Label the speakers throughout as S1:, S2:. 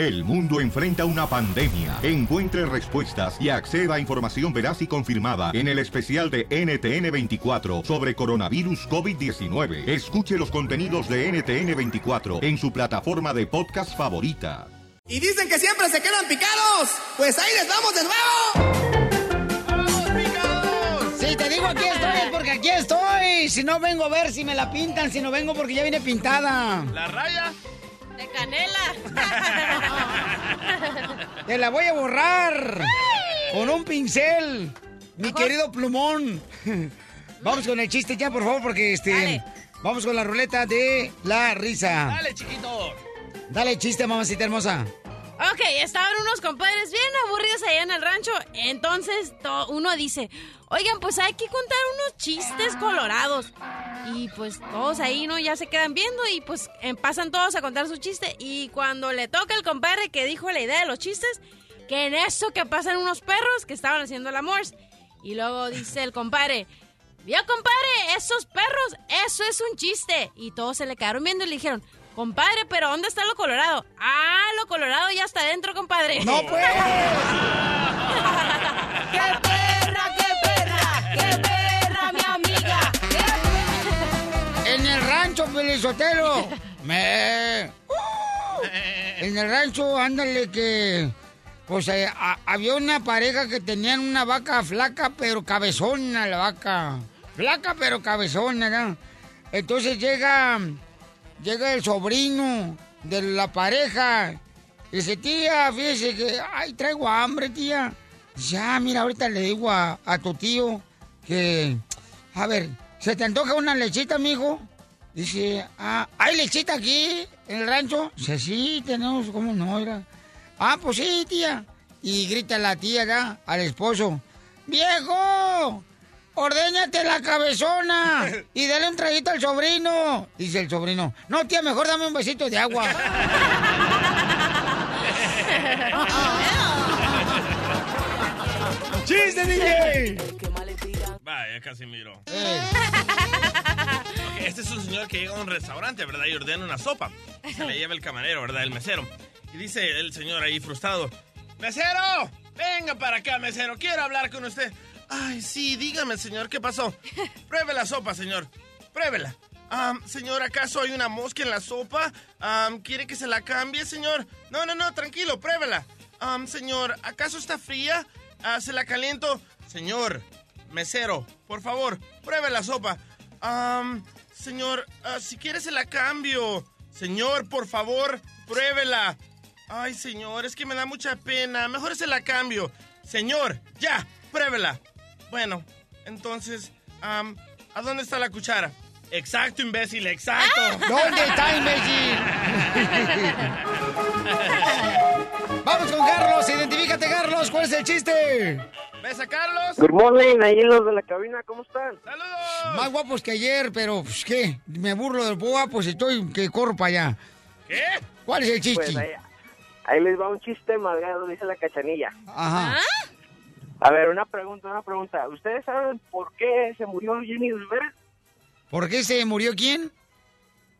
S1: El mundo enfrenta una pandemia. Encuentre respuestas y acceda a información veraz y confirmada en el especial de NTN24 sobre coronavirus COVID-19. Escuche los contenidos de NTN24 en su plataforma de podcast favorita.
S2: Y dicen que siempre se quedan picados. Pues ahí les vamos de nuevo.
S3: Sí, te digo aquí estoy es porque aquí estoy. Si no vengo a ver si me la pintan, si no vengo porque ya viene pintada.
S4: ¿La raya?
S5: Canela.
S3: Te la voy a borrar con un pincel, mi querido plumón. Vamos con el chiste ya, por favor, porque este.
S5: Dale.
S3: Vamos con la ruleta de la risa.
S4: Dale, chiquito.
S3: Dale chiste, mamacita hermosa.
S5: Ok, estaban unos compadres bien aburridos allá en el rancho. Entonces to- uno dice, oigan, pues hay que contar unos chistes colorados. Y pues todos ahí, ¿no? Ya se quedan viendo y pues em, pasan todos a contar su chiste. Y cuando le toca al compadre que dijo la idea de los chistes, que en eso que pasan unos perros que estaban haciendo el amor. Y luego dice el compadre, vio compadre, esos perros, eso es un chiste. Y todos se le quedaron viendo y le dijeron, compadre, pero ¿dónde está lo colorado? Ah, lo colorado ya está adentro, compadre.
S3: ¡No, pues!
S5: ¡Qué perra, qué perra! ¡Qué perra, mi amiga!
S3: En el rancho, Pelizotelo. Me. En el rancho, ándale que. Pues eh, a- había una pareja que tenían una vaca flaca, pero cabezona la vaca. Flaca, pero cabezona, ¿no? Entonces llega. Llega el sobrino de la pareja. Y dice, tía, fíjese que. Ay, traigo hambre, tía. Dice, ah, mira, ahorita le digo a, a tu tío que. A ver, ¿se te antoja una lechita, mijo? Dice, ah, ¿hay lechita aquí en el rancho? Dice, sí, tenemos, ¿cómo no? Era. Ah, pues sí, tía. Y grita la tía ya al esposo, ¡Viejo! ¡Ordéñate la cabezona! Y dale un traguito al sobrino. Dice el sobrino, no, tía, mejor dame un besito de agua. ¡Chiste, DJ!
S4: Vaya, Casimiro.
S3: Eh,
S4: Ok, este es un señor que llega a un restaurante, ¿verdad? Y ordena una sopa. Se le lleva el camarero, ¿verdad? El mesero. Y dice el señor ahí frustrado, ¡Mesero! Venga para acá, mesero. Quiero hablar con usted. Ay, sí, dígame, señor, ¿qué pasó? Pruebe la sopa, señor. Pruébela. Am, señor, ¿acaso hay una mosca en la sopa? Am, ¿Quiere que se la cambie, señor? No, no, no, tranquilo, pruébela. Am, señor, ¿acaso está fría? Ah, ¿Se la caliento? Señor, mesero, por favor, pruebe la sopa. Señor, ah, si quiere se la cambio. Señor, por favor, pruébela. Ay, señor, es que me da mucha pena. Mejor se la cambio. Señor, ya, pruébela. Bueno, entonces, am, ¿a dónde está la cuchara? Exacto, imbécil, exacto.
S3: ¿Dónde está, imbécil? Vamos con Carlos, identifícate, Carlos, ¿cuál es el chiste?
S4: ¿Ves a Carlos?
S6: Good morning, ahí los de la cabina, ¿cómo están?
S4: ¡Saludos!
S3: Más guapos que ayer, pero, pues, ¿qué? Me burlo del guapos y estoy que corro para allá.
S4: ¿Qué?
S3: ¿Cuál es el chiste?
S6: Pues ahí, ahí les va un chiste malgado, dice la cachanilla.
S3: Ajá.
S6: A ver, una pregunta, una pregunta. ¿Ustedes saben por qué se murió Jenny Rivera?
S3: ¿Por qué se murió quién?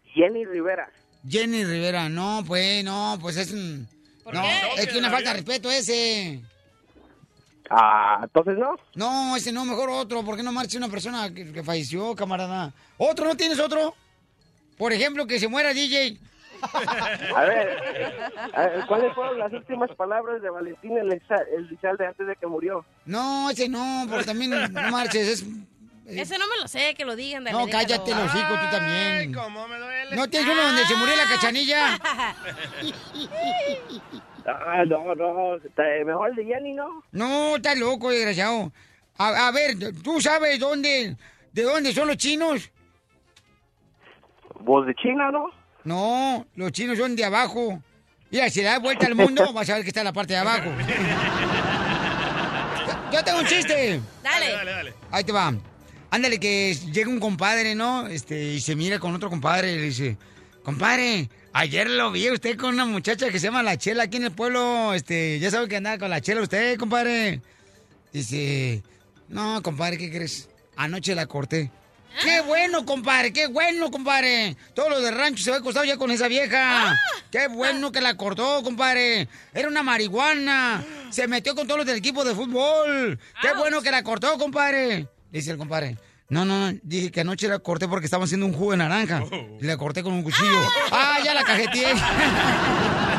S6: Jenny Rivera.
S3: Jenny Rivera. No, pues, no, pues es un... No, es que una falta de respeto ese.
S6: Ah, entonces no.
S3: No, ese no, mejor otro. ¿Por qué no marcha una persona que, que falleció, camarada? ¿Otro? ¿No tienes otro? Por ejemplo, que se muera DJ.
S6: A ver, ¿cuáles fueron las últimas palabras de Valentín Eliza- Elizalde antes de que murió?
S3: No, ese no, porque también no marches. Es...
S5: Ese no me lo sé, que lo digan. dale,
S3: No,
S5: déjalo.
S3: cállate los hijos tú también.
S4: ¿Cómo me duele?
S3: ¿No tienes uno donde se murió la cachanilla?
S6: Ah, no, no, está- mejor el de Jenny, ¿no?
S3: No, estás loco, desgraciado. A, a ver, ¿tú sabes dónde, de dónde son los chinos?
S6: Voz de China, ¿no?
S3: No, los chinos son de abajo. Mira, si le das vuelta al mundo, vas a ver que está en la parte de abajo. Yo- Yo tengo un chiste.
S5: Dale.
S4: Dale, dale.
S3: Ahí te va. Ándale, que llega un compadre, ¿no? Este, y se mira con otro compadre y le dice, compadre, ayer lo vi a usted con una muchacha que se llama La Chela aquí en el pueblo, este, ya sabe que andaba con La Chela usted, compadre. Dice, no, compadre, ¿qué crees? Anoche la corté. Qué bueno, compadre, qué bueno, compadre. Todo lo de rancho se ve acostado ya con esa vieja. Qué bueno que la cortó, compadre. Era una marihuana. Se metió con todos los del equipo de fútbol. Qué bueno que la cortó, compadre. Dice el compadre. No, no, no, dije que anoche la corté porque estaba haciendo un jugo de naranja. Y la corté con un cuchillo. ¡Ah, ya la cajeteé!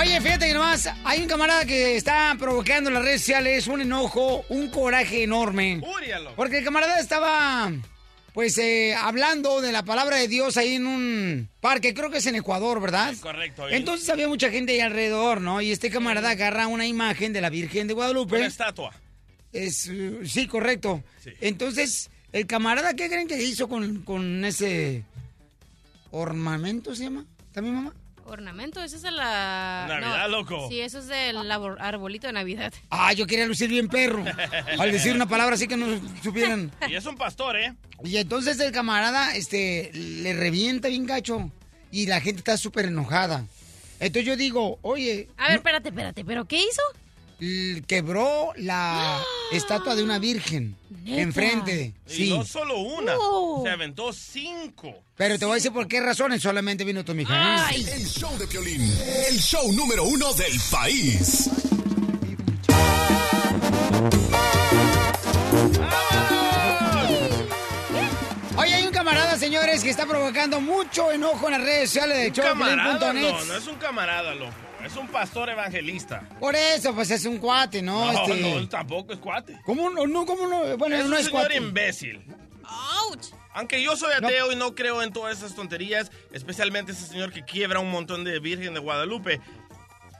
S3: Oye, fíjate que nomás hay un camarada que está provocando en las redes sociales un enojo, un coraje enorme.
S4: Úrialo.
S3: Porque el camarada estaba, pues, eh, hablando de la palabra de Dios ahí en un parque, creo que es en Ecuador, ¿verdad?
S4: Correcto. y-
S3: Entonces había mucha gente ahí alrededor, ¿no? Y este camarada agarra una imagen de la Virgen de Guadalupe.
S4: Una estatua.
S3: Es, uh, sí, correcto.
S4: Sí.
S3: Entonces, el camarada, ¿qué creen que hizo con, con ese ornamento, se llama? ¿También, mamá?
S5: Ornamento, ese es de la...
S4: Navidad, loco.
S5: Sí, eso es del arbol- arbolito de Navidad.
S3: Ah, yo quería lucir bien perro. Al decir una palabra así que no supieran.
S4: Y es un pastor, ¿eh?
S3: Y entonces el camarada, este, le revienta bien gacho. Y la gente está súper enojada. Entonces yo digo, oye,
S5: A ver, espérate, espérate, ¿pero qué hizo?
S3: Quebró la estatua de una virgen
S5: ¿Neta?
S3: enfrente.
S4: Y
S3: Sí.
S4: no solo una.
S5: Oh.
S4: Se aventó cinco.
S3: Pero te voy a decir por qué razones. Solamente vino tu mija.
S5: Ay,
S7: El show de Piolín, el show número uno del país.
S3: Oye, hay un camarada, señores, que está provocando mucho enojo en las redes sociales de
S4: Un camarada,
S3: showplay.net.
S4: no, no es un camarada, loco. Es un pastor evangelista.
S3: Por eso, pues es un cuate, ¿no?
S4: No,
S3: este...
S4: no, tampoco es cuate.
S3: ¿Cómo no? no ¿Cómo no? Bueno,
S4: es
S3: no
S4: un
S3: es
S4: señor
S3: cuate.
S4: imbécil.
S5: ouch.
S4: Aunque yo soy ateo y no creo en todas esas tonterías, especialmente ese señor que quiebra un montón de Virgen de Guadalupe.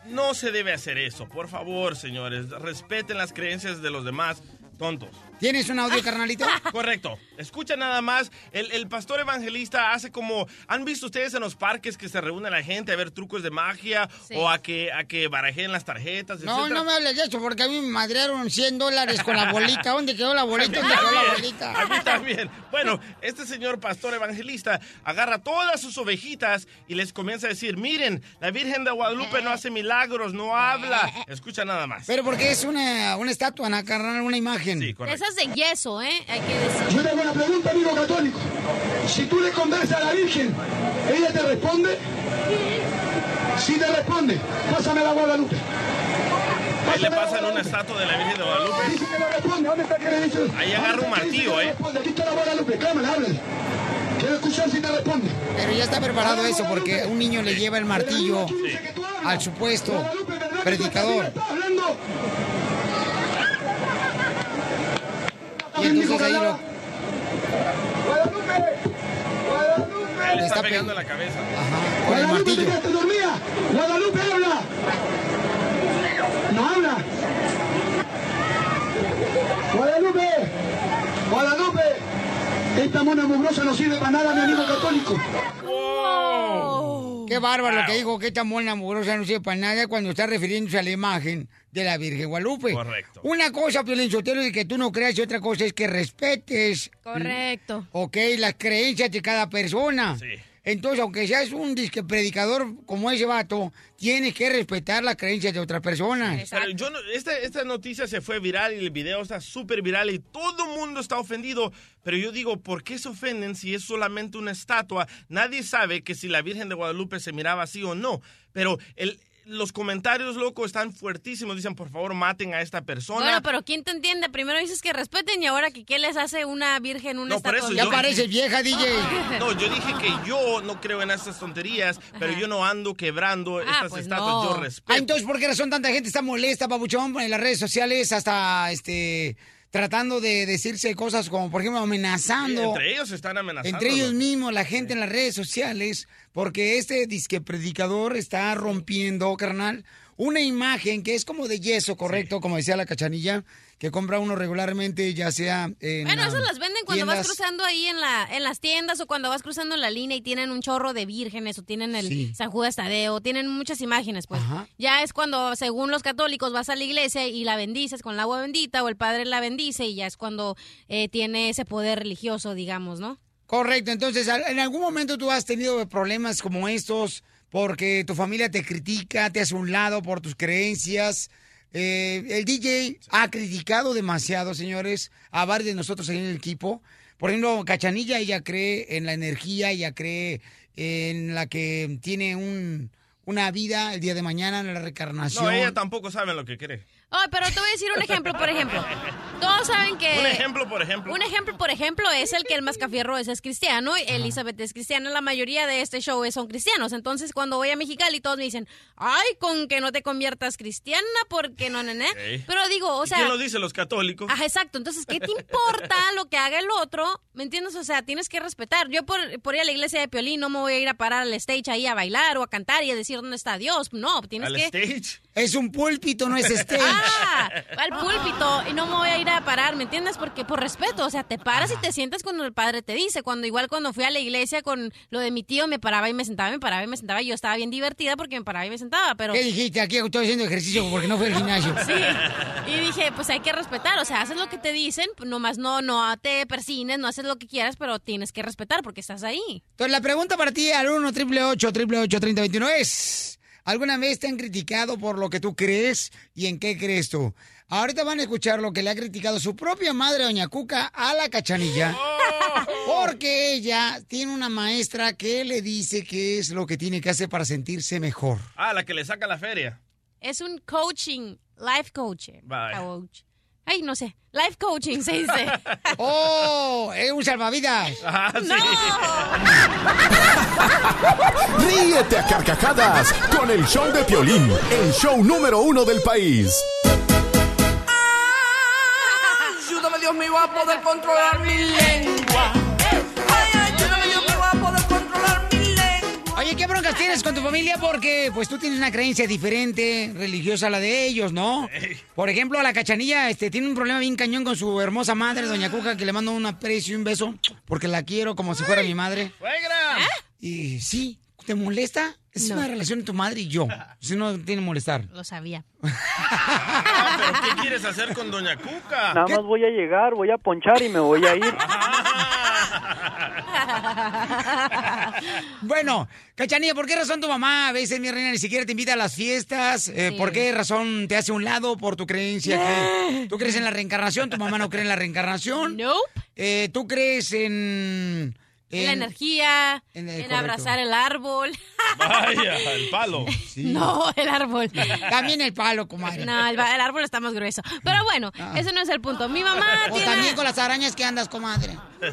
S4: No se debe hacer eso. Por favor, señores, respeten las creencias de los demás tontos.
S3: ¿Tienes un audio, carnalito?
S4: Correcto. Escucha nada más. El, el pastor evangelista hace como. ¿Han visto ustedes en los parques que se reúne la gente a ver trucos de magia
S5: Sí.
S4: o a que, a que barajeen las tarjetas?
S3: No,
S4: etcétera?
S3: no me hables de eso, porque a mí me madrearon 100 dólares con la bolita. ¿Dónde quedó la bolita? ¿Dónde quedó la
S4: A
S3: bolita?
S4: mí también. Bueno, este señor pastor evangelista agarra todas sus ovejitas y les comienza a decir, miren, la Virgen de Guadalupe no hace milagros, no habla. Escucha nada más.
S3: Pero porque es una, una estatua, ¿no, carnal? Una imagen.
S4: Sí, correcto.
S5: De yeso, ¿eh? Hay que decir.
S8: Yo tengo una pregunta, amigo católico. Si tú le conversas a la Virgen, ¿ella te responde? Si te responde, pásame la Guadalupe.
S4: Ahí le pasan una estatua de la Virgen de Guadalupe.
S8: Dice que no responde. ¿Dónde está que le dice?
S4: Ahí agarra un martillo, ¿eh?
S8: Aquí está la Guadalupe. Háblale. Quiero escuchar si te responde.
S3: Pero ya está preparado eso, porque un niño le lleva el martillo al supuesto
S8: Guadalupe, ¿verdad que tú
S3: predicador.
S8: hablando?
S3: Y entonces ahí lo...
S8: Guadalupe, Guadalupe.
S4: Le está pegando
S3: pe-
S4: la cabeza.
S3: Ajá, con el
S8: Guadalupe, te
S3: martillo.
S8: quedaste dormida. Guadalupe, habla. No habla. Guadalupe, Guadalupe. Esta mona mugrosa no sirve para nada, mi amigo católico.
S3: Qué bárbaro lo que dijo, que esta mona mugrosa no sirve para nada cuando está refiriéndose a la imagen de la Virgen Guadalupe.
S4: Correcto.
S3: Una cosa, Piolín Sotelo, es que tú no creas y otra cosa es que respetes,
S5: Correcto.
S3: ok, las creencias de cada persona.
S4: Sí.
S3: Entonces, aunque seas un disque predicador como ese vato, tienes que respetar las creencias de otras personas.
S4: Pero yo no- esta, esta noticia se fue viral y el video está súper viral y todo el mundo está ofendido. Pero yo digo, ¿por qué se ofenden si es solamente una estatua? Nadie sabe que si la Virgen de Guadalupe se miraba así o no. Pero el, los comentarios, loco, están fuertísimos. Dicen, por favor, maten a esta persona.
S5: Bueno, pero ¿quién te entiende? Primero dices que respeten y ahora que qué les hace una virgen, una
S4: No, por
S5: estatua.
S4: eso
S3: Ya
S4: yo-
S3: pareces vieja, DJ.
S4: No, yo dije que yo no creo en esas tonterías, pero yo no ando quebrando estas
S5: pues
S4: estatuas.
S5: no.
S4: Yo respeto.
S3: Ah, entonces, ¿por qué razón tanta gente está molesta, papuchón, en las redes sociales, hasta este tratando de decirse cosas como, por ejemplo,
S4: Sí,
S3: amenazando
S4: entre ellos están amenazando.
S3: entre ellos mismos, la gente en las redes sociales, porque este disque predicador está rompiendo, carnal, una imagen que es como de yeso, correcto, como decía la cachanilla, que compra uno regularmente, ya sea en
S5: Bueno, esas las venden cuando vas cruzando ahí en la en las tiendas o cuando vas cruzando la línea y tienen un chorro de vírgenes o tienen el
S3: Sí.
S5: San Judas Tadeo, tienen muchas imágenes, pues.
S3: Ajá.
S5: Ya es cuando, según los católicos, vas a la iglesia y la bendices con el agua bendita o el padre la bendice y ya es cuando eh, tiene ese poder religioso, digamos, ¿no?
S3: Correcto, entonces, ¿al- ¿en algún momento tú has tenido problemas como estos porque tu familia te critica, te hace un lado por tus creencias. Eh, el DJ ha criticado demasiado, señores, a varios de nosotros en el equipo. Por ejemplo, Cachanilla, ella cree en la energía, ella cree en la que tiene un, una vida el día de mañana, en la reencarnación.
S4: No, ella tampoco sabe lo que cree.
S5: Oh, pero te voy a decir un ejemplo, por ejemplo. Todos saben que...
S4: Un ejemplo, por ejemplo.
S5: Un ejemplo, por ejemplo, es el que el Mascafierro es, es cristiano, Elizabeth es cristiana, la mayoría de este show son cristianos. Entonces, cuando voy a Mexicali, todos me dicen, ay, con que no te conviertas cristiana, porque no, no, no.
S4: Ey.
S5: Pero digo, o
S4: ¿Y
S5: sea...
S4: ¿Quién lo dice? Los católicos.
S5: Ajá, exacto. Entonces, ¿qué te importa lo que haga el otro? ¿Me entiendes? O sea, tienes que respetar. Yo por, por ir a la iglesia de Piolín no me voy a ir a parar al stage ahí a bailar o a cantar y a decir dónde está Dios. No, tienes
S4: ¿Al
S5: que...
S4: stage?
S3: Es un púlpito, no es stage.
S5: Ah, al púlpito y no me voy a ir a parar, ¿me entiendes? Porque por respeto, o sea, te paras y te sientas cuando el padre te dice. Cuando igual cuando fui a la iglesia con lo de mi tío, me paraba y me sentaba, me paraba y me sentaba. Y yo estaba bien divertida porque me paraba y me sentaba, pero...
S3: ¿Qué dijiste? Aquí estoy haciendo ejercicio porque no fue al gimnasio.
S5: Sí. Y dije, pues hay que respetar, o sea, haces lo que te dicen, nomás no, no te persines, no haces lo que quieras, pero tienes que respetar porque estás ahí.
S3: Entonces, la pregunta para ti al 1 888 3021 es: ¿alguna vez te han criticado por lo que tú crees y en qué crees tú? Ahorita van a escuchar lo que le ha criticado su propia madre, Doña Cuca, a la cachanilla. Porque ella tiene una maestra que le dice qué es lo que tiene que hacer para sentirse mejor.
S4: Ah, la que le saca la feria.
S5: Es un coaching, life coaching.
S4: Vaya.
S5: Coach. Ay, no sé, life coaching se dice.
S3: ¡Oh! ¡Es un salvavidas!
S4: Ah, sí.
S7: Ríete a carcajadas con el show de Piolín, el show número uno del país.
S2: Ayúdame, Dios mío, a poder controlar mi lengua.
S3: Oye, ¿qué broncas tienes con tu familia? Porque pues tú tienes una creencia diferente, religiosa a la de ellos, ¿no? Por ejemplo, la cachanilla este, tiene un problema bien cañón con su hermosa madre, Doña Cuca, que le mando un aprecio y un beso porque la quiero como si fuera mi madre.
S4: ¡Suegra!
S3: Y sí, ¿te molesta? Es
S5: No.
S3: una relación entre tu madre y yo. Si no tiene que molestar.
S5: Lo sabía.
S4: Ah, ¿Pero qué quieres hacer con Doña Cuca?
S9: Nada más voy a llegar, voy a ponchar y me voy a ir.
S3: Bueno, Cachanilla, ¿por qué razón tu mamá a veces, mi reina, ni siquiera te invita a las fiestas? Eh,
S5: Sí.
S3: ¿Por qué razón te hace a un lado por tu creencia? que ¿Tú crees en la reencarnación? ¿Tu mamá no cree en la reencarnación?
S5: Nope.
S3: Eh, ¿Tú crees en...
S5: En la energía,
S3: en el-
S5: abrazar el árbol.
S4: Vaya, el palo.
S5: No, el árbol.
S3: También el palo, comadre.
S5: No, el, árbol está más grueso. Pero bueno, ese no es el punto. Mi mamá
S3: O
S5: tiene...
S3: también con las arañas que andas, comadre.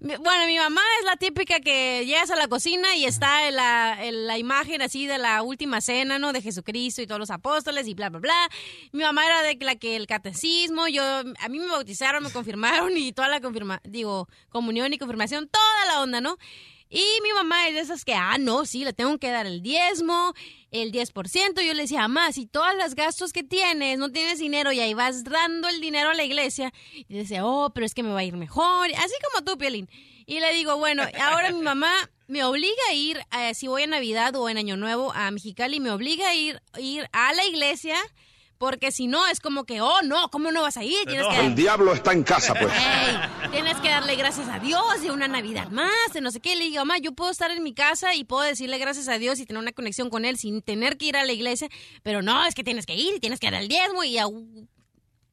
S5: Bueno, mi mamá es la típica que llegas a la cocina y está en la, en la imagen así de la última cena, ¿no? De Jesucristo y todos los apóstoles y bla, bla, bla. Mi mamá era de la que el catecismo, yo, a mí me bautizaron, me confirmaron y toda la confirma, digo, comunión y confirmación, toda la onda, ¿no? Y mi mamá es de esas que, ah, no, sí, le tengo que dar el diezmo, el 10%. Yo le decía, mamá, si todas las gastos que tienes, no tienes dinero y ahí vas dando el dinero a la iglesia. Y decía, oh, pero es que me va a ir mejor. Así como tú, Piolín. Y le digo, bueno, ahora mi mamá me obliga a ir, eh, si voy a Navidad o en Año Nuevo a Mexicali, me obliga a ir, ir a la iglesia. Porque si no, es como que, oh, no, ¿cómo no vas a ir? Tienes que
S7: El diablo está en casa, pues.
S5: Tienes que darle gracias a Dios de una Navidad más, de no sé qué. Le digo, mamá, yo puedo estar en mi casa y puedo decirle gracias a Dios y tener una conexión con Él sin tener que ir a la iglesia, pero no, es que tienes que ir y tienes que dar el diezmo y a...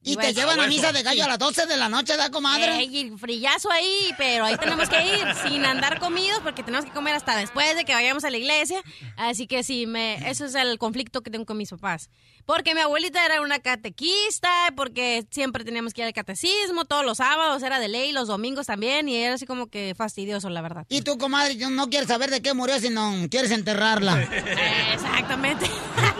S3: Y te llevan a misa de gallo a las 12 de la noche, ¿da, comadre?
S5: Ey, y frillazo ahí, pero ahí tenemos que ir sin andar comidos porque tenemos que comer hasta después de que vayamos a la iglesia. Así que sí, me, eso es el conflicto que tengo con mis papás. Porque mi abuelita era una catequista, porque siempre teníamos que ir al catecismo, todos los sábados era de ley, los domingos también, y era así como que fastidioso, la verdad.
S3: Y tú, comadre, yo no quieres saber de qué murió, sino quieres enterrarla.
S5: Exactamente.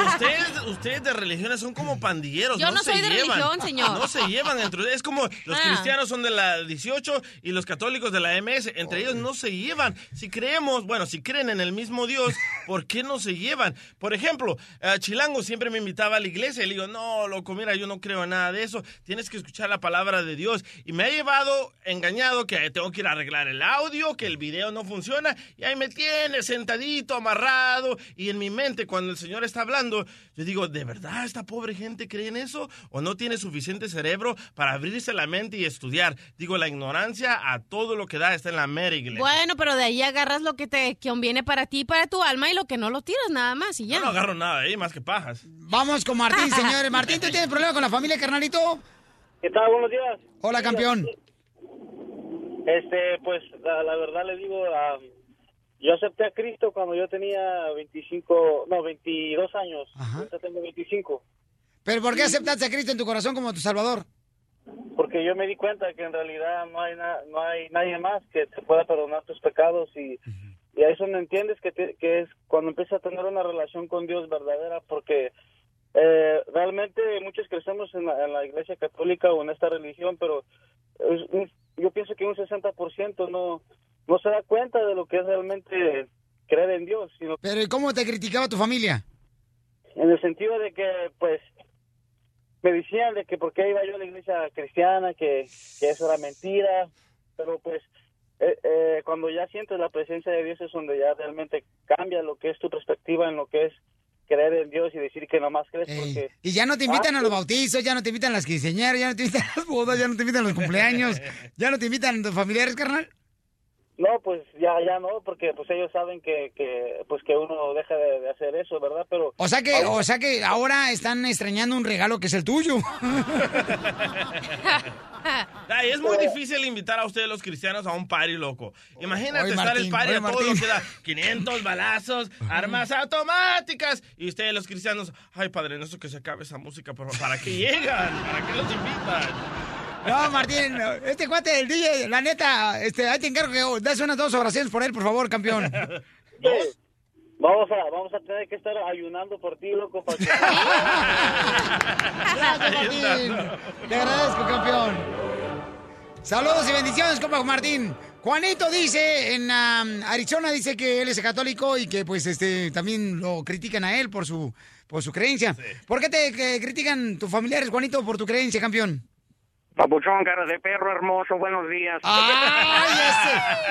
S4: Ustedes, ustedes de religiones son como pandilleros.
S5: Yo no
S4: se
S5: soy de
S4: llevan.
S5: religión, señor.
S4: No se llevan entre. Es como los
S5: Ah.
S4: cristianos son de la 18 y los católicos de la MS. Entre ellos no se llevan. Si creemos, bueno, si creen en el mismo Dios, ¿por qué no se llevan? Por ejemplo, eh, Chilango siempre me invitaba a la iglesia y le digo, no, loco, mira, yo no creo en nada de eso. Tienes que escuchar la palabra de Dios. Y me ha llevado engañado que tengo que ir a arreglar el audio, que el video no funciona. Y ahí me tiene sentadito, amarrado. Y en mi mente, cuando el Señor está hablando, Yo digo, ¿de verdad esta pobre gente cree en eso? ¿O no tiene suficiente cerebro para abrirse la mente y estudiar? Digo, la ignorancia a todo lo que da está en la mera iglesia.
S5: Bueno, pero de ahí agarras lo que te conviene para ti y para tu alma y lo que no lo tiras nada más y ya.
S4: Yo no agarro nada de ahí más que pajas.
S3: Vamos con Martín, señores. Martín, ¿tú tienes problema con la familia, carnalito?
S10: ¿Qué tal? Buenos días.
S3: Hola, campeón.
S10: Este, pues, la, la verdad le digo, ah, yo acepté a Cristo cuando yo tenía 25, no, 22 años. Ahorita tengo 25.
S3: ¿Pero por qué aceptaste a Cristo en tu corazón como tu salvador?
S10: Porque yo me di cuenta que en realidad no hay, na- no hay nadie más que te pueda perdonar tus pecados y, y a eso no entiendes que, te- que es cuando empiezas a tener una relación con Dios verdadera porque eh, realmente muchos crecemos en la, en la iglesia católica o en esta religión, pero es un- yo pienso que un 60% no, no se da cuenta de lo que es realmente creer en Dios, sino
S3: ¿Pero y cómo te criticaba tu familia?
S10: en el sentido de que pues me decían de que por qué iba yo a la iglesia cristiana que, que eso era mentira pero pues eh, eh, cuando ya sientes la presencia de Dios es donde ya realmente cambia lo que es tu perspectiva en lo que es creer en Dios y decir que nomás crees porque
S3: Y ya no te invitan
S10: Ah,
S3: a los bautizos, ya no te invitan a las quinceañeras, ya no te invitan a las bodas, ya no te invitan a los cumpleaños, ya no te invitan a tus familiares, carnal.
S10: No, pues ya ya no, porque pues ellos saben que, que pues que uno deja de, de hacer eso, ¿verdad? Pero
S3: O sea que, o sea que ahora están extrañando un regalo que es el tuyo.
S4: Ay, es muy difícil invitar a ustedes los cristianos a un party, loco. Imagínate
S3: Oye,
S4: estar el party
S3: oye,
S4: a todo
S3: Martín.
S4: lo que da. 500 balazos, armas automáticas. Y ustedes los cristianos, ay, Padre Nuestro, que se acabe esa música. ¿Pero ¿Para qué llegan? ¿Para qué los invitan?
S3: No, Martín, este cuate del DJ, la neta, este, ahí te encargo que das unas dos oraciones por él, por favor, campeón.
S10: vamos a vamos a tener que estar ayunando por ti, loco, para que...
S3: Gracias, Martín. Te agradezco, campeón. Saludos y bendiciones, compa Martín. Juanito dice, en um, Arizona dice que él es católico y que pues este también lo critican a él por su por su creencia. ¿Por qué te que critican tus familiares, Juanito, por tu creencia, campeón?
S11: Papuchón, cara de perro hermoso, buenos días.
S3: ¡Ay,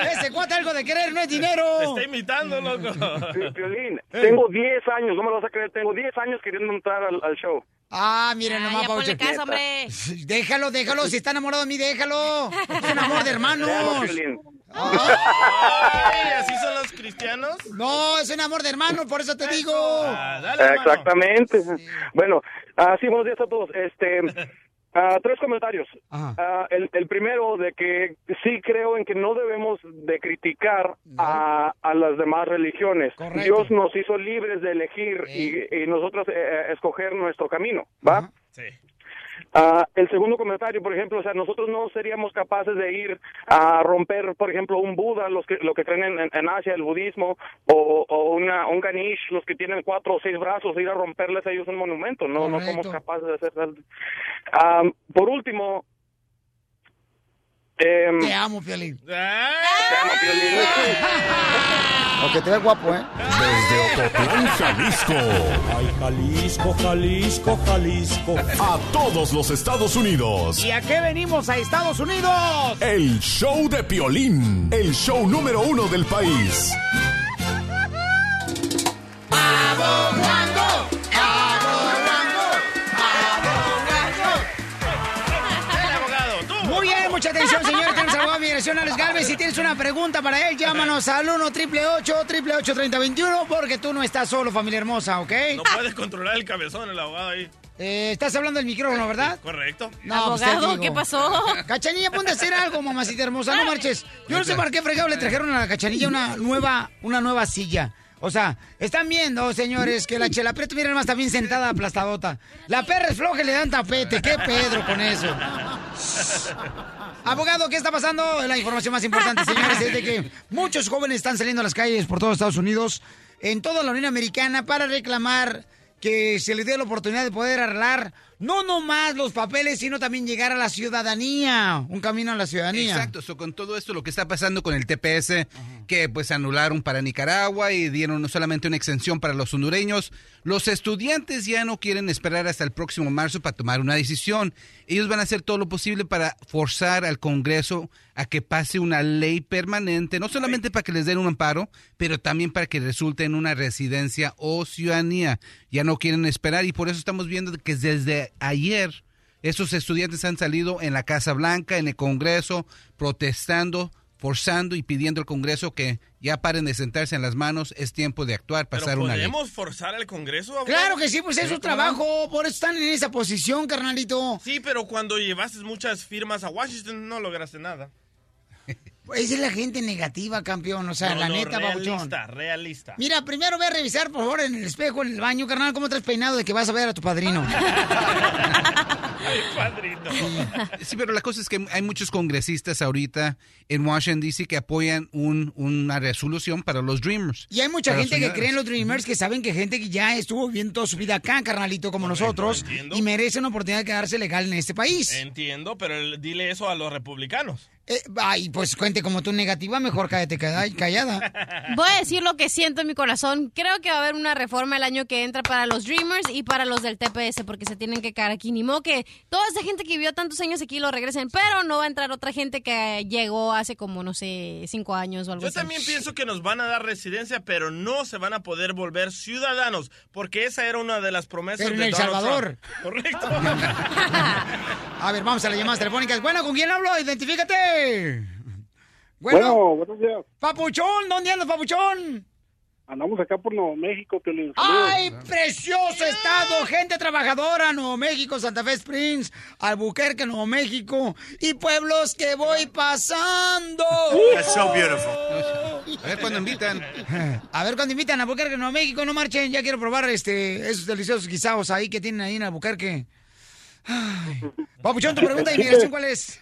S3: ese, ese cuate algo de querer no es dinero!
S4: Te está imitando, loco.
S11: Pi- Piolín, tengo 10 años, no me lo vas a creer, tengo 10 años queriendo entrar al, al show.
S3: Ah, miren nomás,
S5: caso, hombre.
S3: Déjalo, déjalo, si está enamorado de mí, déjalo. Es un amor de hermanos.
S11: Piolín.
S4: Ay, ¿Así son los cristianos?
S3: No, es un amor de hermanos, por eso te digo.
S4: Ah, dale.
S11: Exactamente. Bueno, ah, sí, buenos días a todos. Este, ah, tres comentarios. Ah, el, el primero de que sí creo en que no debemos de criticar a, a las demás religiones.
S3: Correcto.
S11: Dios nos hizo libres de elegir y, y nosotros eh, eh, escoger nuestro camino, ¿va?
S4: Sí.
S11: Ah, el segundo comentario, por ejemplo, o sea, nosotros no seríamos capaces de ir a romper, por ejemplo, un Buda, los que, lo que creen en, en Asia, el budismo, o, o una, un Ganesh, los que tienen cuatro o seis brazos, ir a romperles a ellos un monumento. No, no somos capaces de hacer. Ah, por último, em,
S3: Te amo, Piolín.
S11: Te amo, Piolín.
S3: Aunque te ves guapo, ¿eh?
S7: Desde Ocotlán, Jalisco.
S12: Ay, Jalisco, Jalisco, Jalisco.
S7: A todos los Estados Unidos.
S3: ¿Y a qué venimos a Estados Unidos?
S7: El show de Piolín. El show número uno del país.
S3: ¡Abogando! Mucha atención, señores. Tenemos al abogado migración, Alex Galvez. Si tienes una pregunta para él, llámanos al 1 888 3021 porque tú no estás solo, familia hermosa, ¿ok?
S4: No puedes controlar el cabezón, el abogado ahí.
S3: Eh, estás hablando del micrófono, ¿verdad?
S4: Correcto.
S3: No, pues
S5: Abogado. ¿qué pasó?
S3: Cachanilla, ponte a hacer algo, mamacita hermosa, no marches. Yo no sé por qué fregado le trajeron a la cachanilla una nueva, una nueva silla. O sea, están viendo, señores, que la chela Prieto, miren más, está bien sentada aplastadota. La perra es floja y le dan tapete. ¿Qué Pedro con eso? Abogado, ¿qué está pasando? La información más importante, señores, es de que muchos jóvenes están saliendo a las calles por todos Estados Unidos, en toda la Unión Americana, para reclamar que se les dé la oportunidad de poder arreglar no nomás los papeles, sino también llegar a la ciudadanía, un camino a la ciudadanía.
S13: Exacto, so, con todo esto lo que está pasando con el TPS, que pues anularon para Nicaragua y dieron no solamente una exención para los hondureños, los estudiantes ya no quieren esperar hasta el próximo marzo para tomar una decisión. Ellos van a hacer todo lo posible para forzar al Congreso a que pase una ley permanente, no solamente para que les den un amparo, pero también para que resulte en una residencia o ciudadanía. Ya no no quieren esperar y por eso estamos viendo que desde ayer estos estudiantes han salido en la Casa Blanca, en el Congreso, protestando, forzando y pidiendo al Congreso que ya paren de sentarse en las manos, es tiempo de actuar, pasar
S4: ¿Pero
S13: una ley.
S4: podemos forzar al Congreso?
S3: Claro que sí, pues es
S4: ¿Sí,
S3: su
S4: no?
S3: trabajo, por eso están en esa posición, carnalito.
S4: Sí, pero cuando llevaste muchas firmas a Washington no lograste nada.
S3: Esa es la gente negativa, campeón, o sea,
S4: No,
S3: la
S4: no,
S3: neta, babuchón.
S4: realista, realista.
S3: Mira, primero ve a revisar, por favor, en el espejo, en el baño, carnal, cómo traes peinado de que vas a ver a tu padrino.
S4: Ay, padrino.
S13: Sí, pero la cosa es que hay muchos congresistas ahorita en Washington, D.C. que apoyan un- una resolución para los Dreamers.
S3: Y hay mucha gente que cree en los Dreamers que saben que gente que ya estuvo viviendo toda su vida acá, carnalito, como nosotros, y merece una oportunidad de quedarse legal en este país.
S4: Entiendo, pero el- dile eso a los republicanos.
S3: Eh, ay, pues cuente como tú negativa, mejor cállate calla- callada.
S5: Voy a decir lo que siento en mi corazón. Creo que va a haber una reforma el año que entra para los Dreamers y para los del TPS porque se tienen que quedar aquí. Ni modo que toda esa gente que vivió tantos años aquí lo regresen, pero no va a entrar otra gente que llegó hace como, no sé, cinco años o algo
S4: Yo
S5: así.
S4: también pienso que nos van a dar residencia, pero no se van a poder volver ciudadanos, porque esa era una de las promesas
S3: Pero en
S4: de
S3: El
S4: Donald
S3: Salvador.
S4: Trump. Correcto.
S3: A ver, vamos a las llamadas telefónicas. Bueno, ¿con quién hablo? Identifícate.
S11: Bueno, buenos días.
S3: Papuchón, ¿dónde andas, Papuchón?
S11: Andamos acá por Nuevo México, Piolín.
S3: ¡Ay, precioso estado! Gente trabajadora, Nuevo México, Santa Fe Springs, Albuquerque, Nuevo México y pueblos que voy pasando.
S13: That's so beautiful. A ver cuándo invitan.
S3: A ver cuando invitan a Albuquerque, Nuevo México, no marchen, ya quiero probar este esos deliciosos guisados ahí que tienen ahí en Albuquerque. Ay. Papuchón, tu pregunta de inmigración, ¿cuál es?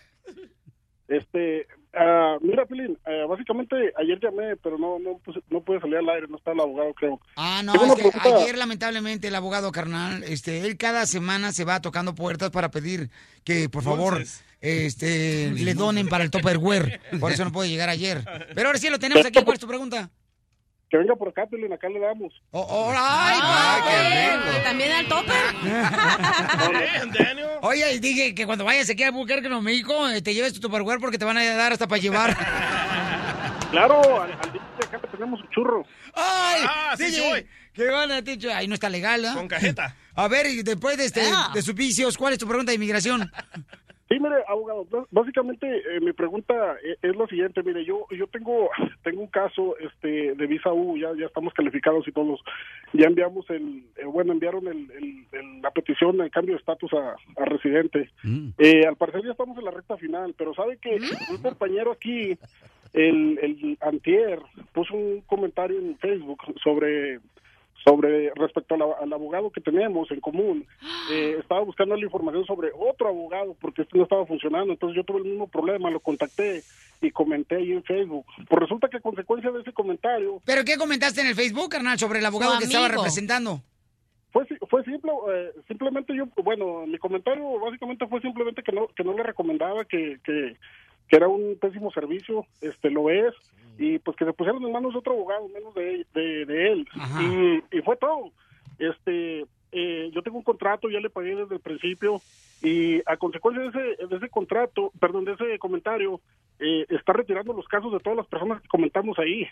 S11: Este, ah, mira, Pilín, eh, básicamente ayer llamé, pero no no, puse- no pude salir al aire, no está el abogado, creo.
S3: Ah, no, es que ayer lamentablemente el abogado carnal, este, él cada semana se va tocando puertas para pedir que por favor este le donen para el Tupperware. Por eso no puede llegar ayer. Pero ahora sí lo tenemos aquí, ¿cuál es tu pregunta?
S11: Que venga por acá, Pilín, acá le damos.
S3: Oh, ¡Ay,
S5: ¿Y también al topper?
S3: Oye, dije que cuando vayas aquí a Albuquerque, Nuevo México, eh, te lleves tu Tupperware porque te van a dar hasta para llevar.
S11: Claro, al, al DJ acá le tenemos un churro.
S3: ¡Ay!
S11: Ah, sí, sí voy.
S3: ¿Qué van a dicho? Ahí no está legal, ¿ah?
S11: Con cajeta.
S3: A ver, y después de, este, de sus vicios, ¿cuál es tu pregunta de inmigración?
S11: Sí, mire, abogado, básicamente eh, mi pregunta eh, es la siguiente, mire, yo yo tengo tengo un caso este de visa U, ya ya estamos calificados y todos, ya enviamos el, eh, bueno, enviaron el, el- el- la petición de cambio de estatus a, a residente. Eh, al parecer ya estamos en la recta final, pero sabe que un compañero aquí, el, el antier, puso un comentario en Facebook sobre sobre respecto a la- al abogado que tenemos en común. Eh, estaba buscando la información sobre otro abogado porque este no estaba funcionando, entonces yo tuve el mismo problema, lo contacté y comenté ahí en Facebook. Pues resulta que a consecuencia de ese comentario
S3: ¿Pero qué comentaste en el Facebook, carnal, sobre el abogado que estaba representando?
S11: fue si- fue simple eh, simplemente yo bueno mi comentario básicamente fue simplemente que no que no le recomendaba que, que que era un pésimo servicio este lo es y pues que se pusieron en manos de otro abogado menos de, de, de él. Y, y fue todo. Este eh, yo tengo un contrato ya le pagué desde el principio y a consecuencia de ese de ese contrato perdón de ese comentario eh, está retirando los casos de todas las personas que comentamos ahí.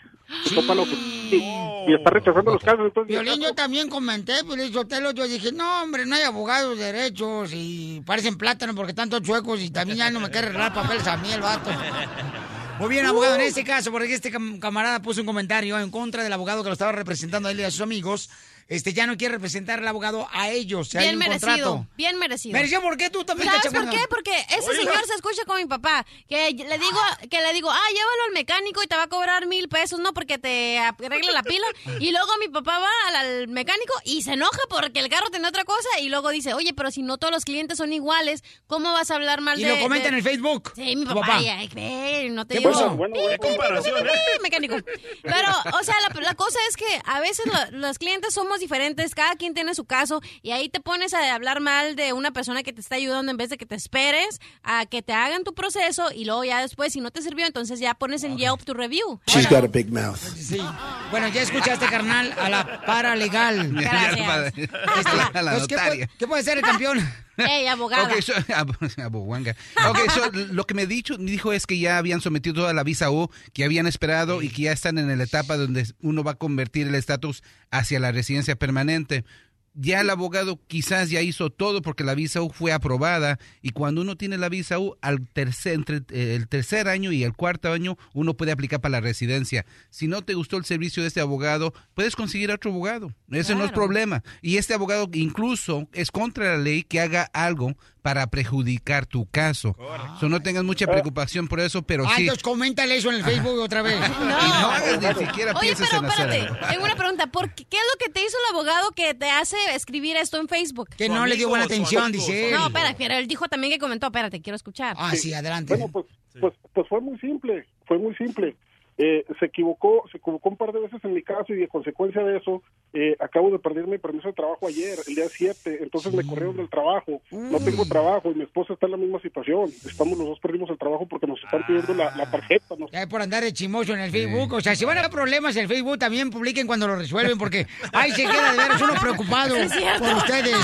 S11: Topa lo que- y, y está rechazando los casos entonces
S3: Violín, yo también comenté, pues yo te lo yo dije, no, hombre, no hay abogados de derechos y parecen plátanos porque están todos chuecos y también ya no me quiere arreglar papeles a mí el vato. Muy bien, abogado, en este caso, porque este cam- camarada puso un comentario en contra del abogado que lo estaba representando a él y a sus amigos, este ya no quiere representar al abogado a ellos, hay
S5: Bien
S3: un
S5: merecido,
S3: contrato.
S5: bien merecido.
S3: Mereció, ¿por qué tú también,
S5: ¿Sabes por qué? Porque ese
S3: Oiga.
S5: señor se escucha con mi papá, que le digo, que le digo, ah, llévalo al mecánico y te va a cobrar mil pesos, ¿no? Porque te arregla la pila. Y luego mi papá va al, al mecánico y se enoja porque el carro tiene otra cosa y luego dice, oye, pero si no todos los clientes son iguales, ¿cómo vas a hablar mal
S3: Y
S5: de...?
S3: lo comenta
S5: de-
S3: en el Facebook.
S5: Sí, mi papá,
S3: papá.
S5: y, ay, no te
S3: ¿Qué
S5: digo.
S3: Bueno,
S5: Pi,
S3: buena comparación, ¿eh?
S5: mecánico. Pero, o sea, la, la cosa es que a veces lo- los clientes somos diferentes, cada quien tiene su caso y ahí te pones a hablar mal de una persona que te está ayudando en vez de que te esperes a que te hagan tu proceso y luego ya después, si no te sirvió, entonces ya pones en Yelp tu review.
S7: She's got a big mouth.
S3: Sí. Bueno, ya escuchaste, carnal, a la paralegal.
S13: Gracias.
S3: Este,
S13: A la
S3: pues, ¿qué, puede, qué puede ser el campeón?
S5: Ey, abogada.
S13: Ok, so- ab- aboguanga. Ok, so, lo que me dijo es que ya habían sometido toda la visa U, que habían esperado y que ya están en la etapa donde uno va a convertir el estatus hacia la residencia permanente. Ya el abogado quizás ya hizo todo porque la visa U fue aprobada y cuando uno tiene la visa U al tercer entre eh, el tercer año y el cuarto año uno puede aplicar para la residencia. Si no te gustó el servicio de este abogado, puedes conseguir otro abogado. Ese no es
S3: Claro.
S13: problema. Y este abogado incluso es contra la ley que haga algo para perjudicar tu caso. So, no tengas mucha preocupación por eso, pero
S3: ah,
S13: sí.
S3: entonces coméntale eso en el Facebook otra vez.
S13: Y no hagas ni siquiera
S5: Oye,
S13: pienses
S5: pero
S13: en hacer
S5: espérate,
S13: algo.
S5: tengo una pregunta. ¿Por qué, ¿Qué es lo que te hizo el abogado que te hace escribir esto en Facebook?
S3: Que no le dio buena atención, dice él.
S5: No, espera, pero él dijo también que comentó. Espérate, quiero escuchar.
S3: Ah, sí, adelante.
S14: Bueno, pues, pues, pues fue muy simple, fue muy simple. Eh, se equivocó, se equivocó un par de veces en mi caso y de consecuencia de eso eh, acabo de perder mi permiso de trabajo ayer, el día 7, entonces me corrieron del trabajo, no tengo trabajo y mi esposa está en la misma situación, estamos los dos perdimos el trabajo porque nos están pidiendo la, la tarjeta, nos-
S3: Ya es por andar de chimoso en el Facebook. O sea, si van a haber problemas en el Facebook, también publiquen cuando lo resuelven, porque ahí se queda de veras uno preocupado
S5: Sí,
S3: por ustedes.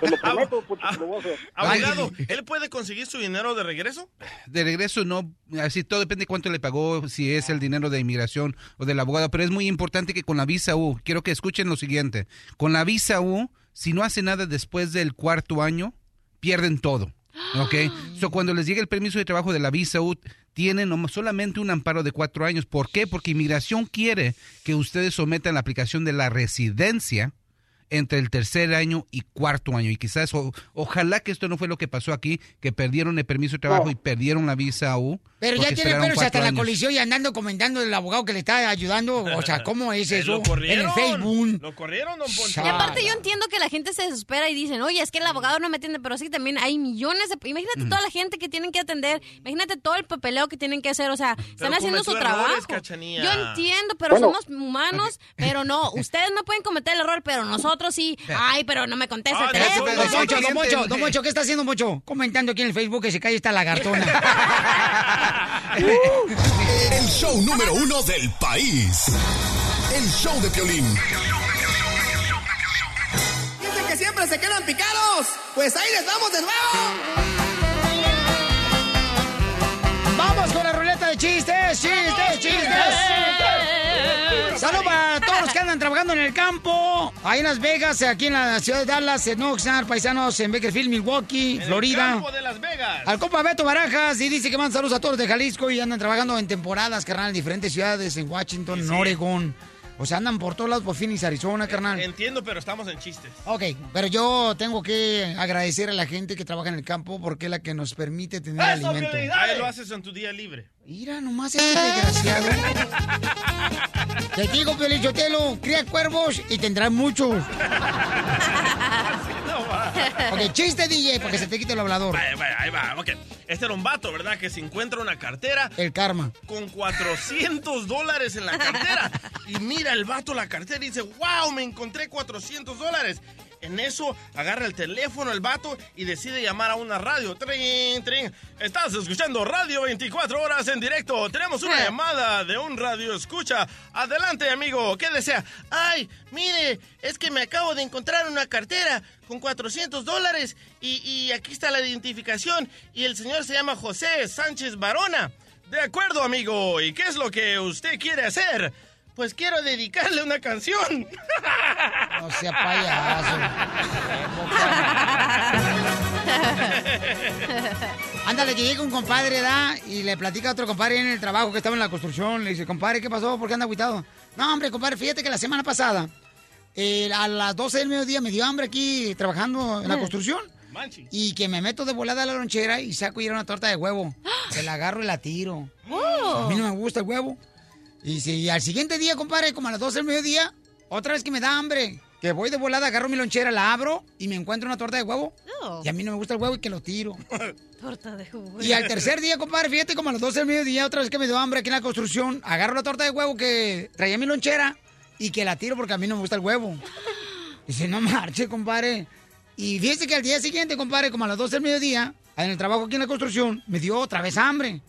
S14: te lo prometo, pues, lo voy a hacer.
S4: Abogado, ¿él puede conseguir su dinero de regreso?
S13: de regreso no, así todo depende cuánto le pagó, si es el dinero de inmigración o del abogado, pero es muy importante que con la visa U, quiero que escuchen lo siguiente, con la visa U, si no hace nada después del cuarto año, pierden todo. ¿Ok? So, cuando les llegue el permiso de trabajo de la visa U, tienen solamente un amparo de cuatro años. ¿Por qué? Porque inmigración quiere que ustedes sometan la aplicación de la residencia entre el tercer año y cuarto año. Y quizás, o- ojalá que esto no fue lo que pasó aquí, que perdieron el permiso de trabajo
S3: No.
S13: y perdieron la visa U.
S3: Pero ya tiene pelos hasta la colisión y andando comentando del abogado que le está ayudando. O sea, ¿cómo es eso?
S4: ¿Lo corrieron?
S3: En el Facebook.
S4: ¿Lo corrieron, don Poncho?
S5: Y aparte yo entiendo que la gente se desespera y dicen, oye, es que el abogado no me atiende, pero sí también hay millones de... Imagínate
S4: Mm.
S5: toda la gente que tienen que atender, imagínate todo el papeleo que tienen que hacer, o sea, están haciendo su
S4: errores,
S5: trabajo.
S4: Cachanilla.
S5: Yo entiendo, pero
S14: Bueno.
S5: somos humanos, pero no, ustedes no pueden cometer el error, pero nosotros sí. Ay, pero no me contesta el
S4: Ah,
S5: teléfono.
S3: Don. Mocho, don Mocho, ¿qué está haciendo Mocho? Comentando aquí en el Facebook que se cae esta lagartona.
S7: El show número uno del país. El show de Piolín.
S2: Dicen que siempre se quedan picados. Pues ahí les vamos de nuevo.
S3: ¡Vamos con la ruleta de chistes! ¡Chistes, chistes! Saludos para todos los que andan trabajando en el campo. Ahí en Las Vegas, aquí en la ciudad de Dallas, en Oxnard, paisanos en Bakersfield, Milwaukee,
S4: En el
S3: Florida.
S4: campo de Las Vegas.
S3: Al compa Beto Barajas y dice que mandan saludos a todos de Jalisco y andan trabajando en temporadas, carnal, en diferentes ciudades, en Washington, en Oregon. O sea, andan por todos lados, por Phoenix, Arizona, carnal.
S4: Entiendo, pero estamos en chistes.
S3: Ok, pero yo tengo que agradecer a la gente que trabaja en el campo porque es la que nos permite tener
S4: ¡Eso,
S3: alimento.
S4: Ahí lo haces en tu día libre.
S3: Mira nomás ese desgraciado. Te digo, Pelichotelo, cría cuervos y tendrás muchos. Ok, chiste, DJ, para que se te quite el hablador.
S4: Ahí va. Ok. Este era un vato, ¿verdad? Que se encuentra una cartera
S3: El karma.
S4: con 400 dólares en la cartera. Y mira el vato la cartera y dice, wow, me encontré 400 dólares. En eso agarra el teléfono el vato y decide llamar a una radio. Trin, trin. Estás escuchando Radio 24 horas en directo. Tenemos una llamada de un radio escucha. Adelante, amigo. ¿Qué desea? Ay, mire, es que me acabo de encontrar una cartera con 400 dólares y, y aquí está la identificación. Y el señor se llama José Sánchez Barona. De acuerdo, amigo. ¿Y qué es lo que usted quiere hacer? Pues quiero dedicarle una canción.
S3: No sea payaso. Ándale, que llega un compadre, ¿da? Y le platica a otro compadre en el trabajo que estaba en la construcción. Le dice, compadre, ¿qué pasó? ¿Por qué anda agüitado? No, hombre, compadre, fíjate que la semana pasada, eh, a las 12 del mediodía, me dio hambre aquí trabajando en la construcción. Y que me meto de volada a la lonchera y saco y era una torta de huevo. Se la agarro y la tiro. A mí no me gusta el huevo. Y si al siguiente día, compadre, como a las 12 del mediodía, otra vez que me da hambre, que voy de volada, agarro mi lonchera, la abro y me encuentro una torta de huevo.
S5: Oh.
S3: Y a mí no me gusta el huevo y que lo tiro.
S5: Torta de jugo.
S3: Y al tercer día, compadre, fíjate, como a las 12 del mediodía, otra vez que me dio hambre aquí en la construcción, agarro la torta de huevo que traía mi lonchera y que la tiro porque a mí no me gusta el huevo. Dice, no marche, compadre. Y fíjese que al día siguiente, compadre, como a las 12 del mediodía, en el trabajo aquí en la construcción, me dio otra vez hambre.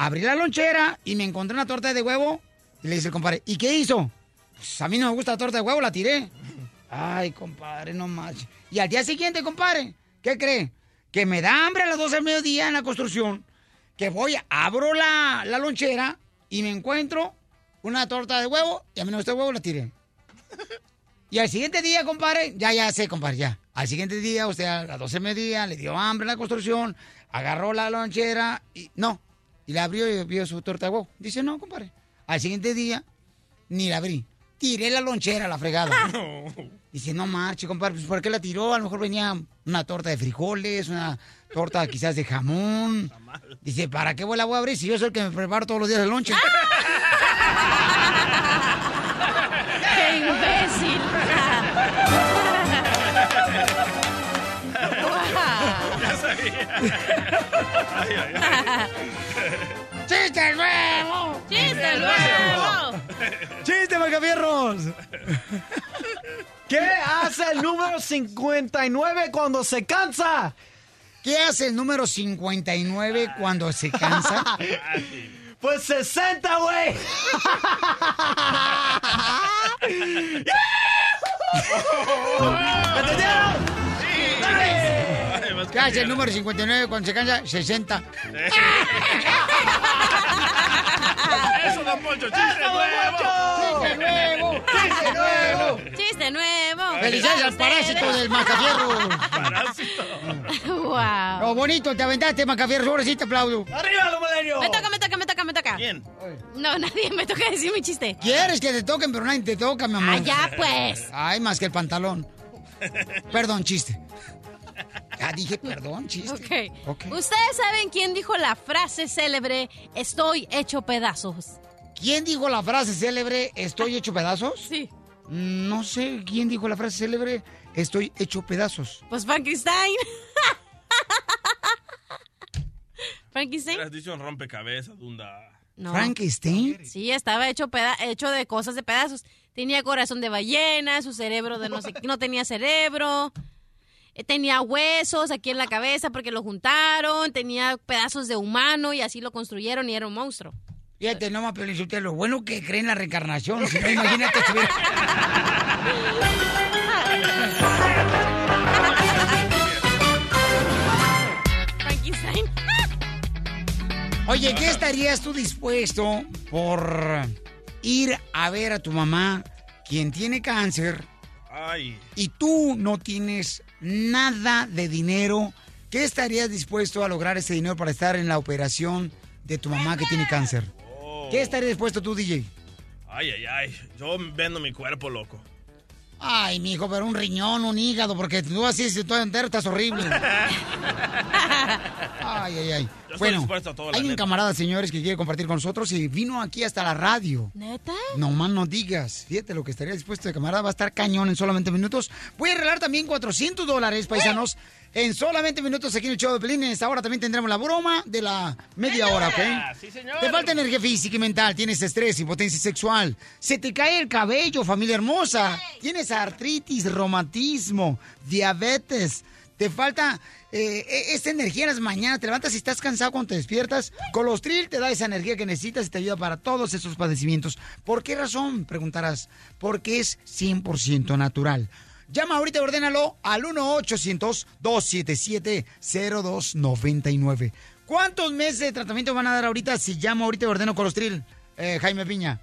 S3: Abrí la lonchera y me encontré una torta de huevo. Y le dice el compadre, ¿y qué hizo? Pues a mí no me gusta la torta de huevo, la tiré. Ay, compadre, no marche. Y al día siguiente, compadre, ¿qué cree? Que me da hambre a las 12 del mediodía en la construcción, que voy, abro la, la lonchera y me encuentro una torta de huevo y a mí no me gusta el huevo, la tiré. Y al siguiente día, compadre, ya, ya sé, compadre, ya. Al siguiente día, usted a las 12 de mediodía le dio hambre en la construcción, agarró la lonchera y no. Y la abrió y vio su torta de huevo. Dice, no, compadre. Al siguiente día, ni la abrí. Tiré la lonchera a la fregada. Dice, no marche, compadre, pues ¿por qué la tiró? A lo mejor venía una torta de frijoles, una torta quizás de jamón. Dice, ¿para qué la voy a abrir si yo soy el que me preparo todos los días el lonche?
S5: ¡Qué imbécil!
S4: Ay, ay, ay.
S3: ¡Chiste nuevo!
S5: ¡Chiste nuevo!
S3: ¡Chiste, Macafierros!
S15: ¿Qué hace el número 59 cuando se cansa?
S3: ¿Qué hace el número 59 cuando se cansa?
S15: Pues 60, güey. ¿Entendieron?
S3: ¿Qué hace el número 59 cuando se cansa? 60.
S4: Eso, don Poncho, chiste nuevo.
S3: ¡Chiste nuevo! ¡Chiste nuevo!
S5: ¡Chiste nuevo!
S3: ¡Felicidades al parásito del Macafierro!
S4: Parásito.
S5: ¡Wow!
S3: Lo bonito, te aventaste, Macafierro. Ahora sí te aplaudo.
S15: ¡Arriba, los milenios!
S5: Me toca, me toca, me toca, me toca.
S4: ¿Quién?
S5: No, nadie me toca decir mi chiste.
S3: ¿Quieres que te toquen, pero nadie te toca, mi amor?
S5: Ah, ya, pues.
S3: Ay, más que el pantalón. Perdón, chiste. Ya dije perdón, chiste.
S5: Ok.
S3: Ok.
S5: ¿Ustedes saben quién dijo la frase célebre, estoy hecho pedazos?
S3: ¿Quién dijo la frase célebre, estoy hecho pedazos?
S5: Sí.
S3: No sé quién dijo la frase célebre, estoy hecho pedazos.
S5: Pues Frankenstein. ¿Frankenstein?
S4: Hubieras dicho un rompecabezas, Dunda.
S5: No.
S3: ¿Frankenstein?
S5: Sí, estaba hecho, peda- hecho de cosas de pedazos. Tenía corazón de ballena, su cerebro de no sé qué, no tenía cerebro. Eh, Tenía huesos aquí en la cabeza porque lo juntaron, tenía pedazos de humano y así lo construyeron y era un monstruo.
S3: Fíjate, no más, pero lo bueno que creen en la reencarnación. Si no, imagínate
S5: Frankenstein.
S3: Oye, ¿qué estarías tú dispuesto por ir a ver a tu mamá, quien tiene cáncer,
S4: Ay.
S3: y tú no tienes nada de dinero? ¿Qué estarías dispuesto a lograr ese dinero para estar en la operación de tu mamá que tiene cáncer? ¿Qué estarías dispuesto tú, DJ?
S4: Ay, ay, ay. Yo vendo mi cuerpo, loco.
S3: Ay, mijo, pero un riñón, un hígado, porque tú así, si todo entero, estás horrible. Ay, ay, ay.
S4: Yo estoy
S3: Bueno,
S4: dispuesto a todo, la
S3: hay un
S4: neta.
S3: camarada, señores, que quiere compartir con nosotros y vino aquí hasta la radio.
S5: ¿Neta?
S3: No más no digas. Fíjate lo que estaría dispuesto de camarada. Va a estar cañón en solamente minutos. Voy a regalar también 400 dólares, paisanos. En solamente minutos aquí en el show de Pelín. En esta hora también tendremos la broma de la media hora, ¿ok?
S4: Sí, señor.
S3: Te falta energía física y mental, tienes estrés, impotencia sexual, se te cae el cabello, familia hermosa, tienes artritis, reumatismo, diabetes, te falta eh, e- esta energía en las mañanas, te levantas y estás cansado cuando te despiertas, Colostril te da esa energía que necesitas y te ayuda para todos esos padecimientos. ¿Por qué razón? Preguntarás, porque es 100% natural. Llama ahorita y ordénalo al 1-800-277-0299. ¿Cuántos meses de tratamiento van a dar ahorita si llamo ahorita y ordeno Colostril, eh, Jaime Piña?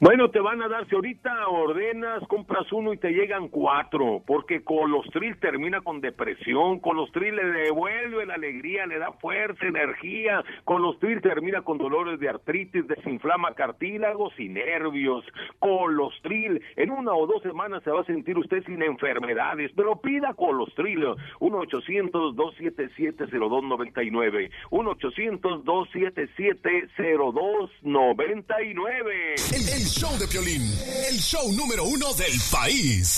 S16: Bueno, te van a dar, si ahorita ordenas, compras uno y te llegan cuatro, porque Colostril termina con depresión, Colostril le devuelve la alegría, le da fuerza, energía, Colostril termina con dolores de artritis, desinflama cartílagos y nervios, Colostril, en una o dos semanas se va a sentir usted sin enfermedades, pero pida Colostril, 1-800-277-0299, 1-800-277-0299.
S7: El, el show de Piolín, el show número uno del país.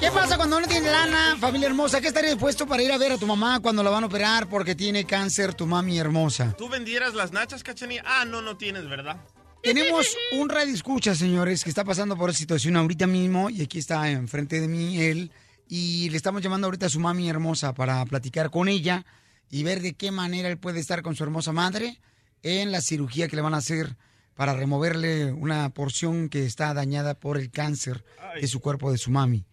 S3: ¿Qué pasa cuando no tiene lana, familia hermosa? ¿Qué estaría dispuesto para ir a ver a tu mamá cuando la van a operar porque tiene cáncer tu mami hermosa?
S4: ¿Tú vendieras las nachas, cachanilla? Ah, no, no tienes, ¿verdad?
S3: Tenemos un radio escucha, señores, que está pasando por esa situación ahorita mismo y aquí está enfrente de mí él y le estamos llamando ahorita a su mami hermosa para platicar con ella y ver de qué manera él puede estar con su hermosa madre en la cirugía que le van a hacer para removerle una porción que está dañada por el cáncer de su cuerpo de su mami.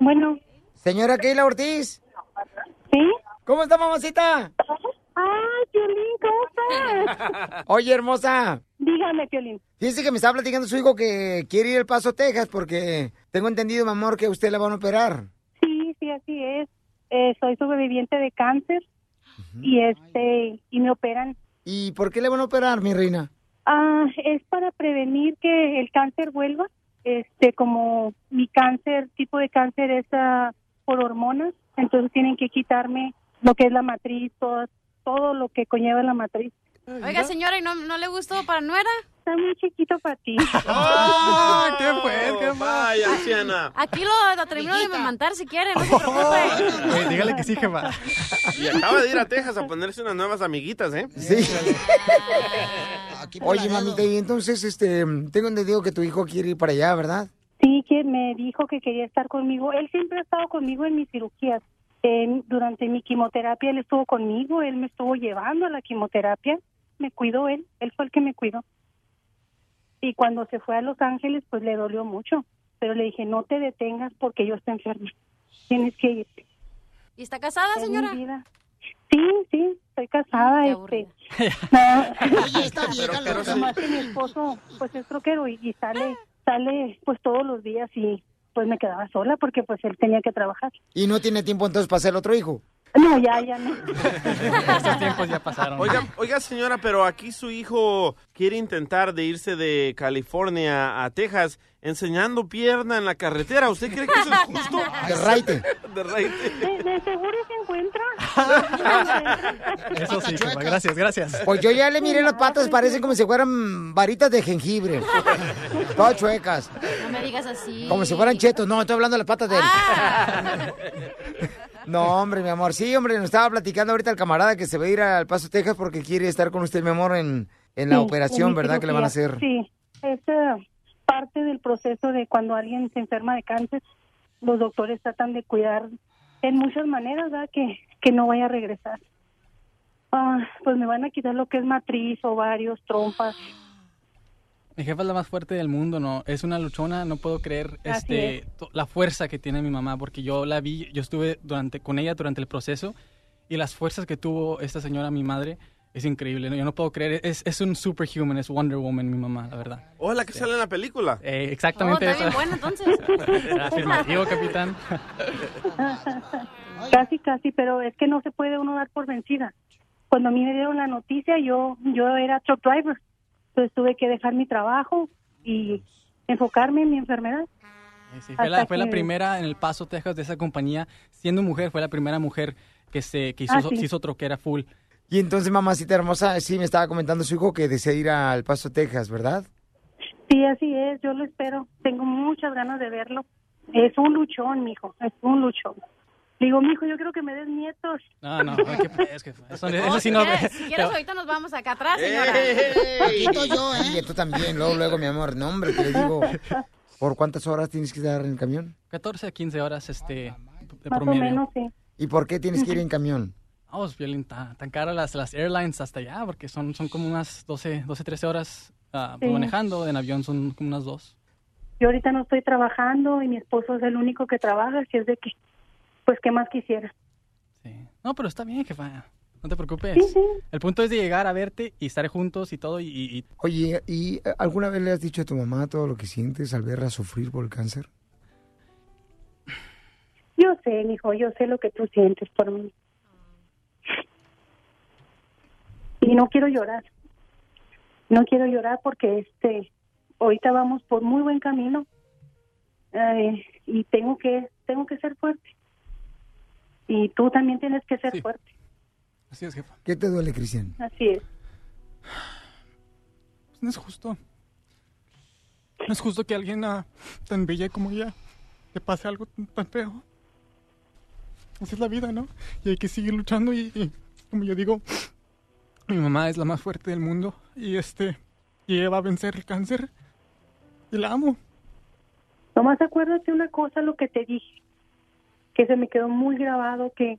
S17: Bueno.
S3: Señora Keila Ortiz.
S17: ¿Sí?
S3: ¿Cómo está, mamacita?
S17: Ay, Piolín, ¿cómo estás?
S18: Oye, hermosa.
S17: Dígame, Piolín.
S18: Fíjese que me estaba platicando su hijo que quiere ir al Paso, Texas, porque tengo entendido, mi amor, que usted la van a operar.
S17: Sí, sí, así es. Eh, soy sobreviviente de cáncer y este y me operan.
S18: ¿Y por qué le van a operar, mi reina?
S17: Ah, es para prevenir que el cáncer vuelva. Este, como mi cáncer, tipo de cáncer es ah, por hormonas, entonces tienen que quitarme lo que es la matriz, todo, todo lo que conlleva la matriz.
S5: Oiga, señora, ¿y no, no le gustó para nuera?
S17: Está muy chiquito para ti.
S4: ¡Oh! ¿Qué fue? ¿Qué Vaya, anciana.
S5: Aquí lo, lo termino de mamantar si quiere, no se preocupe.
S3: Eh, dígale que sí, jefa.
S4: Y acaba de ir a Texas a ponerse unas nuevas amiguitas, ¿eh?
S18: Sí. Oye, mamita, y entonces, este, tengo entendido que tu hijo quiere ir para allá, ¿verdad?
S17: Sí, que me dijo que quería estar conmigo. Él siempre ha estado conmigo en mis cirugías. Eh, durante mi quimioterapia él estuvo conmigo, él me estuvo llevando a la quimioterapia, me cuidó él, él fue el que me cuidó. Y cuando se fue a Los Ángeles, pues le dolió mucho, pero le dije, no te detengas porque yo estoy enferma, tienes que irte.
S5: ¿Y está casada,
S17: Es mi
S5: señora?
S17: vida. Sí, sí, estoy casada. este,
S18: vieja
S17: pero, nomás que mi esposo, pues es troquero y, y sale, sale pues todos los días y pues me quedaba sola porque pues él tenía que trabajar.
S18: Y no tiene tiempo entonces para hacer otro hijo.
S17: No, ya, ya no.
S3: Estos tiempos ya pasaron.
S4: Oiga, oiga, señora, pero aquí su hijo quiere intentar de irse de California a Texas enseñando pierna en la carretera. ¿Usted cree que eso es justo?
S18: De raite.
S4: De raite.
S17: De, de seguro se encuentra.
S3: Eso sí. Gracias, gracias.
S18: Pues yo ya le miré las patas, parecen como si fueran varitas de jengibre. Todas chuecas.
S5: No me digas así.
S18: Como si fueran chetos. No, estoy hablando de las patas de él.
S5: Ah.
S18: No, hombre, mi amor. Sí, hombre, nos estaba platicando ahorita el camarada que se va a ir al Paso, Texas porque quiere estar con usted, mi amor, en, en la
S17: Sí,
S18: operación,
S17: en
S18: ¿verdad? Que le van a hacer.
S17: Sí, es eh, parte del proceso de cuando alguien se enferma de cáncer. Los doctores tratan de cuidar en muchas maneras, ¿verdad? Que, que no vaya a regresar. Ah, pues me van a quitar lo que es matriz, ovarios, trompas.
S19: Mi jefa es la más fuerte del mundo, ¿no? Es una luchona, no puedo creer
S17: Así
S19: este,
S17: es.
S19: la fuerza que tiene mi mamá, porque yo la vi, yo estuve durante, con ella durante el proceso y las fuerzas que tuvo esta señora, mi madre, es increíble, ¿no? Yo no puedo creer, es, es un superhuman, es Wonder Woman, mi mamá, la verdad.
S4: Oh, la que sale en la película.
S19: Eh,
S5: Oh,
S19: exactamente
S5: está bien
S19: eso.
S5: buena entonces.
S19: Afirmativo, capitán.
S17: Casi, casi, pero es que no se puede uno dar por vencida. Cuando a mí me dieron la noticia, yo yo era truck driver, entonces tuve que dejar mi trabajo y enfocarme en mi enfermedad.
S19: Sí, fue, la, primera en El Paso, Texas, de esa compañía, siendo mujer, fue la primera mujer que se, que hizo,
S17: Ah, sí.
S19: se hizo troquera full.
S18: Y entonces, mamacita hermosa, sí me estaba comentando su hijo que desea ir al Paso, Texas, ¿verdad?
S17: Sí, así es, yo lo espero. Tengo muchas ganas de verlo. Es un luchón, mijo, es un luchón. Digo, mijo, yo quiero que me des nietos.
S19: No, no, ¿qué es que eso,
S5: Oh,
S19: eso
S5: si
S19: sí no.
S5: quieres, si quieres, ahorita nos vamos acá atrás, señora.
S18: Aquí estoy yo, ¿eh? Y tú también, luego, luego, mi amor. No, hombre, te digo, ¿por cuántas horas tienes que estar en el camión?
S19: 14 a 15 horas este, de
S17: Más o
S19: promedio.
S17: menos, sí.
S18: ¿Y por qué tienes que ir en camión?
S19: Oh, es violín, tan, tan caras las, las airlines hasta allá, porque son, son como unas 12, 12 13 horas ah,
S17: Sí.
S19: manejando, en avión son como unas dos.
S17: Yo ahorita no estoy trabajando y mi esposo es el único que trabaja, así es de que, pues, ¿qué más quisiera?
S19: No, pero está bien, jefa. No te preocupes.
S17: Sí, sí.
S19: El punto es de llegar a verte y estar juntos y todo. Y,
S18: Oye, ¿y alguna vez le has dicho a tu mamá todo lo que sientes al verla sufrir por el cáncer?
S17: Yo sé, mijo, yo sé lo que tú sientes por mí. Y no quiero llorar. No quiero llorar porque este ahorita vamos por muy buen camino. Eh, y tengo que tengo que ser fuerte. Y tú también tienes que ser fuerte.
S19: Así es, jefa.
S18: ¿Qué te duele, Cristian?
S17: Así es.
S19: Pues no es justo. No es justo que alguien ah, tan bella como ella le pase algo tan- tan feo. Así es la vida, ¿no? Y hay que seguir luchando y, y, como yo digo, mi mamá es la más fuerte del mundo y este y ella va a vencer el cáncer y la amo.
S17: Nomás acuérdate una cosa, lo que te dije, que se me quedó muy grabado, que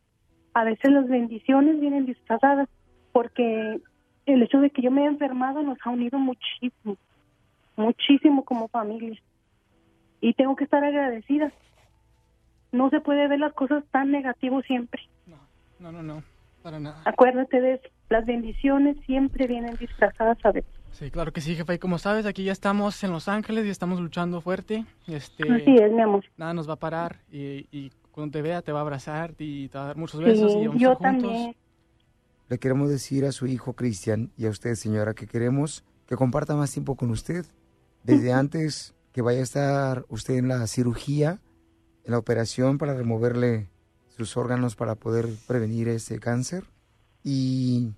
S17: a veces las bendiciones vienen disfrazadas, porque el hecho de que yo me haya enfermado nos ha unido muchísimo, muchísimo como familia. Y tengo que estar agradecida. No se puede ver las cosas tan negativas siempre.
S19: No, no, no. Para nada.
S17: Acuérdate de eso. Las bendiciones siempre vienen disfrazadas a veces.
S19: Sí, claro que sí, jefa. Y como sabes, aquí ya estamos en Los Ángeles y estamos luchando fuerte. Este,
S17: Así es, mi amor.
S19: Nada nos va a parar y, y cuando te vea te va a abrazar y te va a dar muchos besos y
S17: Sí,
S19: vamos a
S17: yo
S19: estar juntos.
S17: también.
S18: Le queremos decir a su hijo Cristian y a usted, señora, que queremos que comparta más tiempo con usted. Desde antes que vaya a estar usted en la cirugía, en la operación para removerle sus órganos para poder prevenir ese cáncer. Y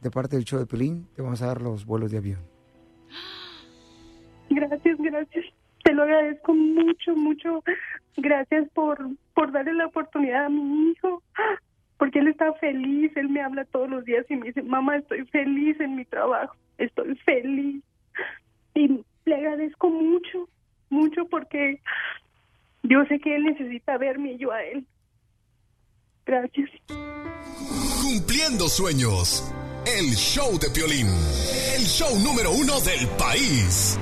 S18: de parte del show de Pelín, te vamos a dar los vuelos de avión.
S17: Gracias, gracias. Te lo agradezco mucho, mucho. Gracias por, por darle la oportunidad a mi hijo. Porque él está feliz. Él me habla todos los días y me dice, mamá, estoy feliz en mi trabajo. Estoy feliz. Y le agradezco mucho, mucho porque yo sé que él necesita verme y yo a él. Gracias.
S7: Cumpliendo sueños. El show de Piolín. El show número uno del país.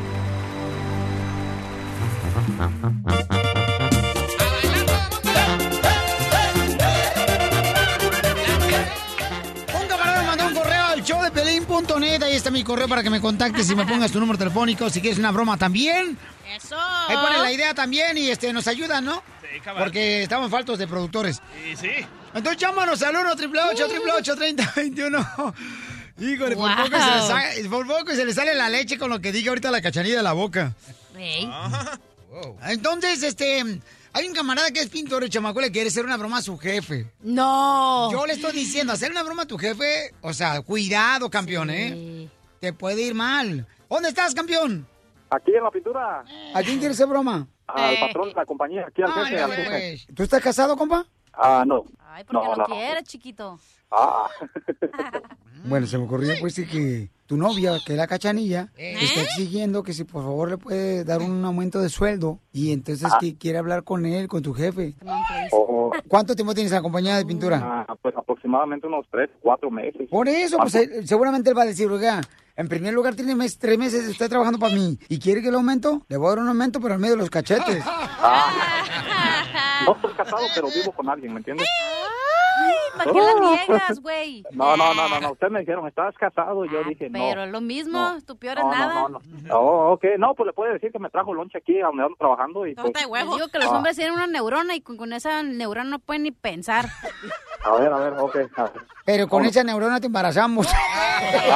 S3: Un camarada me mandó un correo al show de Pelín.net. Ahí está mi correo para que me contactes y me pongas tu número telefónico. Si quieres una broma también.
S5: Eso.
S3: Ahí pones la idea también y este nos ayudan, ¿no?
S4: Sí, cabal.
S3: Porque estamos faltos de productores.
S4: Sí, sí.
S3: Entonces llámanos al 1 888 3021 Híjole, por,
S5: Wow.
S3: poco se le sale, por poco se le sale la leche con lo que diga ahorita la cachanilla de la boca.
S5: Ey.
S3: Entonces, este, hay un camarada que es pintor y chamaco le quiere hacer una broma a su jefe.
S5: No.
S3: Yo le estoy diciendo, hacer una broma a tu jefe, o sea, cuidado, campeón, ¿eh? Te puede ir mal. ¿Dónde estás, campeón?
S20: Aquí en la pintura,
S3: ¿A quién quieres hacer broma?
S20: al patrón de la compañía, aquí al jefe. al jefe.
S3: pues. ¿Tú estás casado, compa?
S20: Ah, no.
S5: Ay, porque
S20: No,
S5: no,
S20: no.
S5: quiere, chiquito.
S20: Ah.
S3: Bueno, se me ocurrió pues que tu novia, que es la cachanilla,
S5: ¿Eh?
S3: está exigiendo que si por favor le puede dar un aumento de sueldo y entonces
S20: Ah.
S3: que quiere hablar con él, con tu jefe.
S20: Oh,
S3: ¿Cuánto tiempo tienes en la compañía de pintura?
S20: ah, pues aproximadamente unos tres, cuatro meses.
S3: Por eso, pues él- seguramente él va a decir, oiga, en primer lugar tiene mes, tres meses estar trabajando para mí y quiere que le aumento, le voy a dar un aumento pero en medio de los cachetes.
S20: No estoy casado, pero vivo con alguien, ¿me entiendes?
S5: ¿Para qué la niegas, güey?
S20: No, no, no, no, no. Ustedes me dijeron, ¿estás casado? Y yo dije, no.
S5: Pero es lo mismo,
S20: No.
S5: tu peor es
S20: No,
S5: nada.
S20: no, no, no. Oh, ok. No, pues le puede decir que me trajo lonche aquí a donde ando trabajando y pues...
S5: Torta de huevo. Digo que los
S20: Ah.
S5: hombres tienen una neurona y con, con esa neurona no pueden ni pensar.
S20: A ver, a ver, ok. a ver.
S3: Pero con esa neurona te embarazamos.
S4: Ahí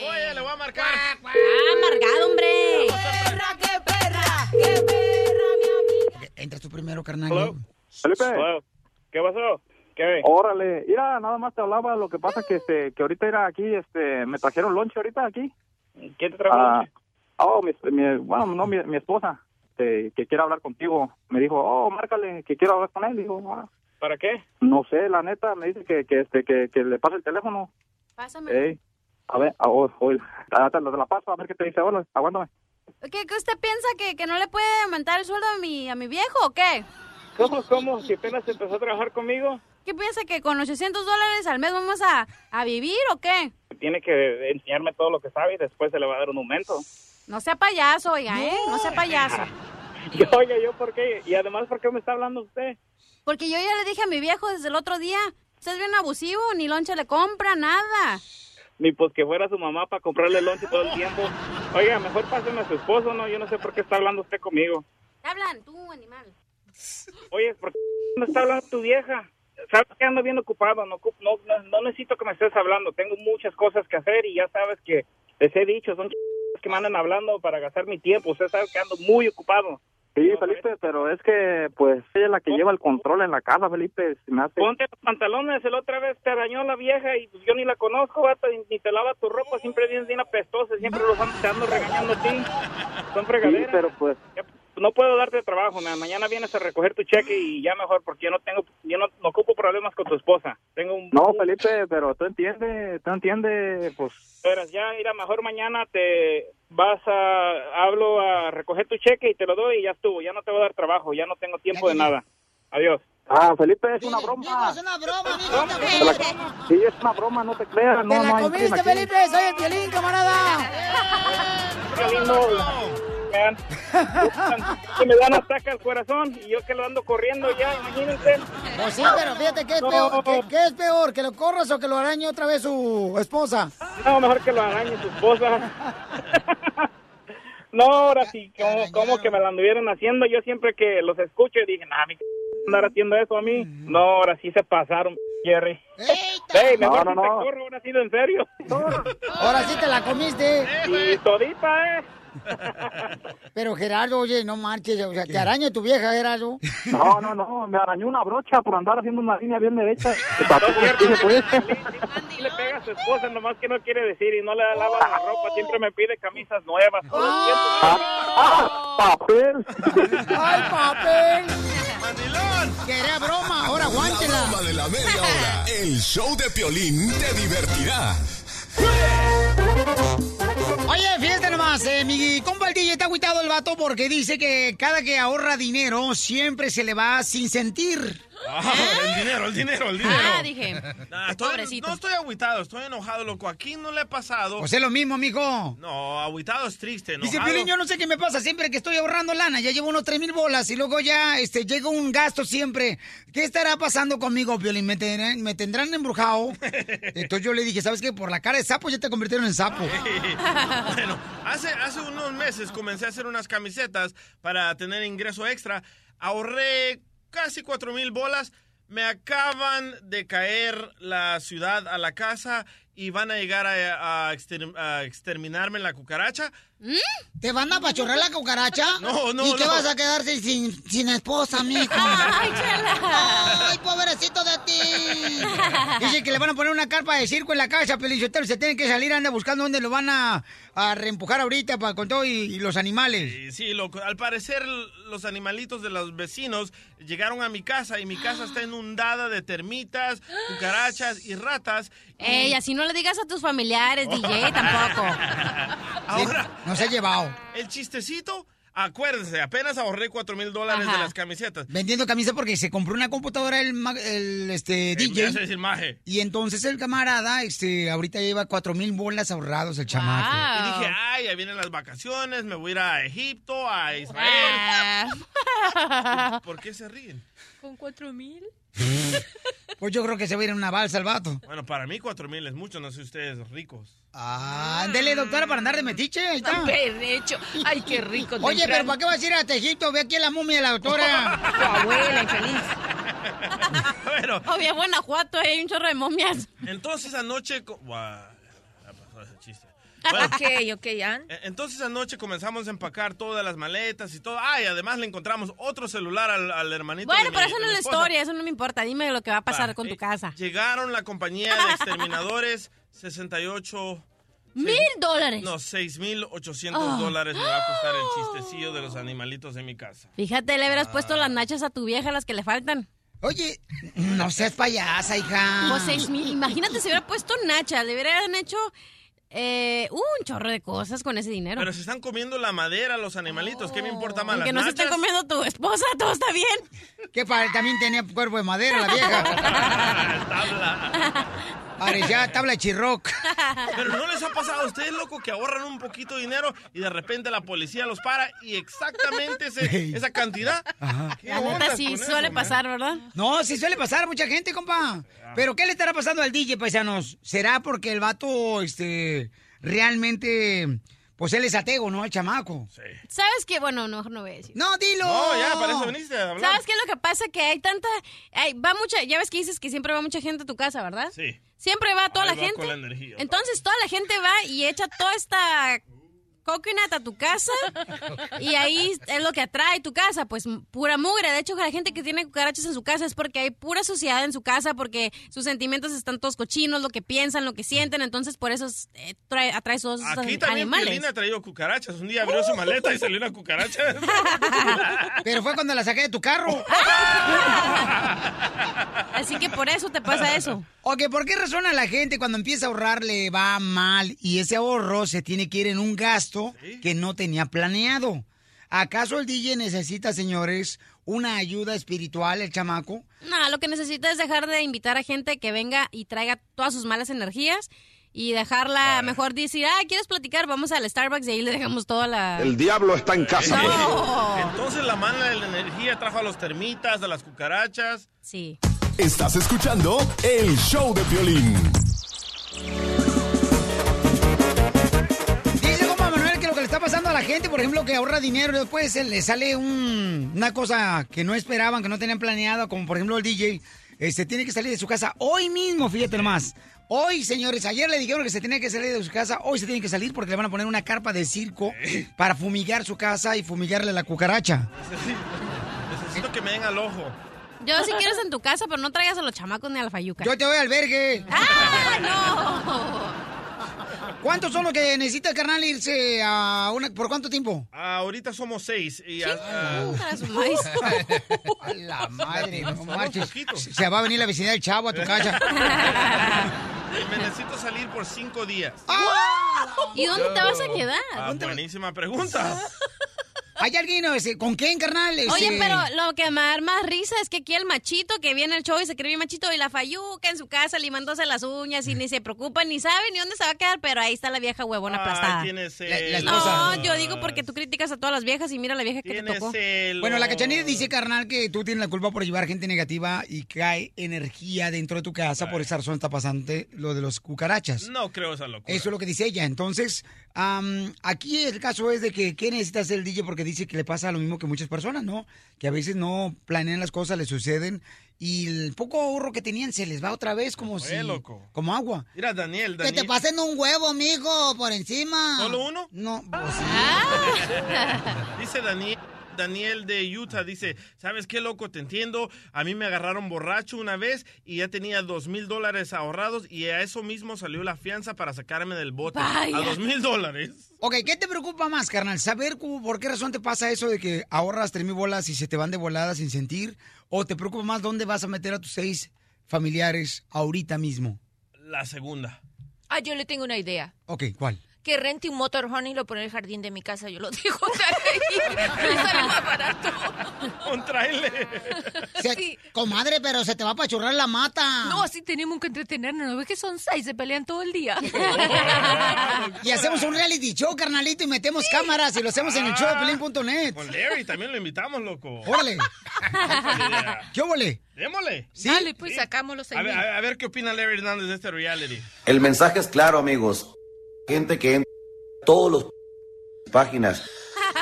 S4: voy, eh, le voy a marcar.
S5: ¡Ah, amargado, hombre!
S21: ¡Qué perra! ¡Qué perra, mi amiga!
S3: Entras tú primero, carnal.
S20: Felipe.
S9: ¿Qué pasó? ¿Qué?
S20: Órale, mira, nada más te hablaba, lo que pasa que este, que ahorita era aquí, este, me trajeron lonche ahorita aquí.
S9: ¿Quién te trajo
S20: Ah,
S9: lonche?
S20: Oh, mi, mi- bueno, no, mi, mi esposa, este, que quiere hablar contigo. Me dijo, oh, márcale, que quiero hablar con él. Digo, ah,
S9: ¿Para qué?
S20: no sé, la neta, me dice que, que, este, que, que le pase el teléfono.
S5: Pásame.
S20: A ver, ah, oh, oh, te, la- te la paso, a ver qué te dice ahora, aguántame.
S5: ¿Qué, qué usted piensa que, que no le puede aumentar el sueldo a mi, a mi viejo o qué?
S9: ¿Cómo, cómo? Si apenas empezó a trabajar conmigo,
S5: ¿Qué piensa que con 800 dólares al mes vamos a, a vivir o qué?
S9: tiene que enseñarme todo lo que sabe y después se le va a dar un aumento.
S5: No sea payaso, oiga, ¿eh? No sea payaso.
S9: Y oiga, ¿yo por qué? Y además, ¿por qué me está hablando usted?
S5: Porque yo ya le dije a mi viejo desde el otro día, usted es bien abusivo, ni lonche le compra, nada.
S9: Ni pues que fuera su mamá para comprarle lonche todo el tiempo. Oiga, mejor páseme a su esposo, ¿no? Yo no sé por qué está hablando usted conmigo.
S5: ¿Te hablan tú, animal?
S9: Oye, ¿por qué me está hablando tu vieja? Sabes que ando bien ocupado, no, no, no, no necesito que me estés hablando. Tengo muchas cosas que hacer y ya sabes que les he dicho, son ch- que me andan hablando para gastar mi tiempo. Usted sabe que ando muy ocupado.
S20: Sí, Felipe, pero es que, pues, ella es la que lleva el control en la casa, Felipe, se me hace...
S9: Ponte los pantalones, el otra vez te arañó la vieja y pues, yo ni la conozco, vato, ni te lava tu ropa, siempre vienes bien apestosa, siempre los ando, te ando regañando a ti. Son
S20: Sí,
S9: fregaderas.
S20: pero pues,
S9: No puedo darte trabajo, ma. mañana vienes a recoger tu cheque y ya mejor, porque yo no tengo, yo no, no ocupo problemas con tu esposa. Tengo un...
S20: no, Felipe, pero tú entiendes, tú entiendes, pues...
S9: Verás, ya, mira, mejor mañana te vas a, hablo a recoger tu cheque y te lo doy y ya estuvo, ya no te voy a dar trabajo, ya no tengo tiempo de nada. Adiós.
S20: Ah, Felipe, es una broma.
S3: Es una broma,
S20: Te la- Sí, es una broma, no te creas, no,
S3: ¡Te
S20: no
S3: la
S20: hay
S3: comiste. Felipe! ¡Soy el violín, camarada!
S9: Me dan, que me dan ataque al corazón y yo que lo ando corriendo ya, imagínense.
S3: Pues sí, pero fíjate, ¿qué es,
S9: No.
S3: peor, qué, qué es peor? ¿Que lo corras o que lo arañe otra vez su esposa?
S9: No, mejor que lo arañe su esposa. No, ahora sí, como, como que me lo anduvieron haciendo. Yo siempre que los escucho dije, nah, mi c- andar haciendo eso a mí. No, ahora sí se pasaron, Jerry. Ey, mejor
S3: No, no,
S9: te
S3: no.
S9: corro, ahora sí, en serio.
S3: Ahora sí te la comiste.
S9: Y todita, ¿eh?
S3: Pero Gerardo, oye, no marches, o sea, te araña tu vieja, Gerardo.
S10: No, no, no, me arañó una brocha por andar haciendo una línea bien derecha.
S9: Le pega a su esposa, nomás que no quiere decir y no le lava la ropa. Siempre me pide camisas nuevas. todo el tiempo.
S10: ¡Papel!
S3: ¡Ay, papel! Que era broma, ahora
S7: La
S3: aguántela.
S7: broma de la media hora. El show de Piolín te divertirá.
S3: Oye, fíjate nomás, eh, mi compa el DJ está agüitado el vato porque dice que cada que ahorra dinero siempre se le va sin sentir.
S4: Ah, el dinero, el dinero, el dinero.
S5: Ah, dije.
S4: Nah, estoy- no estoy agüitado, estoy enojado, loco. Aquí no le ha pasado.
S3: Pues es lo mismo, mijo.
S4: No, agüitado es triste,
S3: Dice
S4: enojado.
S3: Piolín, yo no sé qué me pasa siempre que estoy ahorrando lana. Ya llevo unos tres mil bolas y luego ya este, llega un gasto siempre. ¿Qué estará pasando conmigo, Piolín? ¿Me tendrán, me tendrán embrujado? Entonces yo le dije, ¿sabes qué? Por la cara de sapo ya te convirtieron en sapo.
S4: bueno, hace, hace unos meses comencé a hacer unas camisetas para tener ingreso extra. Ahorré casi cuatro mil bolas. Me acaban de caer la ciudad a la casa y van a llegar a, a exter- a exterminarme la cucaracha.
S3: ¿Te van a pachorrar la cucaracha?
S4: No, no,
S3: ¿Y qué
S4: no.
S3: vas a quedarte sin, sin esposa, mijo?
S5: Ay, chela.
S3: ¡Ay, pobrecito de ti! Dice que le van a poner una carpa de circo en la casa, Pelichotero. Se tiene que salir, anda buscando dónde lo van a, a reempujar ahorita para, con todo y, y los animales.
S4: Sí, loco. Al parecer los animalitos de los vecinos llegaron a mi casa y mi casa está inundada de termitas, cucarachas y ratas. Y-
S5: Ey, así no le digas a tus familiares, DJ, tampoco.
S4: Ahora,
S3: No se ha llevado.
S4: el chistecito, acuérdense, apenas ahorré cuatro mil dólares de las camisetas.
S3: Vendiendo camisa porque se compró una computadora el, el, este, DJ.
S4: hace decir maje.
S3: Y entonces el camarada, este, ahorita lleva cuatro mil bolas ahorrados el chamaco.
S4: Y dije, ay, ya vienen las vacaciones, me voy a ir a Egipto, a
S5: Ah.
S4: Israel. ¿Por qué se ríen?
S5: ¿Con cuatro mil?
S3: Pues yo creo que se va a ir en una balsa el vato.
S4: Bueno, para mí cuatro mil es mucho, no sé ustedes ricos.
S3: Ah, ándele, doctora, para andar de metiche. Ahí está.
S5: Derecho. Ay, qué rico.
S3: Oye, pero ¿para qué vas a ir a Egipto? Ve aquí a la momia de la doctora.
S5: Tu abuela, infeliz.
S4: Bueno.
S5: Obvio, Guanajuato, hay un chorro de momias.
S4: Entonces anoche... co- Guau, ya pasó ese
S22: Ok, ok, Ann.
S4: E- Entonces anoche comenzamos a empacar todas las maletas y todo. Ah, y además le encontramos otro celular al, al hermanito.
S5: Bueno,
S4: de
S5: pero
S4: mi-
S5: eso no es la historia, eso no me importa. Dime lo que va a pasar
S4: Va,
S5: con tu
S4: eh,
S5: casa.
S4: Llegaron la compañía de exterminadores, 68...
S5: ¿Mil dólares?
S4: No, 6,800
S5: Oh.
S4: dólares me va a costar el chistecillo de los animalitos de mi casa.
S5: Fíjate, le hubieras puesto las nachas a tu vieja, las que le faltan.
S3: Oye, no seas payasa, hija.
S5: Pues seis mil. Imagínate si hubiera puesto nachas, le hubieran hecho eh, un chorro de cosas con ese dinero.
S4: Pero se están comiendo la madera los animalitos. ¿Qué me importa más? Las
S5: no se esté
S4: nachas?
S5: comiendo tu esposa, todo está bien.
S3: Que también tenía cuerpo de madera la vieja. Parecía tabla de chirroc.
S4: Pero no les ha pasado a ustedes, loco, que ahorran un poquito de dinero y de repente la policía los para y exactamente ese- esa cantidad. ¿Qué
S5: La neta sí suele
S4: eso,
S5: pasar, ¿verdad?
S3: No, sí suele pasar a mucha gente, compa. Pero ¿qué le estará pasando al DJ, paisanos? ¿Será porque el vato, este, realmente, pues él es ateo, ¿no? El chamaco.
S5: ¿Sabes qué? Bueno, no, no voy a decir.
S3: No, dilo.
S4: No, ya, para eso viniste a hablar.
S5: ¿Sabes qué es lo que pasa? Que hay tanta... hay- va mucha... Ya ves que dices que siempre va mucha gente a tu casa, ¿verdad?
S4: Sí.
S5: Siempre va toda
S4: Ahí
S5: la
S4: va
S5: gente.
S4: con la energía.
S5: Entonces toda la gente va y echa toda esta coconut a tu casa y ahí es lo que atrae tu casa, pues pura mugre. De hecho, la gente que tiene cucarachas en su casa es porque hay pura suciedad en su casa, porque sus sentimientos están todos cochinos, lo que piensan, lo que sienten, entonces por eso es- eh, trae, atrae todos esos
S4: Aquí también
S5: animales.
S4: Ha traído cucarachas. Un día abrió su maleta y salió una cucaracha.
S3: Pero fue cuando la saqué de tu carro.
S5: Así que por eso te pasa eso.
S3: Ok, ¿por qué razón a la gente cuando empieza a ahorrar le va mal y ese ahorro se tiene que ir en un gasto que no tenía planeado? ¿Acaso el DJ necesita, señores, una ayuda espiritual, el chamaco?
S5: No, lo que necesita es dejar de invitar a gente que venga y traiga todas sus malas energías y dejarla, mejor decir, ah, ¿quieres platicar? Vamos al Starbucks y ahí le dejamos toda la...
S16: El diablo está en casa.
S5: No.
S4: Entonces la mala de la energía trajo a los termitas, a las cucarachas.
S5: Sí.
S7: Estás escuchando el show de Piolín.
S3: Dice compa Manuel que lo que le está pasando a la gente, por ejemplo, que ahorra dinero y después le sale un- una cosa que no esperaban, que no tenían planeado, como por ejemplo el DJ, este, tiene que salir de su casa hoy mismo, fíjate nomás. Hoy, señores, ayer le dijeron que se tenía que salir de su casa, hoy se tiene que salir porque le van a poner una carpa de circo para fumigar su casa y fumigarle la cucaracha.
S4: Necesito que me den al ojo.
S5: Yo si quieres en tu casa, pero no traigas a los chamacos ni a la fayuca.
S3: Yo te voy al albergue.
S5: ¡Ah, no!
S3: ¿Cuántos son los que necesita, carnal, irse a una... ¿Por cuánto tiempo?
S4: Ahorita somos seis. Y ah,
S5: A.
S3: A la madre, no marches. Se va a venir la vecindad del chavo a tu casa.
S4: Y me necesito salir por cinco días.
S5: ¿Y dónde te vas a quedar?
S4: Ah, buenísima pregunta.
S3: ¿Hay alguien ese, con quién, carnal?
S5: Oye,
S3: Ese-
S5: pero lo que me da más risa es que aquí el machito que viene al show y se cree bien machito y la fayuca en su casa limándose las uñas y ni se preocupa ni sabe ni dónde se va a quedar, pero ahí está la vieja huevona aplastada.
S4: tiene
S3: La- la
S5: No, yo digo porque tú criticas a todas las viejas y mira la vieja que te tocó.
S3: Bueno, la cachanilla dice, carnal, que tú tienes la culpa por llevar gente negativa y cae energía dentro de tu casa. Por esa razón está pasando lo de los cucarachas.
S4: No creo esa locura.
S3: Eso es lo que dice ella. Entonces, am, aquí el caso es de que ¿qué necesita hacer el DJ? Porque dice que le pasa lo mismo que muchas personas, ¿no? Que a veces no planean las cosas, les suceden y el poco ahorro que tenían se les va otra vez como si...
S4: Fue, loco.
S3: Como agua.
S4: Mira, Daniel,
S3: Que
S4: Daniel.
S3: te pasen un huevo, mijo, por encima.
S4: ¿Solo uno?
S3: No, pues sí.
S4: Dice Daniel. Daniel de Utah dice, ¿sabes qué, loco? Te entiendo. A mí me agarraron borracho una vez y ya tenía dos mil dólares ahorrados y a eso mismo salió la fianza para sacarme del bote.
S3: Vaya.
S4: A dos mil dólares.
S3: Ok, ¿qué te preocupa más, carnal? ¿Saber cu- por qué razón te pasa eso de que ahorras tres mil bolas y se te van de volada sin sentir? ¿O te preocupa más dónde vas a meter a tus seis familiares ahorita mismo?
S4: La segunda.
S22: Ah, yo le tengo una idea.
S3: Ok, ¿cuál?
S22: Que rente un motorhome y lo pone en el jardín de mi casa. Yo lo. Me sale más barato.
S4: Un trailer.
S3: Se- Comadre, pero se te va a pachurrar la mata.
S22: No, así tenemos que entretenernos. ¿No ves que son seis? Se pelean todo el día.
S3: Y hacemos un reality show, carnalito, y metemos cámaras y lo hacemos en el show de Pelín.net.
S4: Con Larry también lo invitamos, loco.
S3: Órale. ¿Qué óvole?
S4: Démosle.
S22: Dale, pues mil.
S4: a ver- a ver qué opina Larry Hernández de este reality.
S23: El mensaje es claro, amigos. Gente que entra todos los páginas.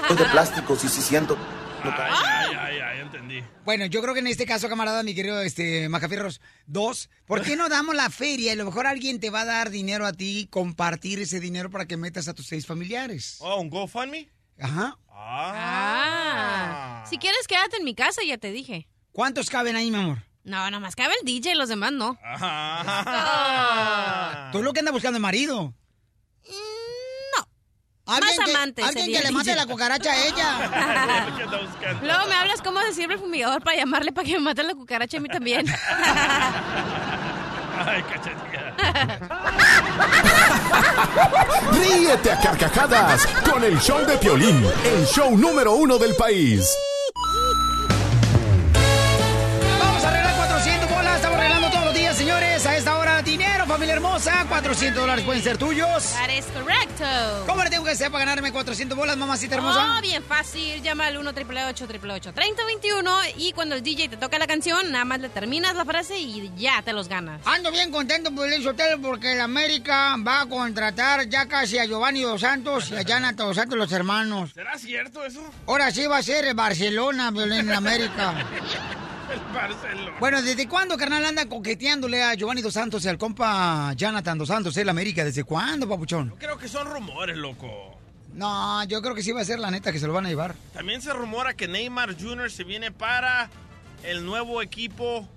S23: Es de plástico, sí, sí siento.
S4: Ay, ay, ay, ay, entendí.
S3: Bueno, yo creo que en este caso, camarada, mi querido este, Macafierros, dos, ¿por qué no damos la feria? Y a lo mejor alguien te va a dar dinero a ti, compartir ese dinero para que metas a tus seis familiares.
S4: Oh, ¿un GoFundMe?
S3: Ajá.
S5: Ah. Si quieres, quédate en mi casa, ya te dije.
S3: ¿Cuántos caben ahí, mi amor?
S5: No, nada más cabe el DJ, los demás no.
S3: Tú lo que andas buscando es marido. Alguien
S5: Más
S3: que-
S5: amantes
S3: Alguien
S5: sería
S3: que le mate
S5: DJ.
S3: la cucaracha a ella.
S5: Luego me hablas cómo decirle el fumigador para llamarle para que me mate la cucaracha a mí también.
S4: Ay, cachetilla.
S7: Ríete a carcajadas con el show de Piolín, el show número uno del país.
S3: Hermosa. 400 dólares pueden ser tuyos.
S5: That is correcto.
S3: ¿Cómo le tengo que hacer para ganarme 400 bolas, mamacita hermosa?
S5: Oh, bien fácil. Llama al 1 888 3021 y cuando el DJ te toca la canción, nada más le terminas la frase y ya te los ganas.
S3: Ando bien contento, Piolín Sotelo, porque el América va a contratar ya casi a Giovanni Dos Santos y a Jonathan Dos Santos, los hermanos.
S4: ¿Será cierto eso?
S3: Ahora sí va a ser el Barcelona, Piolín, en América.
S4: El Barcelona.
S3: Bueno, ¿desde cuándo, carnal, anda coqueteándole a Giovanni Dos Santos y al compa Jonathan Dos Santos, el América? ¿Desde cuándo, papuchón?
S4: Creo que son rumores, loco.
S3: No, yo creo que sí va a ser la neta que se lo van a llevar.
S4: También se rumora que Neymar Jr. se viene para el nuevo equipo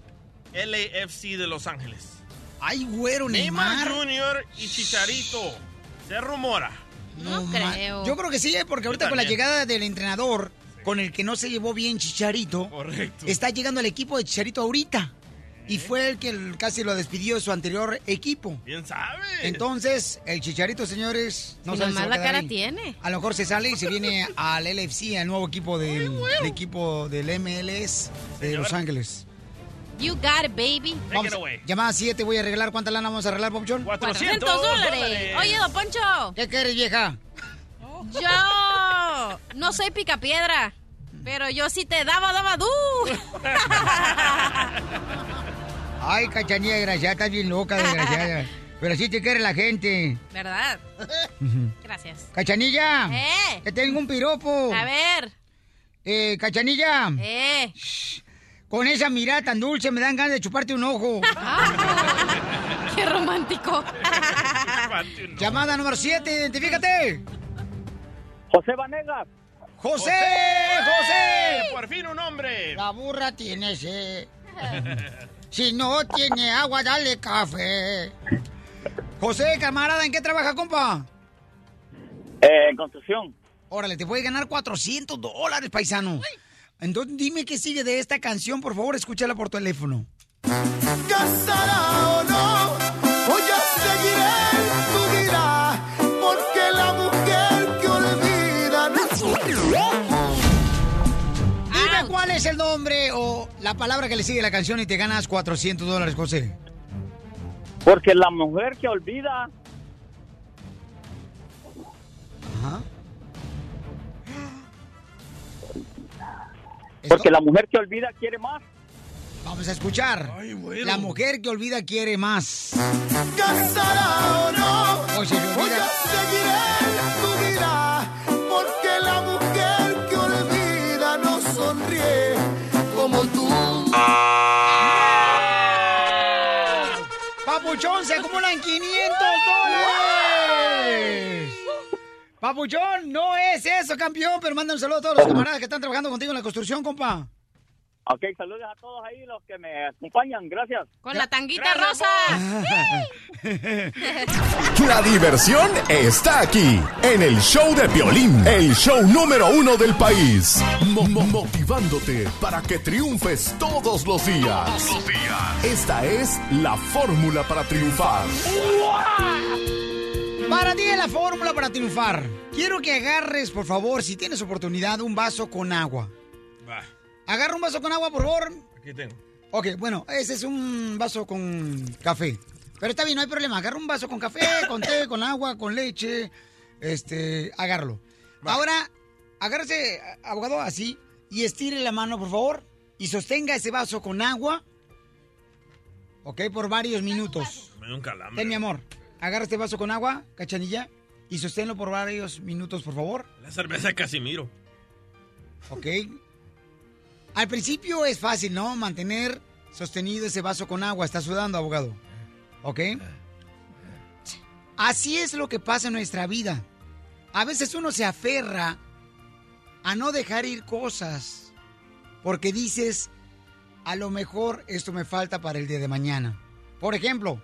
S4: LAFC de Los Ángeles.
S3: Ay, güero,
S4: Neymar
S3: Neymar.
S4: Jr. y Chicharito. Se rumora.
S5: No,
S3: ma-
S5: creo.
S3: Yo creo que sí, ¿eh? porque ahorita con la llegada del entrenador, con el que no se llevó bien Chicharito,
S4: Correcto.
S3: está llegando el equipo de Chicharito ahorita. Y fue el que casi lo despidió de su anterior equipo.
S4: Bien sabe.
S3: Entonces, el Chicharito, señores, no sabe si
S5: la cara
S3: ahí.
S5: tiene.
S3: A lo mejor se sale y se viene al LFC, al nuevo equipo del, del equipo del MLS de
S4: Señor.
S3: Los Ángeles.
S5: You got it, baby.
S3: Vamos, llamada 7, voy a arreglar. ¿Cuánta lana vamos a arreglar, Papuchón?
S5: 400 dólares. Oye, don Poncho.
S3: ¿Qué quieres, vieja?
S5: Yo no soy picapiedra, pero yo sí te daba, daba du.
S3: Ay, cachanilla desgraciada, estás bien loca, desgraciada. Pero sí te quiere la gente.
S5: ¿Verdad? Gracias.
S3: Cachanilla.
S5: Eh.
S3: Que tengo un piropo.
S5: A ver.
S3: Eh, Cachanilla.
S5: Eh.
S3: Con esa mirada tan dulce me dan ganas de chuparte un ojo.
S5: Qué romántico.
S3: Llamada número 7, identifícate.
S10: José Vanegas.
S3: José, José.
S4: Por fin un hombre.
S3: La burra tiene sed. Si no tiene agua, dale café. José, camarada, ¿en qué trabaja, compa?
S10: Eh, en construcción.
S3: Órale, te puede ganar 400 dólares, paisano. Entonces, dime qué sigue de esta canción, por favor, escúchala por teléfono.
S2: La
S3: palabra que le sigue a la canción y te ganas 400 dólares, José.
S10: Porque la mujer que olvida.
S3: Ajá.
S10: Porque la mujer que olvida quiere más.
S3: Vamos a escuchar. La mujer que olvida quiere más.
S2: casará o no,
S3: O se le
S2: o yo
S3: olvida.
S2: seguiré tu vida,
S3: Papuchón, no es eso, campeón, pero manda un saludo a todos los camaradas que están trabajando contigo en la construcción, compa.
S10: Ok, saludos a todos ahí los que me acompañan. Gracias.
S5: Con la tanguita rosa.
S7: La diversión está aquí, en el show de Piolín, el show número uno del país. Mo- mo- motivándote para que triunfes todos los días. Esta es la fórmula para triunfar.
S3: Para ti es la fórmula para triunfar. Quiero que agarres, por favor, si tienes oportunidad, un vaso con agua.
S4: Va,
S3: Agarra un vaso con agua, por favor.
S4: aquí tengo.
S3: Ok, bueno, ese es un vaso con café. Pero está bien, no hay problema. Agarra un vaso con café, con té, con agua, con leche. Este, agárralo. Ahora, agárrese, abogado, así. Y estire la mano, por favor. Y sostenga ese vaso con agua. Ok, por varios minutos.
S4: Me dio un calambre.
S3: Ten, mi amor. Agarra este vaso con agua, cachanilla. Y sosténlo por varios minutos, por favor.
S4: La cerveza de Casimiro.
S3: Ok. Al principio es fácil, ¿no? Mantener sostenido ese vaso con agua. Está sudando, abogado. ¿Ok? Así es lo que pasa en nuestra vida. A veces uno se aferra a no dejar ir cosas porque dices, a lo mejor esto me falta para el día de mañana. Por ejemplo,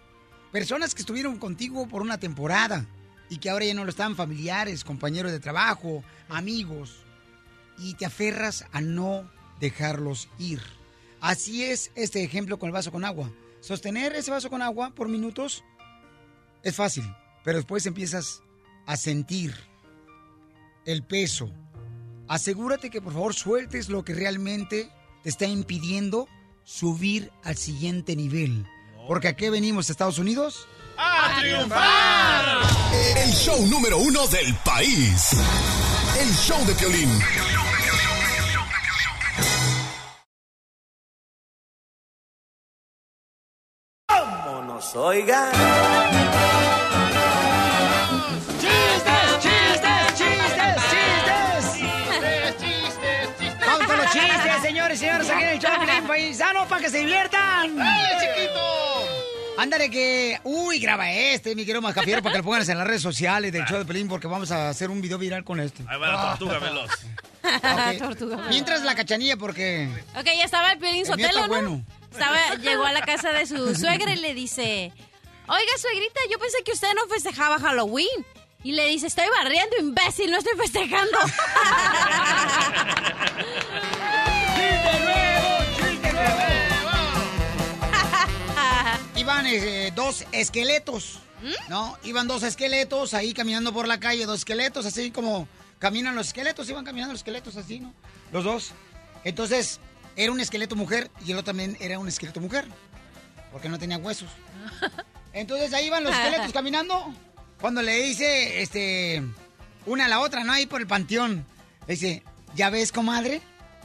S3: personas que estuvieron contigo por una temporada y que ahora ya no lo están, familiares, compañeros de trabajo, amigos, y te aferras a no dejarlos ir. Así es este ejemplo con el vaso con agua. Sostener ese vaso con agua por minutos es fácil, pero después empiezas a sentir el peso. Asegúrate que por favor sueltes lo que realmente te está impidiendo subir al siguiente nivel. Porque a qué venimos, Estados Unidos?
S4: ¡A triunfar!
S7: El show número uno del país. El show de Piolín.
S2: Vámonos, oiga.
S3: ¡Chistes, chistes, chistes, chistes! Vamos con los chistes, señores y señores, aquí en el show de Piolín Paisano para que se diviertan.
S4: ¡Dale, chiquito!
S3: Ándale que... Uy, graba este, mi querido Mascafiero, para que lo pongas en las redes sociales del show de Pelín, porque vamos a hacer un video viral con este.
S4: Ahí va la tortuga veloz.
S3: Ok.
S5: Tortuga.
S3: Mientras la cachanilla, porque...
S5: Ok, ya estaba el
S3: mío
S5: Sotelo, ¿no?
S3: bueno.
S5: Estaba, llegó a la casa de su suegra y le dice, oiga, suegrita, yo pensé que usted no festejaba Halloween. Y le dice, estoy barriendo, imbécil, no estoy festejando.
S3: Iban eh, dos esqueletos, ¿no? Iban dos esqueletos ahí caminando por la calle, dos esqueletos, así como caminan los esqueletos, iban caminando los esqueletos así, ¿no? Los dos. Entonces, era un esqueleto mujer y el otro también era un esqueleto mujer. Porque no tenía huesos. Entonces ahí van los esqueletos caminando. Cuando le dice, este, una a la otra, ¿no? Ahí por el panteón. Le dice, ¿ya ves, comadre?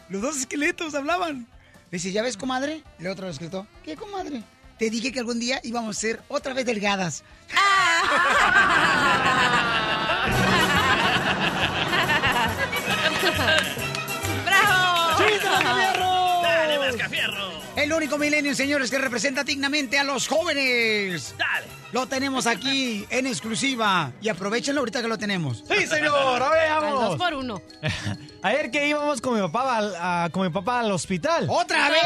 S3: Los dos esqueletos hablaban. Le dice, ¿ya ves, comadre? El otro esqueleto, ¿qué, comadre? Te dije que algún día íbamos a ser otra vez delgadas.
S5: ¡Bravo!
S3: ¡Chiste, Mascafierro!
S4: ¡Dale, Mascafierro!
S3: El único milenio, señores, que representa dignamente a los jóvenes.
S4: ¡Dale!
S3: Lo tenemos aquí en exclusiva. Y aprovechenlo ahorita que lo tenemos.
S24: Sí, señor, a ver, vamos.
S5: Al dos por uno.
S24: Ayer que íbamos con mi papá al, a- con mi papá al hospital.
S3: ¡Otra vez!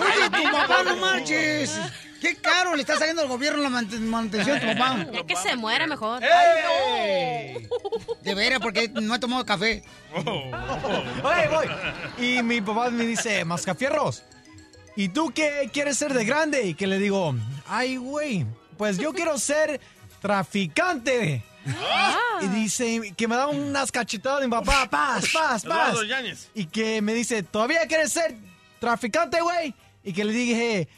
S3: Oye, tu papá, no marches. Qué caro le está saliendo al gobierno la manutención de tu papá.
S5: Ya que se muera mejor.
S3: De veras, porque no he tomado café.
S24: Oye, voy. Y mi papá me dice, Mascafierros, ¿y tú qué quieres ser de grande? Y que le digo, ay, güey, pues yo quiero ser traficante. Y dice que me da unas cachetadas de mi papá, paz, paz, paz. Y que me dice, ¿todavía quieres ser traficante, güey? Y que le dije,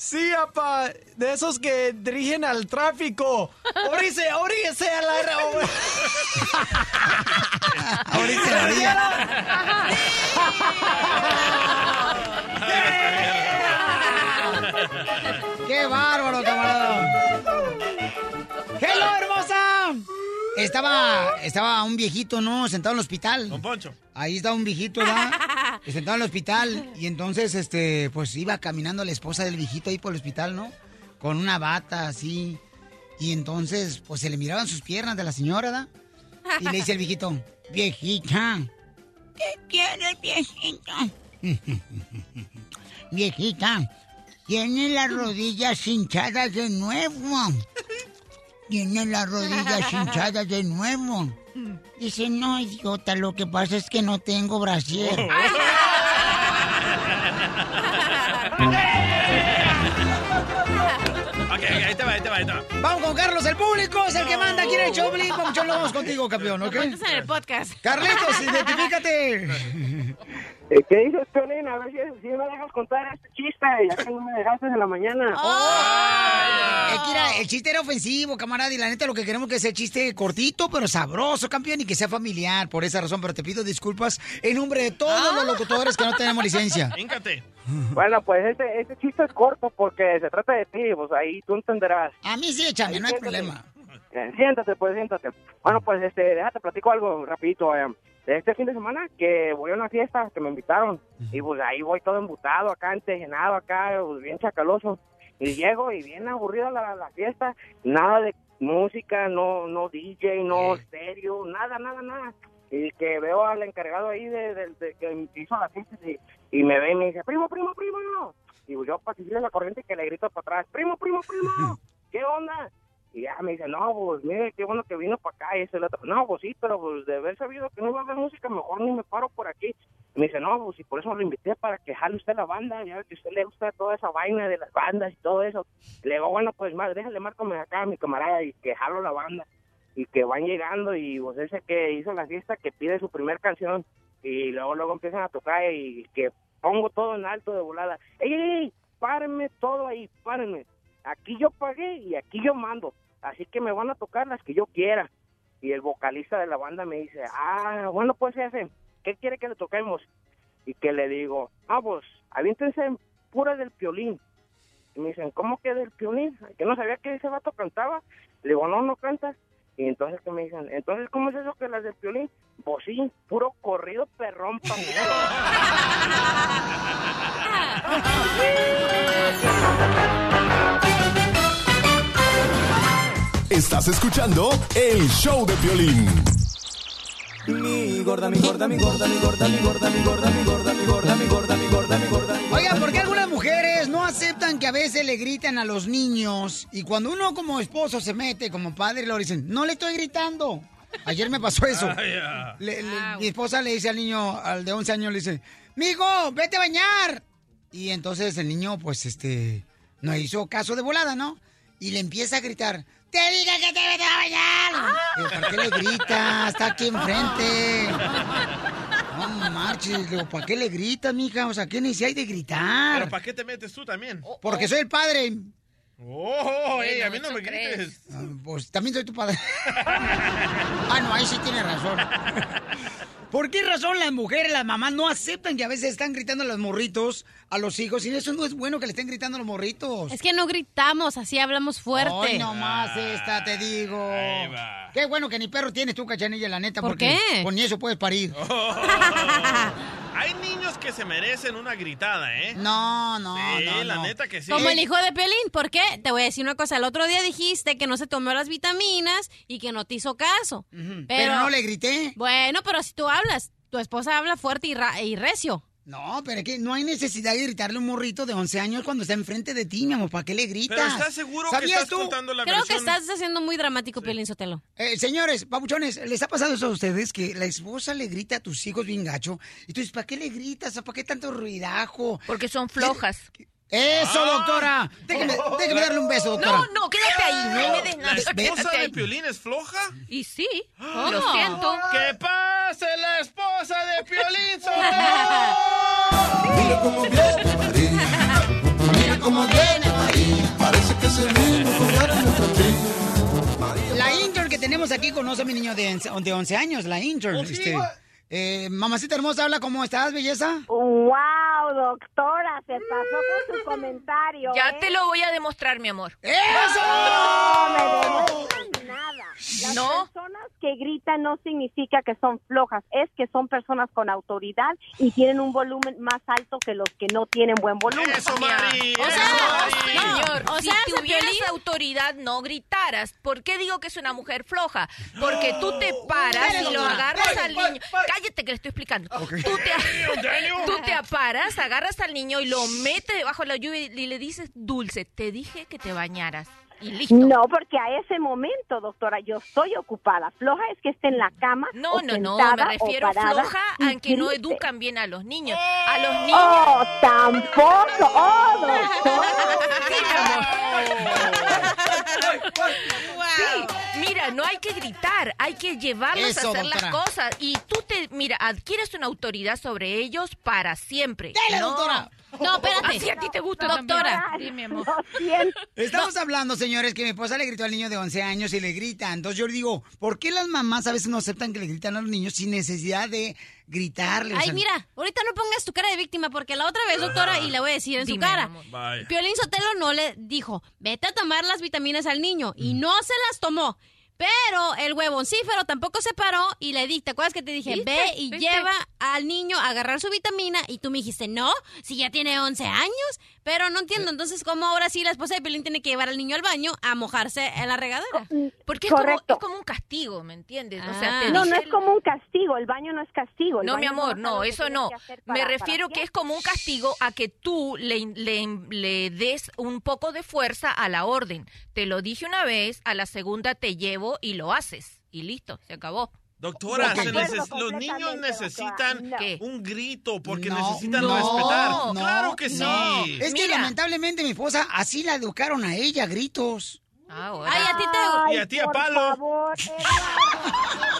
S24: sí, papá, de esos que dirigen al tráfico. Oríse, oríse a la...
S3: Oríse a la orilla. ¡Qué bárbaro, camarada! ¡Hello! Estaba, estaba un viejito, ¿no? Sentado en el hospital.
S4: Don Poncho.
S3: Ahí estaba un viejito, ¿verdad? Sentado en el hospital. Y entonces, este, pues iba caminando la esposa del viejito ahí por el hospital, ¿no? Con una bata así. Y entonces, pues se le miraban sus piernas de la señora, ¿verdad? Y le dice el viejito, viejita, ¿qué quieres, viejita? viejita, tiene las rodillas hinchadas de nuevo. Tiene las rodillas hinchadas de nuevo. Dice, no, idiota, lo que pasa es que no tengo brasier.
S4: Ok, ok, ahí te va, ahí te va, ahí te va.
S3: Carlos, el público es el que manda aquí en el show. Papuchón, lo vamos contigo, campeón, ¿ok?
S5: Cuentas en el podcast.
S3: Carlitos, identifícate.
S6: Eh, ¿Qué dices, Piolín? A ver si, si me dejas contar este chiste, ya que no me dejaste en la mañana.
S3: Mira, el chiste era ofensivo, camarada, y la neta lo que queremos es que sea chiste cortito, pero sabroso, campeón, y que sea familiar, por esa razón, pero te pido disculpas en nombre de todos los locutores que no tenemos licencia.
S4: Híncate.
S6: Bueno, pues este, este chiste es corto porque se trata de ti, pues ahí tú entenderás.
S3: A mí sí, échame, no hay problema.
S6: Eh, siéntate, pues siéntate. Bueno, pues este, déjate platico algo rapidito. eh. Este fin de semana que voy a una fiesta que me invitaron y pues ahí voy todo embutado acá, entejenado acá, pues, bien chacaloso. Y llego y bien aburrida la, la fiesta, nada de música, no no DJ, no estéreo, nada, nada, nada. Y que veo al encargado ahí de, de- de que hizo la fiesta y, y me ve y me dice, primo, primo, primo. Y yo para seguirle la corriente que le grito para atrás, primo, primo, primo, ¿qué onda? Y ya me dice, no, pues mire, qué bueno que vino para acá y ese el otro. No, pues sí, pero pues de haber sabido que no iba a haber música, mejor ni me paro por aquí. Y me dice, no, pues y por eso lo invité para que jale usted la banda, ya que usted le gusta toda esa vaina de las bandas y todo eso. Le digo, bueno, pues más, déjale, márcame acá a mi camarada y que jalo la banda. Y que van llegando y pues ese que hizo la fiesta que pide su primer canción y luego luego empiezan a tocar y que pongo todo en alto de volada. ¡Ey, ey, ey! Párenme todo ahí, párenme. Aquí yo pagué y aquí yo mando. Así que me van a tocar las que yo quiera. Y el vocalista de la banda me dice, ah, bueno, pues jefe, ¿qué quiere que le toquemos? Y que le digo, ah, pues, aviéntense pura del piolín. Y me dicen, ¿cómo que del piolín? Que no sabía que ese vato cantaba. Le digo, no, no canta. Y entonces que me dicen, entonces, ¿cómo es eso que las del piolín? Pues sí, puro corrido perrón pa'
S7: Estás escuchando el show de Piolín.
S2: Mi gorda, mi gorda, mi gorda, mi gorda, mi gorda, mi gorda, mi gorda, mi gorda, mi gorda, mi gorda, mi gorda.
S3: Oigan, ¿por qué algunas mujeres no aceptan que a veces le gritan a los niños? Y cuando uno como esposo se mete, como padre, lo dicen, no le estoy gritando. Ayer me pasó eso.
S4: Ah.
S3: Le- le- mi esposa le dice al niño, al de 11 años, le dice, mijo, vete a bañar. Y entonces el niño, pues, este, no hizo caso de volada, ¿no? Y le empieza a gritar, te dije que te vete a bañar. Digo, ¿Por qué le grita? Está aquí enfrente. No marches, digo, ¿para qué le gritas, mija? O sea, ¿qué necesidad hay de gritar?
S4: ¿Pero para qué te metes tú también?
S3: Porque soy el padre.
S4: Oh, ey, a mí no me grites.
S3: Ah, Pues también soy tu padre. ah, no, ahí sí tiene razón. ¿Por qué razón las mujeres, las mamás, no aceptan que a veces están gritando a los morritos, a los hijos? Y eso no es bueno que le estén gritando a los morritos.
S5: Es que no gritamos, así hablamos fuerte.
S3: Ay, no más esta, te digo. Qué bueno que ni perro tienes tú, cachanilla, la neta.
S5: ¿Por
S3: porque
S5: qué?
S3: Con eso puedes parir.
S4: Hay niños que se merecen una gritada, ¿eh?
S3: No, no,
S4: Sí,
S3: no,
S4: la
S3: no.
S4: neta que sí.
S5: Como el hijo de Piolín, ¿por qué? Te voy a decir una cosa, el otro día dijiste que no se tomó las vitaminas y que no te hizo caso.
S3: Pero no le grité.
S5: Bueno, pero si tú hablas, tu esposa habla fuerte y, ra- y recio.
S3: No, pero es que no hay necesidad de gritarle a un morrito de 11 años cuando está enfrente de ti, mi amor. ¿Para qué le gritas?
S4: Pero ¿estás seguro que
S3: ¿Sabías
S4: estás
S3: tú?
S4: contando la
S5: Creo que estás haciendo muy dramático, Piolín Sotelo.
S3: Eh, señores, papuchones, ¿les ha pasado eso a ustedes? Que la esposa le grita a tus hijos bien gacho. Y tú dices, ¿para qué le gritas? ¿Para qué tanto ruidajo?
S22: Porque son flojas.
S3: ¡Eso,
S4: Ah.
S3: doctora! Déjeme, déjeme darle un beso, doctora.
S22: No, no, quédate ahí, no me des
S4: ¿La
S22: nada.
S4: esposa
S22: Quédate
S4: de. Piolín es floja?
S22: Y sí, lo siento.
S4: ¡Que pase la esposa de Piolín
S2: Mira cómo viene María. Mira cómo viene María. Parece que se vino a jugar en nuestra tía.
S3: La intern que tenemos aquí conoce a mi niño de, once- de 11 años, la intern.
S2: Oh, sí,
S3: este. Eh, mamacita hermosa, habla, ¿cómo estás, belleza?
S25: ¡Wow, doctora! Se pasó con su comentario.
S22: Ya
S25: ¿eh?
S22: te lo voy a demostrar, mi amor.
S25: No me nada. Las
S22: No.
S25: personas que gritan no significa que son flojas, es que son personas con autoridad y tienen un volumen más alto que los que no tienen buen volumen.
S4: Eso, Mari.
S22: O sea, señor,
S5: o
S22: si
S5: sea,
S22: tuvieras autoridad, no gritaras. ¿Por qué digo que es una mujer floja? Porque tú te paras y lo agarras al niño. Cállate que le estoy explicando. Tú, te, tú te aparas, agarras al niño y lo metes debajo de la lluvia y le dices, Dulce, te dije que te bañaras. Y listo.
S25: No, porque a ese momento, doctora, yo estoy ocupada. Floja es que esté en la cama.
S22: No,
S25: o
S22: no, no,
S25: sentada
S22: me
S25: o
S22: refiero
S25: parada
S22: floja a que no educan bien a los niños. A los niños.
S25: Oh, tampoco. Oh, doctora.
S22: Sí. Sí, mira, no hay que gritar, hay que llevarlos
S3: Eso,
S22: a hacer
S3: doctora.
S22: las cosas. Y tú te, mira, adquieres una autoridad sobre ellos para siempre.
S3: Dale,
S22: no.
S3: doctora.
S5: No, espérate.
S22: Así a ti te gusta
S5: Doctora.
S22: también. Sí, mi amor.
S3: Estamos hablando, señores, que mi esposa le gritó al niño de 11 años y le grita. Entonces yo le digo, ¿por qué las mamás a veces no aceptan que le gritan a los niños sin necesidad de gritarle? O
S5: Ay,
S3: sea,
S5: mira, ahorita no pongas tu cara de víctima porque la otra vez, doctora, y le voy a decir en su cara. Piolín Sotelo no le dijo, vete a tomar las vitaminas al niño. Y no se las tomó. Pero el huevoncífero tampoco se paró y le di, ¿te acuerdas que te dije?
S22: ¿Viste?
S5: Ve y
S22: ¿Viste?
S5: lleva al niño a agarrar su vitamina y tú me dijiste, no, si ya tiene 11 años. Pero no entiendo, entonces, ¿cómo ahora sí la esposa de Piolín tiene que llevar al niño al baño a mojarse en la regadera?
S22: Porque es como, es como un castigo, ¿me entiendes? O sea,
S5: Ah.
S22: te
S25: No, no es como un castigo. El baño no es castigo. El
S22: No, mi amor, no, eso no. Me refiero que es como un castigo a que tú le, le, le des un poco de fuerza a la orden. Te lo dije una vez, a la segunda te llevo y lo haces. Y listo, se acabó.
S4: Doctora, se neces- los niños necesitan un grito porque
S3: No,
S4: necesitan
S3: no,
S4: respetar.
S3: no,
S4: claro que sí.
S3: Es que
S22: Mira.
S3: lamentablemente mi esposa así la educaron a ella, gritos.
S22: Ahora.
S5: Ay, a ti te...
S4: Y a ti a
S25: por
S4: palo.
S25: favor,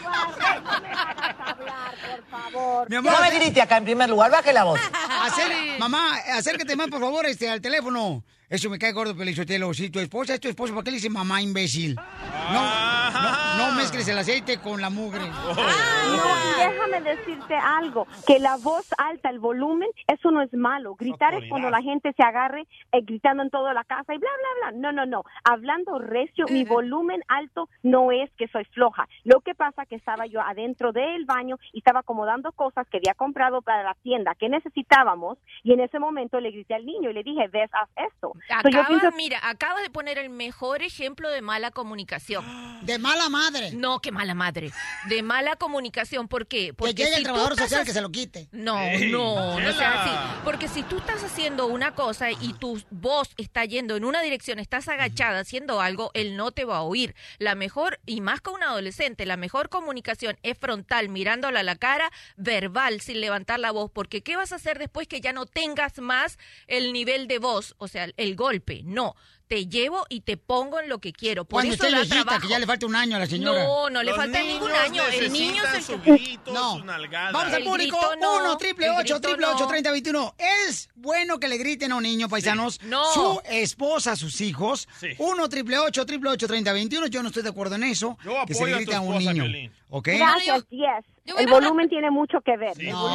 S25: Eduardo, no me hagas hablar, por favor.
S3: Mi amor,
S26: No me grite acá en primer lugar, baje la voz.
S3: acer- mamá, acércate más, por favor, este, al teléfono. Eso me cae gordo, Pelichotelo. Si tu esposa es tu esposo, ¿por qué le dice mamá imbécil? No, no, no mezcles el aceite con la mugre.
S25: No, y déjame decirte algo, que la voz alta, el volumen, eso no es malo. Gritar es cuando la gente se agarre eh, gritando en toda la casa y bla, bla, bla. No, no, no. Hablando recio, mi volumen alto no es que soy floja. Lo que pasa que estaba yo adentro del baño y estaba acomodando cosas que había comprado para la tienda que necesitábamos y en ese momento le grité al niño y le dije, ves, haz esto.
S22: Acabas,
S25: pienso-
S22: mira, acabas de poner el mejor ejemplo de mala comunicación.
S3: De mala madre.
S22: No, que mala madre. De mala comunicación. ¿Por qué?
S3: Que
S22: Porque
S3: llegue
S22: si
S3: el trabajador social que se lo quite.
S22: No,
S4: Ey,
S22: no, no sea así. Porque si tú estás haciendo una cosa y tu voz está yendo en una dirección, estás agachada haciendo algo, él no te va a oír. La mejor, y más con un adolescente, la mejor comunicación es frontal, mirándola a la cara, verbal, sin levantar la voz. Porque ¿qué vas a hacer después que ya no tengas más el nivel de voz? O sea, el golpe. No. Te llevo y te pongo en lo que quiero. Por
S3: Cuando
S22: eso
S3: esté
S22: da
S3: viejita,
S22: trabajo.
S3: que ya le falta un año a la señora.
S22: No, no le
S4: Los
S22: falta ningún año. El niño
S4: su grito,
S3: No.
S4: su.
S3: Vamos al público.
S22: grito no,
S3: 1 triple
S22: el
S3: 8
S22: grito
S3: triple 8
S22: no.
S3: 30 21. ¿Es bueno que le griten a un niño, paisanos?
S22: No.
S3: Su esposa, sus hijos.
S4: Sí.
S3: 1 triple 8 triple 8 30 21. Yo no estoy de acuerdo en eso.
S4: Yo
S3: que se le
S4: a
S3: grite a un niño.
S4: Piolín.
S3: ¿Ok?
S25: Gracias, yes.
S5: yo voy
S25: El volumen tiene mucho que ver.
S4: Sí,
S25: El
S3: No,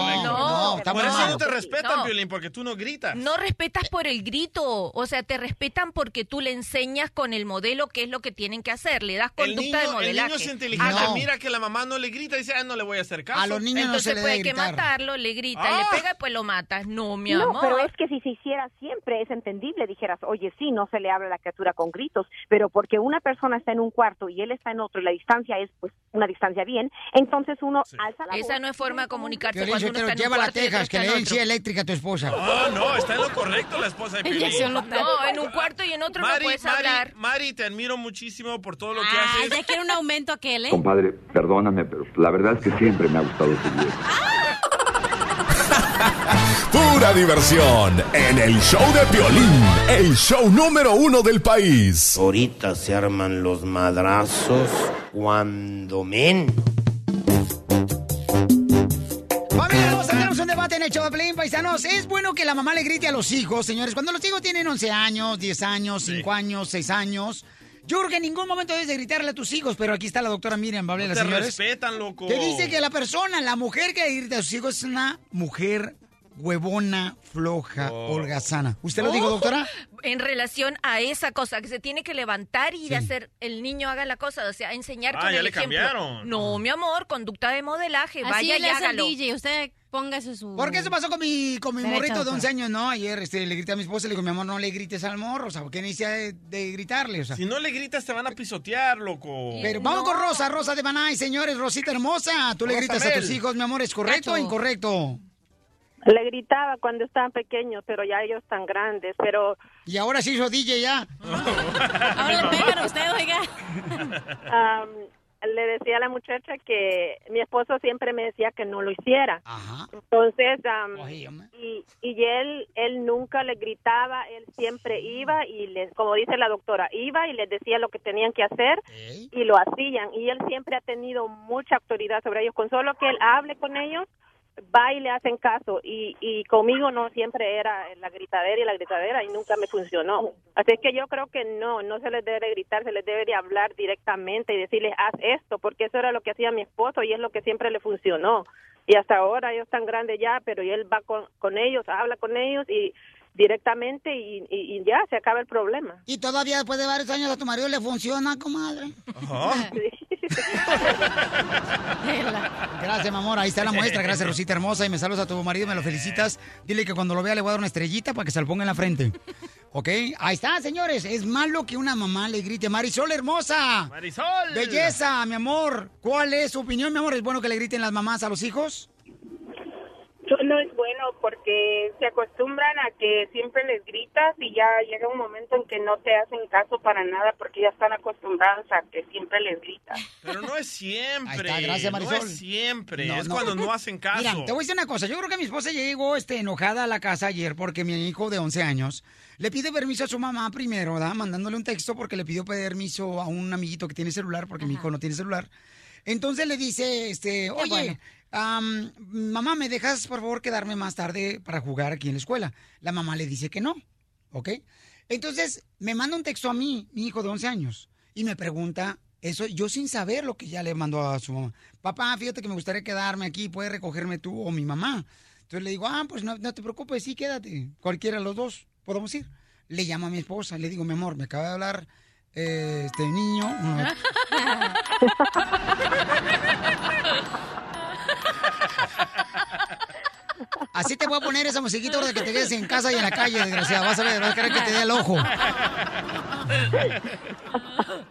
S3: no, está
S25: ver.
S4: Por eso no te respetan,
S22: No.
S4: Piolín, porque tú no gritas.
S22: No respetas por el grito, o sea, te respetan porque tú le enseñas con el modelo qué es lo que tienen que hacer, le das
S4: el
S22: conducta
S4: niño,
S22: de
S4: el
S22: modelaje.
S4: niño es inteligente.
S3: No.
S4: Mira que la mamá no le grita y dice, ah, no le voy a hacer caso.
S3: A los niños no se
S22: Entonces
S3: le
S22: pues
S3: debe
S22: hay que matarlo, le grita,
S4: Ah.
S22: le pega y pues lo matas. No, mi
S25: No,
S22: amor.
S25: pero es que si se hiciera siempre es entendible, dijeras, oye, sí, no se le habla a la criatura con gritos, pero porque una persona está en un cuarto y él está en otro y la distancia es pues una distancia bien, entonces uno alza la
S22: Esa
S25: voz.
S22: no es forma de comunicarse
S3: Piolín,
S22: cuando uno está en un
S3: lleva la
S22: cuarto
S3: Texas, que le den eléctrica a tu esposa.
S4: No, no, está en lo correcto la esposa de Piolín.
S22: No, en un cuarto y en otro no
S4: Mari,
S22: puedes
S4: Mari,
S22: hablar.
S4: Mari, te admiro muchísimo por todo lo que
S5: Ah,
S4: haces.
S5: ya quiere un aumento aquel, ¿eh?
S27: Compadre, perdóname, pero la verdad es que siempre me ha gustado tu viejo.
S7: Pura diversión en el show de Piolín, el show número uno del país.
S28: Ahorita se arman los madrazos cuando men.
S3: Tenemos un debate en el Pelín, paisanos. ¿Es bueno que la mamá le grite a los hijos, señores? Cuando los hijos tienen 11 años, 10 años, 5 años, 6 años. Yo creo que en ningún momento debes de gritarle a tus hijos, pero aquí está la doctora Miriam
S4: No
S3: Babel,
S4: te
S3: señores.
S4: respetan, loco.
S3: Que dice que la persona, la mujer que le grita a sus hijos es una mujer huevona, floja, holgazana. ¿Usted lo dijo,
S22: Oh,
S3: doctora?
S22: En relación a esa cosa, que se tiene que levantar y de hacer el niño haga la cosa, o sea, enseñar
S4: Ah,
S22: con
S4: ya
S22: el
S4: le
S22: ejemplo.
S4: cambiaron.
S22: No, mi amor, conducta de modelaje,
S5: Así
S22: vaya y
S5: le el
S22: hágalo.
S5: DJ, usted póngase su...
S3: Porque eso pasó con mi, con mi morrito de
S5: doctora.
S3: 11 años, ¿no? Ayer este, le grité a mi esposa y le digo, mi amor, no le grites al morro, o sea, ¿por qué necesidad de, de gritarle? O sea,
S4: Si no le gritas, te van a pisotear, loco.
S3: Pero vamos con Rosa, Rosa de Banay, señores, Rosita hermosa. Tú le gritas a tus hijos, mi amor, ¿es correcto o incorrecto?
S29: Le gritaba cuando estaban pequeños, pero ya ellos están grandes, pero
S3: Y ahora sí hizo DJ ya.
S5: Ahora le pegan a usted, oiga.
S29: le decía a la muchacha que mi esposo siempre me decía que no lo hiciera.
S3: Ajá.
S29: Entonces,
S3: Oye,
S29: y, y él él nunca le gritaba, él siempre iba y les, como dice la doctora, iba y les decía lo que tenían que hacer y lo hacían. Y él siempre ha tenido mucha autoridad sobre ellos. Con solo que él hable con ellos, va y le hacen caso. Y, y conmigo no siempre era la gritadera y la gritadera y nunca me funcionó. Así es que yo creo que no, no se les debe gritar, se les debe de hablar directamente y decirles, haz esto, porque eso era lo que hacía mi esposo y es lo que siempre le funcionó. Y hasta ahora ellos están grandes ya, pero él va con, con ellos, habla con ellos y directamente y, y- y ya se acaba el problema.
S3: Y todavía después de varios años a tu marido le funciona, comadre. Gracias, mi amor. Ahí está la muestra. Gracias, Rosita hermosa. Y me saludas a tu marido, me lo felicitas. Dile que cuando lo vea le voy a dar una estrellita para que se lo ponga en la frente. ¿Ok? Ahí está, señores. Es malo que una mamá le grite, Marisol hermosa.
S4: Marisol.
S3: Belleza, mi amor. ¿Cuál es su opinión, mi amor? ¿Es bueno que le griten las mamás a los hijos?
S30: No es bueno porque se acostumbran a que siempre les gritas y ya llega un momento en que no te hacen caso para nada porque ya están acostumbrados a que siempre les gritas.
S4: Pero no es siempre.
S3: Ahí está, gracias,
S4: No
S3: Marisol.
S4: es siempre.
S3: No,
S4: es
S3: no.
S4: cuando no hacen caso.
S3: Mira, te voy a decir una cosa. Yo creo que mi esposa llegó este, enojada a la casa ayer porque mi hijo de 11 años le pide permiso a su mamá primero, ¿verdad? Mandándole un texto porque le pidió permiso a un amiguito que tiene celular porque mi hijo no tiene celular. Entonces le dice, este, oye,
S5: bueno.
S3: Am, mamá, ¿me dejas por favor quedarme más tarde para jugar aquí en la escuela? La mamá le dice que no, ¿ok? Entonces me manda un texto a mí, mi hijo de 11 años, y me pregunta eso, yo sin saber lo que ya le mandó a su mamá. Papá, fíjate que me gustaría quedarme aquí, puedes recogerme tú o mi mamá. Entonces le digo, ah, pues no, no te preocupes, sí, quédate. Cualquiera de los dos, podemos ir. Le llamo a mi esposa, le digo, mi amor, me acaba de hablar eh, este niño. Así te voy a poner esa musiquita ahora que te quedes en casa y en la calle, desgraciada. Vas a ver, vas a querer que te dé el ojo.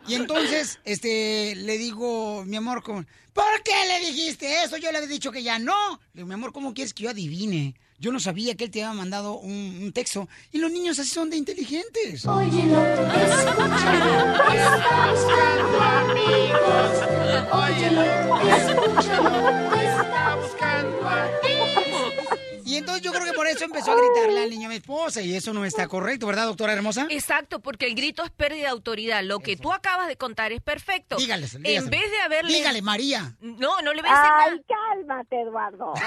S3: Y entonces, este, le digo, mi amor, ¿cómo- ¿por qué le dijiste eso? Yo le había dicho que ya no. Le digo, mi amor, ¿cómo quieres que yo adivine? Yo no sabía que él te había mandado un, un texto. Y los niños así son de inteligentes.
S2: Óyelo, escúchalo, está buscando amigos. Óyelo, escúchalo, está buscando amigos.
S3: Y entonces yo creo que por eso empezó a gritarle al niño a mi esposa y eso no está correcto, ¿verdad, doctora hermosa?
S22: Exacto, porque el grito es pérdida de autoridad. Lo que tú acabas de contar es perfecto.
S3: Dígale,
S22: En vez de haberle...
S3: Dígale, María.
S22: No, no le voy a decir nada.
S25: Ay, cálmate, Eduardo.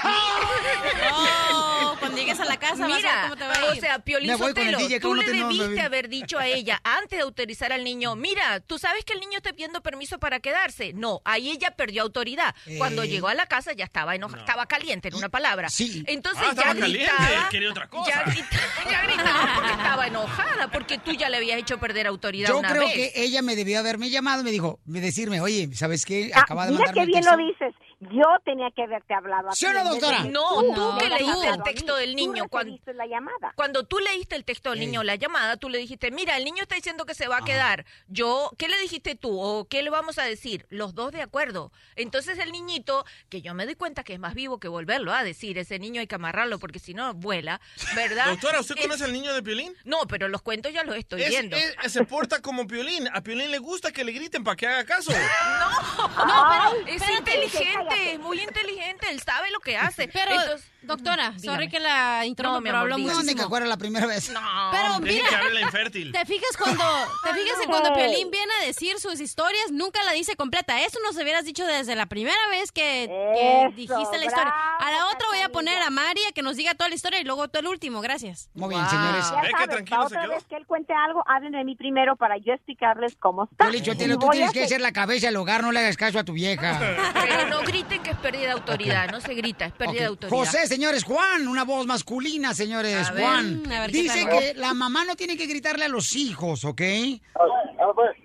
S5: No, cuando llegues a la casa vas a ver
S22: Mira,
S5: cómo te va a
S22: o
S5: ir.
S22: sea, Piolín Sotelo,
S3: DJ,
S22: tú
S3: ¿cómo no
S22: le debiste haber dicho a ella antes de autorizar al niño, mira, tú sabes que el niño está pidiendo permiso para quedarse. No, ahí ella perdió autoridad. Cuando
S4: Eh.
S22: llegó a la casa ya estaba enojada, estaba caliente, en una palabra.
S3: Sí.
S22: Entonces
S4: Ah,
S22: ya
S4: estaba caliente,
S22: gritaba,
S4: quería otra cosa.
S22: Ya, grita- ya gritaba porque estaba enojada, porque tú ya le habías hecho perder autoridad
S3: Yo
S22: una
S3: creo
S22: vez.
S3: que ella me debió haberme llamado y me dijo, me decirme, oye, ¿sabes qué?
S25: Ah,
S3: Acaba de
S25: mira qué bien
S3: texto.
S25: lo dices. Yo tenía que haberte hablado
S3: ¿Sí o no, doctora?
S25: que
S22: No,
S25: tú
S22: que leíste el texto del niño
S25: Tú
S22: cuando,
S25: la llamada.
S22: cuando tú leíste el texto del niño, la llamada, tú le dijiste, mira, el niño está diciendo que se va a quedar. Yo, ¿qué le dijiste tú? ¿O qué le vamos a decir? Los dos de acuerdo. Entonces el niñito, que yo me doy cuenta que es más vivo que volverlo a decir, ese niño hay que amarrarlo porque si no vuela, ¿verdad?
S4: Doctora, ¿usted
S22: Es-
S4: conoce al niño de Piolín?
S22: No, pero los cuentos ya los estoy
S4: Es-
S22: viendo.
S4: es- se porta como Piolín. A Piolín le gusta que le griten para que haga caso.
S22: No, pero es
S5: espérate,
S22: inteligente. Es muy inteligente, él sabe lo que hace.
S5: Pero,
S22: Entonces,
S5: doctora,
S22: dígame.
S5: sorry que la interrumpa,
S22: No,
S5: pero habló
S22: dígame.
S3: ¿Dónde que fuera la primera vez?
S22: No,
S5: Pero
S4: Tiene
S5: mira,
S4: que hablar la infértil.
S5: ¿Te fijas cuando te fijas que cuando Piolín viene a decir sus historias nunca la dice completa? Eso nos hubieras dicho desde la primera vez que, que
S25: Eso,
S5: dijiste la historia. A la otra voy a poner a María que nos diga toda la historia y luego tú el último. Gracias.
S3: Muy bien,
S22: Wow.
S3: señores.
S25: Ya sabes,
S4: tranquilo se
S25: otra
S4: quedó.
S25: vez que él cuente algo, hablen de mí primero para yo explicarles cómo está.
S3: Piolín tú tienes que
S25: hacer-
S3: ser la cabeza del hogar, no le hagas caso a tu vieja.
S22: Pero no griten que es pérdida de autoridad, no se grita, es pérdida de autoridad.
S3: José, señores, Juan, una voz masculina, señores,
S22: A ver,
S3: Juan.
S5: a ver qué
S3: Dice que la mamá no tiene que gritarle a los hijos, ¿ok?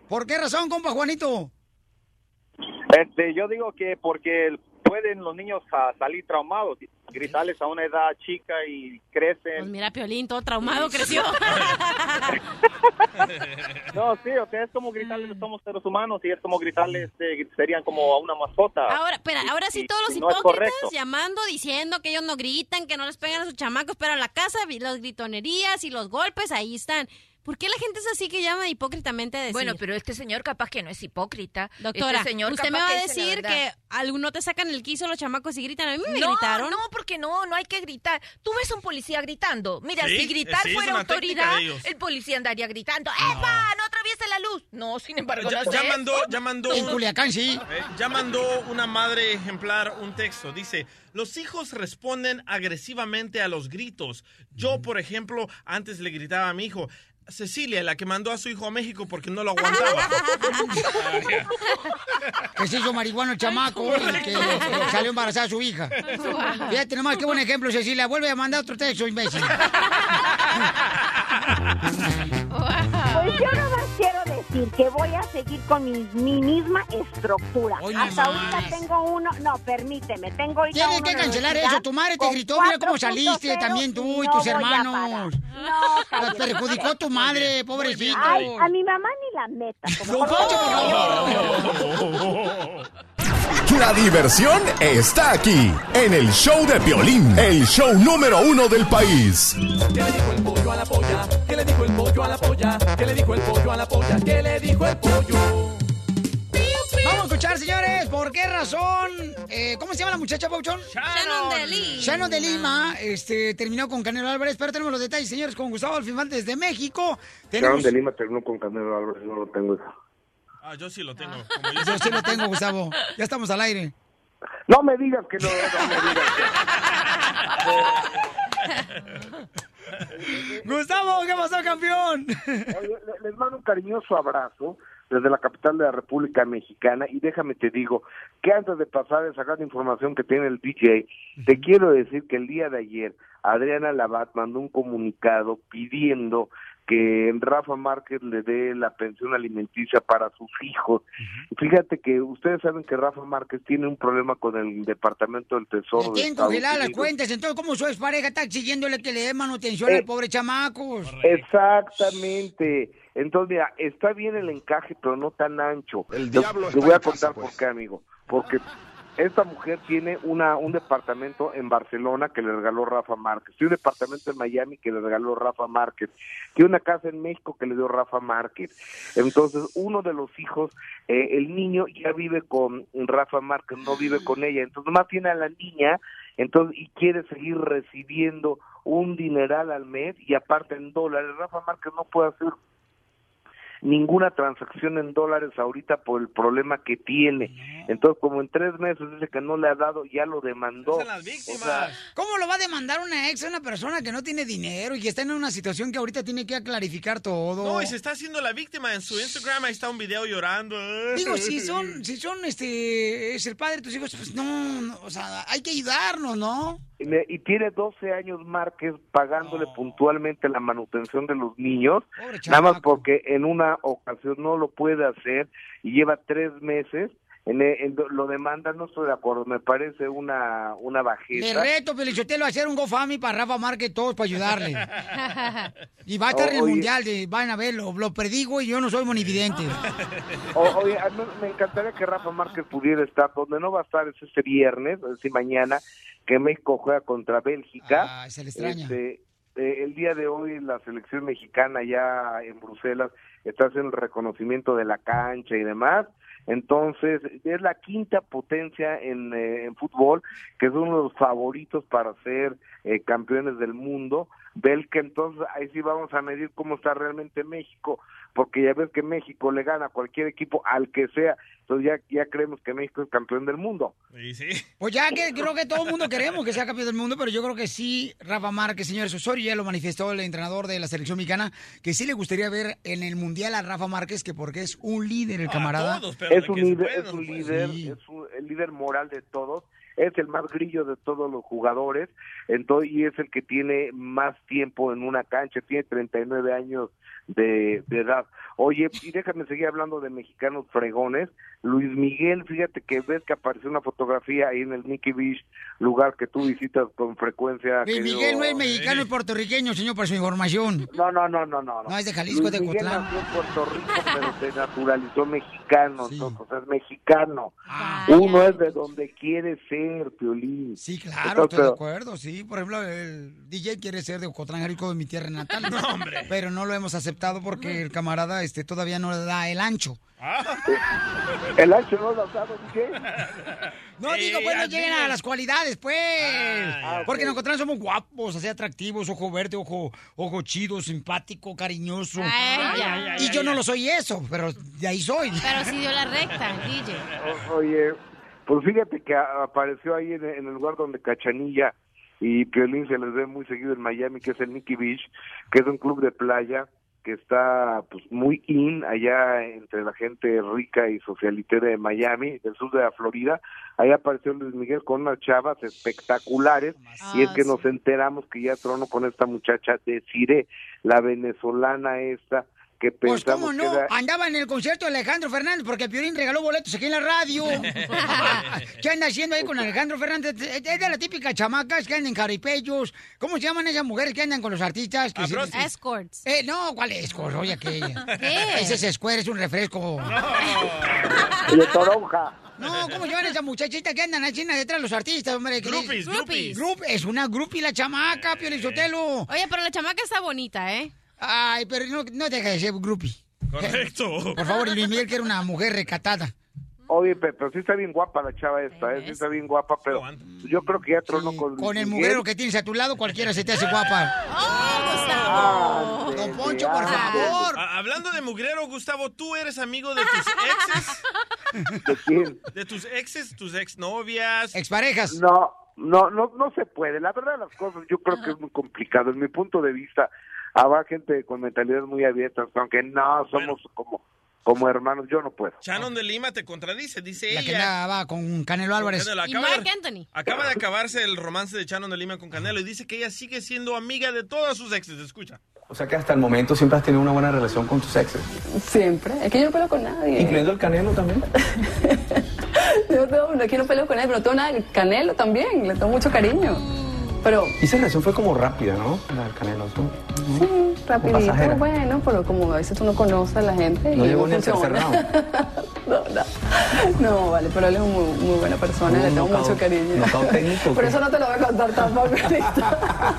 S3: ¿Por qué razón, compa Juanito?
S31: Este, yo digo que porque pueden los niños a salir traumados, gritarles a una edad chica y
S5: Pues
S31: crecen.
S5: mira, Piolín, todo traumado creció.
S31: No, sí, o sea, es como gritarles que somos seres humanos y es como gritarles, este, serían como a una mascota.
S5: Ahora, espera, ahora sí todos los
S31: no
S5: hipócritas llamando, diciendo que ellos no gritan, que no les pegan a sus chamacos, pero en la casa las gritonerías y los golpes ahí están. ¿Por qué la gente es así que llama hipócritamente a decir?
S22: Bueno, pero este señor capaz que no es hipócrita.
S5: Doctora,
S22: este señor
S5: usted me va a decir que alguno te sacan el quiso los chamacos y gritan. A mí me
S22: no,
S5: gritaron.
S22: no, porque no, no hay que gritar. Tú ves a un policía gritando. Mira,
S4: Sí,
S22: si gritar
S4: sí,
S22: fuera autoridad, el policía andaría gritando, ¡Epa! ¡No atraviese la luz! No, sin embargo,
S4: Ya,
S22: no
S4: ya mandó, ya mandó.
S3: En Culiacán, sí.
S4: Eh, ya mandó una madre ejemplar un texto. Dice, los hijos responden agresivamente a los gritos. Yo, por ejemplo, antes le gritaba a mi hijo, Cecilia, la que mandó a su hijo a México porque no lo aguantaba.
S3: Que se hizo marihuano el chamaco y que salió embarazada su hija. Fíjate nomás qué buen ejemplo, Cecilia. Vuelve a mandar otro texto, imbécil.
S25: Pues yo nomás quiero decir que voy a seguir con mi, mi misma estructura.
S3: Oye,
S25: Hasta
S3: más.
S25: ahorita tengo uno, no, permíteme, tengo ahorita
S3: Tienes
S25: uno
S3: que cancelar eso. Tu madre te gritó, mira cómo
S25: 4.0
S3: saliste, también tú y
S25: no
S3: tus hermanos.
S25: No,
S3: Las perjudicó tu madre, pobrecito.
S25: Ay, a mi mamá ni la meta.
S3: Poncho, por favor.
S7: La diversión está aquí, en el show de Piolín, el show número uno del país.
S2: ¿Qué le dijo el pollo a la polla? ¿Qué le dijo el pollo a la polla? ¿Qué le dijo el pollo a la polla? ¿Qué le dijo el pollo?
S3: Vamos a escuchar, señores, por qué razón. eh, ¿Cómo se llama la muchacha, Pauchón?
S5: Shannon de Lima.
S3: Shannon de Lima este, terminó con Canelo Álvarez, pero tenemos los detalles, señores, con Gustavo Alfimante desde México.
S32: Sharon
S3: Tenemos...
S32: de Lima terminó con Canelo Álvarez, no lo tengo eso.
S4: Ah, yo sí lo tengo. como
S3: Yo sí lo tengo, Gustavo. Ya estamos al aire.
S32: No me digas que no, no me digas
S3: Gustavo, ¿qué pasó, campeón?
S32: Les mando un cariñoso abrazo desde la capital de la República Mexicana y déjame te digo que antes de pasar a sacar la información que tiene el DJ, te quiero decir que el día de ayer Adriana Labat mandó un comunicado pidiendo que Rafa Márquez le dé la pensión alimenticia para sus hijos. Fíjate que ustedes saben que Rafa Márquez tiene un problema con el Departamento del Tesoro. de
S3: Tienen congeladas las cuentas, entonces, ¿cómo su expareja está exigiéndole que le dé manutención
S32: Eh,
S3: al pobre chamacos?
S32: Exactamente. Entonces, mira, está bien el encaje, pero no tan ancho.
S7: El diablo
S32: Te voy a contar
S7: pues.
S32: por qué, amigo. Porque esta mujer tiene una un departamento en Barcelona que le regaló Rafa Márquez, tiene un departamento en Miami que le regaló Rafa Márquez, tiene una casa en México que le dio Rafa Márquez. Entonces, uno de los hijos, eh, el niño ya vive con Rafa Márquez, no vive con ella. Entonces, nomás tiene a la niña entonces y quiere seguir recibiendo un dineral al mes y aparte en dólares. Rafa Márquez no puede hacer ninguna transacción en dólares ahorita por el problema que tiene. Entonces, como en tres meses dice que no le ha dado, ya lo demandó. O sea,
S3: ¿Cómo lo va a demandar una ex a una persona que no tiene dinero y que está en una situación que ahorita tiene que clarificar todo?
S4: No, y se está haciendo la víctima en su Instagram. Ahí está un video llorando.
S3: Digo, si son, si son, este, es el padre de tus hijos, pues no, no, o sea, hay que ayudarnos, ¿no?
S32: Y tiene 12 años Márquez pagándole puntualmente la manutención de los niños, nada más porque en una ocasión no lo puede hacer y lleva tres meses. En, en- lo demanda, no estoy de acuerdo, me parece una, una bajeza.
S3: reto, Pelichotelo, a hacer un GoFundMe para Rafa Márquez, todos para ayudarle. Y va a estar en el
S32: Oye.
S3: mundial, de, van a verlo, lo predigo y yo no soy monividente.
S32: O- oye, a mí me encantaría que Rafa Márquez pudiera estar, donde no va a estar es este viernes, es decir, mañana, que México juega contra Bélgica.
S3: Ah, se le extraña.
S32: Este, eh, el día de hoy la selección mexicana ya en Bruselas está haciendo el reconocimiento de la cancha y demás. Entonces, es la quinta potencia en, eh, en fútbol, que es uno de los favoritos para ser eh, campeones del mundo. Bélgica, entonces ahí sí vamos a medir cómo está realmente México, porque ya ves que México le gana a cualquier equipo, al que sea. Entonces ya, ya creemos que México es campeón del mundo.
S4: Sí, sí.
S3: Pues ya que creo que todo el mundo queremos que sea campeón del mundo, pero yo creo que sí, Rafa Márquez, señores Osorio, ya lo manifestó el entrenador de la selección mexicana, que sí le gustaría ver en el Mundial a Rafa Márquez, que porque es un líder el camarada.
S32: es un líder, es un líder, es un- el líder moral de todos, es el más grillo de todos los jugadores, entonces, y es el que tiene más tiempo en una cancha, tiene 39 años de, de edad. Oye, y déjame seguir hablando de mexicanos fregones. Luis Miguel, fíjate que ves que apareció una fotografía ahí en el Mickey Beach, lugar que tú visitas con frecuencia.
S3: Luis
S32: querido-
S3: Miguel no es mexicano, es puertorriqueño, señor, para su información.
S32: No, no, no, no, no.
S3: No, es de Jalisco,
S32: Luis
S3: de
S32: Miguel
S3: Cotlán.
S32: nació en Puerto Rico, pero se naturalizó mexicano, entonces o sea, es mexicano.
S3: Ah,
S32: Uno es de donde quiere ser, Piolín.
S3: Sí, Claro, estoy de acuerdo, sí. Por ejemplo, el DJ quiere ser de Ocotlán, Jalisco, de mi tierra natal. Pero no lo hemos aceptado porque el camarada este, todavía no le da el ancho.
S32: El ancho no lo dado, DJ.
S3: No digo, pues no lleguen a las cualidades, pues.
S32: Ah,
S3: Porque en Ocotlán somos guapos, así atractivos, ojo verde, ojo, ojo chido, simpático, cariñoso.
S5: Ay, ay,
S3: y
S5: ay,
S3: yo
S5: ay,
S3: no
S5: ay.
S3: lo soy eso, pero de ahí soy.
S5: Pero sí dio la recta, DJ.
S32: O- Oye, pues fíjate que apareció ahí en, en el lugar donde Cachanilla y Piolín se les ve muy seguido en Miami, que es el Mickey Beach, que es un club de playa que está pues muy in allá entre la gente rica y socialité de Miami, del sur de la Florida. Ahí apareció Luis Miguel con unas chavas espectaculares y es que nos enteramos que ya tronó con esta muchacha de Cire, la venezolana esta, que
S3: Pues cómo
S32: que
S3: no,
S32: era...
S3: andaba en el concierto de Alejandro Fernández porque Piorín regaló boletos aquí en la radio. ¿Qué anda haciendo ahí con Alejandro Fernández? Es de la típica chamacas que andan en jaripellos. ¿Cómo se llaman esas mujeres que andan con los artistas? Que se-
S5: Escorts.
S3: Eh, no, ¿cuál es escort? Oye, aquella.
S5: ¿Qué?
S3: Ese es Square, es un refresco.
S32: de toronja.
S3: No, ¿cómo llaman esas muchachitas que andan así detrás de los artistas, hombre? Que-
S5: Groupies, groupies.
S3: Es una grupi la chamaca, Pio.
S5: Oye, pero la chamaca está bonita, ¿eh?
S3: Ay, pero no, no deja de ser grupi.
S4: Correcto.
S3: Por favor, Luis Miguel, que era una mujer recatada.
S32: Oye, pe- pero sí está bien guapa la chava esta, ¿eh? sí está bien guapa, pero yo creo que ya tronó con Luis
S3: Con el mugrero que tienes a tu lado, cualquiera se te hace guapa.
S5: Oh,
S32: Ándele,
S3: Don Poncho, por favor.
S4: Hablando de mugrero, Gustavo, ¿tú eres amigo de tus exes?
S32: ¿De quién?
S4: ¿De tus exes, tus exnovias?
S3: Exparejas.
S32: No, no, no, no se puede. La verdad las cosas yo creo que es muy complicado. En mi punto de vista, habrá gente con mentalidades muy abiertas, aunque no somos como, como hermanos, yo no puedo.
S4: Shannon de Lima te contradice, dice
S3: La que
S4: ella.
S3: andaba con Canelo Álvarez.
S4: Canelo,
S5: Y
S4: acaba,
S5: Mark
S4: de,
S5: Anthony.
S4: acaba de acabarse el romance de Shannon de Lima con Canelo y dice que ella sigue siendo amiga de todas sus exes. Escucha.
S33: O sea que hasta el momento siempre has tenido una buena relación con tus exes.
S34: Siempre. Es que yo no peleo con nadie.
S33: Incluyendo el Canelo también.
S34: Yo no, no, aquí no peleo con él, pero tengo nada. El Canelo también, le tengo mucho cariño. Pero
S33: Y esa relación fue como rápida, ¿no? La del Canelo. ¿tú?
S34: sí, rapidito,
S33: pasajera.
S34: bueno, pero como a veces tú no conoces a la gente.
S33: No llegó ni al tercer
S34: no, no. No, vale, pero él es muy, muy buena persona, le tengo mucho cariño.
S33: knockout técnico,
S34: Por
S33: ¿qué?
S34: eso no te lo voy a contar tampoco ahorita.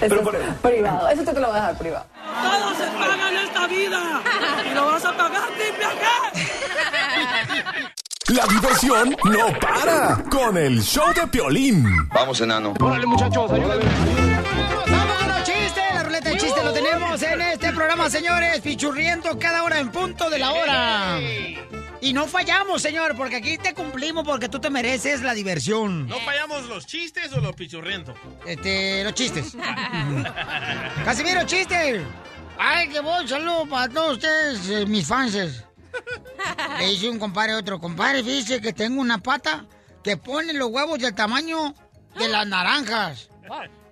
S34: Eso es privado, eso te lo voy a dejar privado.
S2: Todo se paga en esta vida. Y lo vas a pagar, triple
S7: La diversión no para con el show de Piolín.
S23: Vamos, enano.
S3: Órale, muchachos, ayúdenme. ¡Vamos con los chistes! La ruleta de chistes lo tenemos en este programa, señores. Pichurriendo cada hora en punto de la hora. Y no fallamos, señor, porque aquí te cumplimos porque tú te mereces la diversión.
S4: ¿No fallamos los chistes o los pichurrientos?
S3: Este, los chistes. Casimiro, chiste. Ay, que voy, saludo para todos ustedes, eh, mis fans. Le dice un compadre a otro, compadre, dice que tengo una pata que pone los huevos del tamaño de las naranjas.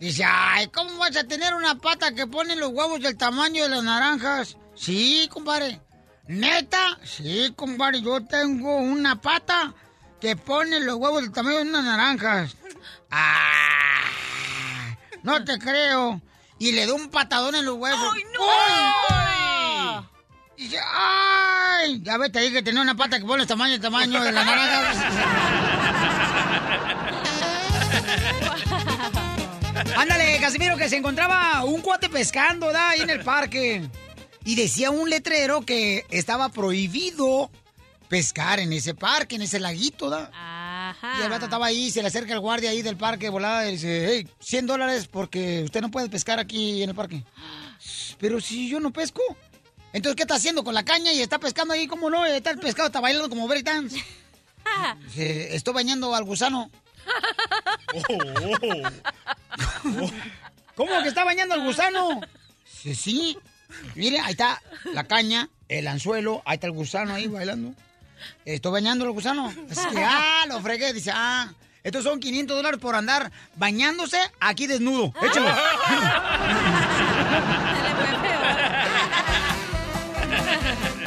S3: Dice, ay, ¿cómo vas a tener una pata que pone los huevos del tamaño de las naranjas? Sí, compadre. ¿Neta? Sí, compadre, yo tengo una pata que pone los huevos del tamaño de unas naranjas. Ah, no te creo. Y le da un patadón en los huevos. ¡Ay, no! Dice, ¡ay! Ya vete ahí que tenía una pata que pone el tamaño, el tamaño de la naranja. Ándale, Casimiro, que se encontraba un cuate pescando, ¿da? Ahí en el parque. Y decía un letrero que estaba prohibido pescar en ese parque, en ese laguito, ¿da? Y el vato estaba ahí, se le acerca el guardia ahí del parque, volada, y dice, hey, 100 dólares porque usted no puede pescar aquí en el parque. Pero si yo no pesco. Entonces, ¿qué está haciendo con la caña? Y está pescando ahí, ¿cómo no? Está el pescado, está bailando como break dance. Estoy bañando al gusano. ¿Cómo que está bañando al gusano? Sí, sí. Mire, ahí está la caña, el anzuelo, ahí está el gusano ahí bailando. Estoy bañando al gusano. Así que, ah, lo fregué. Dice, ah, estos son 500 dólares por andar bañándose aquí desnudo. Échalo.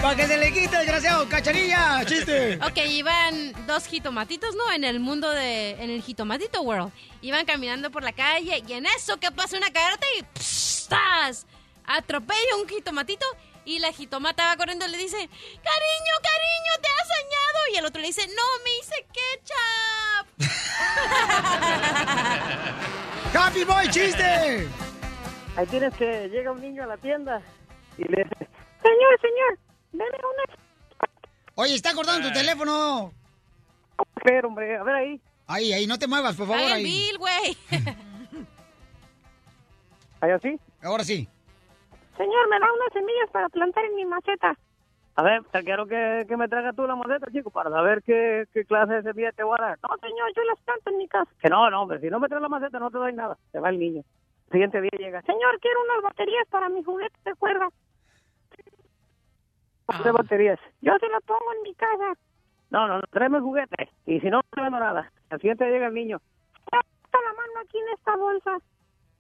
S3: Para que se le quite, desgraciado. Cacharilla, chiste.
S5: Ok, iban dos jitomatitos, ¿no? En el mundo de... En el jitomatito world. Iban caminando por la calle y en eso que pasa una carta y... ¡pstas! Atropella un jitomatito y la jitomata va corriendo y le dice... ¡Cariño, cariño, te has dañado! Y el otro le dice... ¡No, me hice ketchup!
S3: ¡Happy Boy, chiste!
S35: Ahí tienes que llega un niño a la tienda y le dice, señor, señor, deme una...
S3: Oye, está cortando tu teléfono.
S35: Pero, hombre, a ver ahí.
S3: Ahí, ahí, no te muevas, por favor.
S5: Ay,
S3: ahí.
S5: Bill, güey.
S35: ¿Ahí así?
S3: Ahora sí.
S35: Señor, me da unas semillas para plantar en mi maceta. A ver, te quiero que, que me traiga tú la maceta, chico, para saber qué, qué clase de semillas te voy a dar. No, señor, yo las planto en mi casa. Que no, no, hombre, si no me traes la maceta no te doy nada. Se va el niño. Siguiente día llega. Señor, quiero unas baterías para mi juguete de cuerda. ¿Qué baterías? Yo se las pongo en mi casa. No, no, no, tráeme el juguete. Y si no, no te vendo nada. Al siguiente día llega el niño. Está la mano aquí en esta bolsa.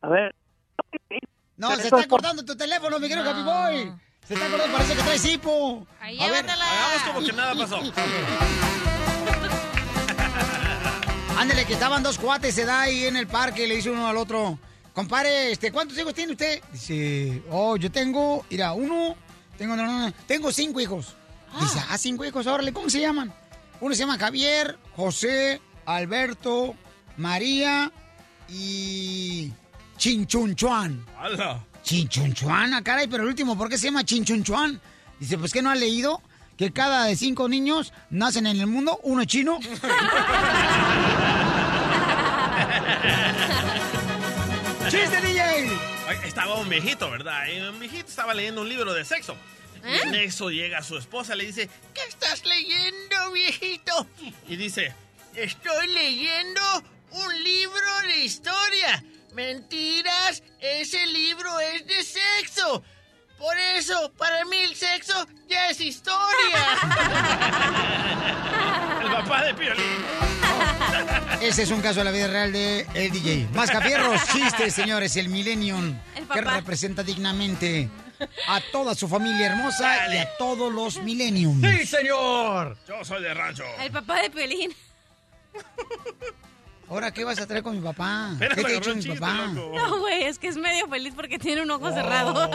S35: A ver.
S3: No, se está cortando tu teléfono, mi querido Happy Boy. Se está cortando, parece que trae hipo.
S5: Ahí
S3: A ver,
S4: Hagamos como que nada pasó.
S3: Ándale, que estaban dos cuates, se da ahí en el parque, y le dice uno al otro, compadre, este, ¿cuántos hijos tiene usted? Dice, oh, yo tengo, mira, uno, tengo, no, no, no, tengo cinco hijos. Dice, ah, cinco hijos, órale, ¿cómo se llaman? Uno se llama Javier, José, Alberto, María y Chinchunchuan.
S4: ¡Hala!
S3: Chinchunchuan, ah, caray, pero el último, ¿por qué se llama Chinchunchuan? Dice, pues que no ha leído que cada de cinco niños nacen en el mundo, uno es chino. ¡Chiste!
S4: Ay, Estaba un viejito, ¿verdad? Y un viejito estaba leyendo un libro de sexo. Y en eso llega su esposa, le dice, ¿qué estás leyendo, viejito? Y dice, estoy leyendo un libro de historia. Mentiras, ese libro es de sexo. Por eso, para mí el sexo ya es historia. el papá de Piolín.
S3: Ese es un caso de la vida real de el DJ. Mascafierros, chistes, señores, el Millennium,
S5: El
S3: que representa dignamente a toda su familia hermosa y a todos los Millennium.
S24: ¡Sí, señor!
S4: Yo soy de rancho.
S5: El papá de Pelín.
S3: Ahora, ¿qué vas a traer con mi papá? ¿Qué te ha hecho mi
S4: chiste,
S3: papá?
S4: loco.
S5: No, güey, es que es medio feliz porque tiene un ojo cerrado.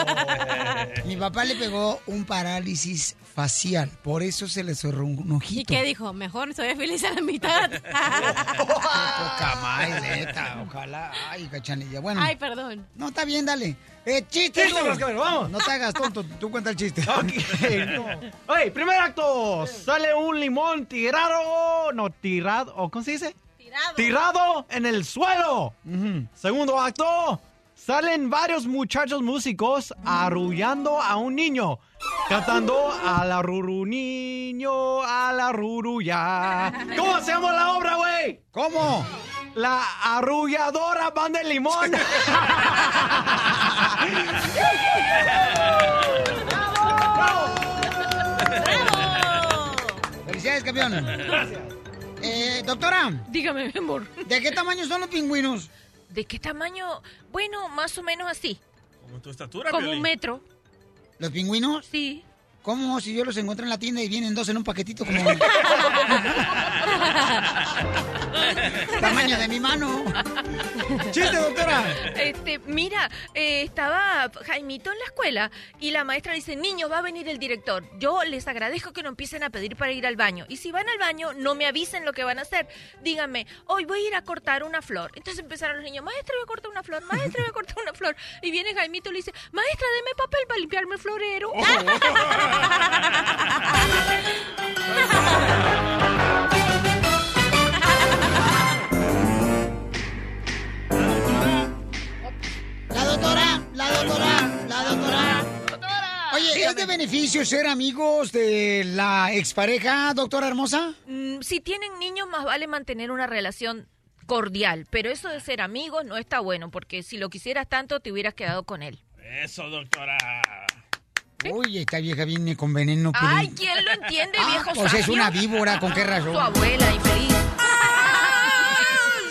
S3: Mi papá le pegó un parálisis facial, por eso se le cerró un ojito.
S5: ¿Y qué dijo? Mejor soy feliz a la mitad.
S3: Poca madre, neta, ojalá. Ay, cachanilla. Bueno.
S5: Ay, perdón.
S3: No, está bien, dale. Eh, chiste,
S24: Chiste, vamos.
S3: No te hagas tonto, tú cuenta el chiste.
S24: Oye, primer acto. Sale un limón tirado. No, tirado. ¿o ¿Cómo se dice?
S5: Tirado.
S24: Tirado en el suelo. Segundo acto. Salen varios muchachos músicos arrullando a un niño. Cantando a la ruru niño, a la ruru ya. ¿Cómo llama la obra, güey?
S3: ¿Cómo?
S24: La arrulladora pan de limón.
S3: Felicidades, campeón. Eh, doctora.
S22: Dígame, mi amor.
S3: ¿De qué tamaño son los pingüinos?
S22: ¿De qué tamaño? Bueno, más o menos así.
S4: Como tu estatura,
S22: Como
S4: Piolín.
S22: un metro.
S3: ¿Los pingüinos?
S22: Sí.
S3: ¿Cómo? Si yo los encuentro en la tienda y vienen dos en un paquetito como... Tamaño de mi mano. Chiste, doctora.
S22: Este, mira, eh, estaba Jaimito en la escuela y la maestra dice, niños, va a venir el director. Yo les agradezco que no empiecen a pedir para ir al baño. Y si van al baño, no me avisen lo que van a hacer. Díganme, hoy voy a ir a cortar una flor. Entonces empezaron los niños, maestra, voy a cortar una flor, maestra, voy a cortar una flor. Y viene Jaimito y le dice, maestra, deme papel para limpiarme el florero.
S3: La doctora, la doctora, la doctora. Oye, ¿es de beneficio ser amigos de la expareja, doctora hermosa?
S22: Mm, si tienen niños, más vale mantener una relación cordial. Pero eso de ser amigos no está bueno, porque si lo quisieras tanto, te hubieras quedado con él.
S4: Eso, doctora.
S3: Uy, esta vieja viene con veneno.
S22: Ay, ¿quién lo entiende,
S3: Ah,
S22: viejo
S3: pues es
S22: sabio?
S3: una víbora, ¿con qué razón?
S22: Tu abuela, infeliz.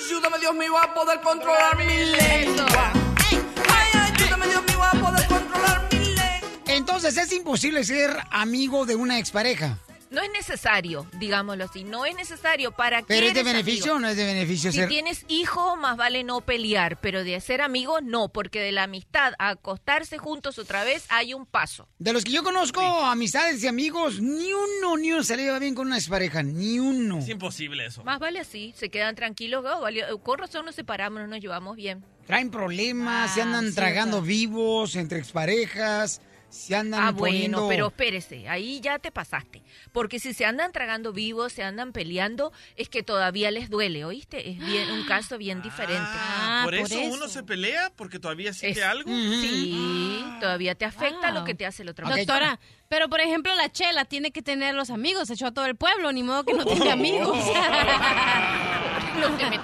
S2: Ayúdame, Dios mío, a poder controlar mi lengua. Ay, ayúdame, Dios mío, a poder controlar mi lengua.
S3: Entonces es imposible ser amigo de una expareja.
S22: No es necesario, digámoslo así, no es necesario para que
S3: ¿Pero es de beneficio
S22: amigo?
S3: o no es de beneficio
S22: Si
S3: ser?
S22: tienes hijos, más vale no pelear, pero de ser amigos, no, porque de la amistad a acostarse juntos otra vez hay un paso.
S3: De los que yo conozco, amistades y amigos, ni uno, ni uno se le lleva bien con una expareja, ni uno.
S4: Es imposible eso.
S22: Más vale así, se quedan tranquilos, oh, valió- con razón nos separamos, no nos llevamos bien.
S3: Traen problemas, se
S22: Ah,
S3: andan
S22: sí,
S3: tragando vivos entre exparejas, se andan
S22: Ah,
S3: poniendo...
S22: bueno, pero espérese, ahí ya te pasaste. Porque si se andan tragando vivos, se andan peleando, es que todavía les duele, ¿oíste? Es bien un caso bien diferente.
S4: Ah, por, eso, uno se pelea porque todavía siente
S22: Es-
S4: algo.
S22: Sí, todavía te afecta lo que te hace el otro.
S5: Doctora, pero por ejemplo la Chela tiene que tener los amigos, echó a todo el pueblo, ni modo que no tenga amigos.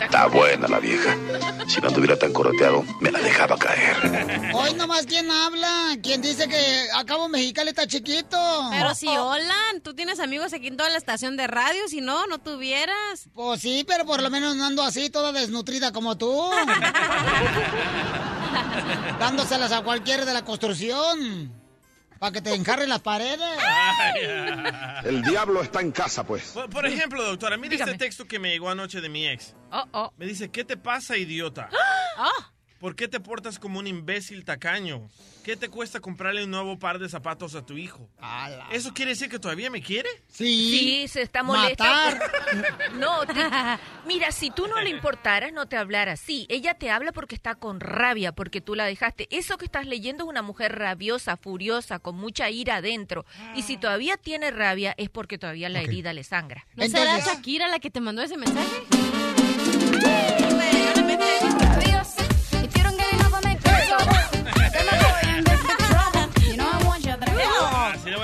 S23: Está buena la vieja. Si no anduviera tan coroteado, me la dejaba caer.
S3: Hoy nomás, ¿quién habla? ¿Quién dice que acabo Mexicali está chiquito?
S5: Pero si, hola, tú tienes amigos aquí en toda la estación de radio, si no, no tuvieras.
S3: Pues sí, pero por lo menos no ando así, toda desnutrida como tú. Dándoselas a cualquiera de la construcción. Para que te enjarren las paredes.
S23: El diablo está en casa, pues.
S4: Por, por ejemplo, doctora, mire este texto que me llegó anoche de mi ex.
S22: Oh,
S4: Me dice, ¿qué te pasa, idiota?
S5: Ah.
S4: ¿Por qué te portas como un imbécil tacaño? ¿Qué te cuesta comprarle un nuevo par de zapatos a tu hijo? ¿Eso quiere decir que todavía me quiere?
S22: Sí, se está molesta. por- No, te- mira, si tú no le importaras, no te hablara así. Ella te habla porque está con rabia, porque tú la dejaste. Eso que estás leyendo es una mujer rabiosa, furiosa, con mucha ira adentro. Y si todavía tiene rabia, es porque todavía la herida le sangra.
S5: ¿No será Shakira la que te mandó ese mensaje?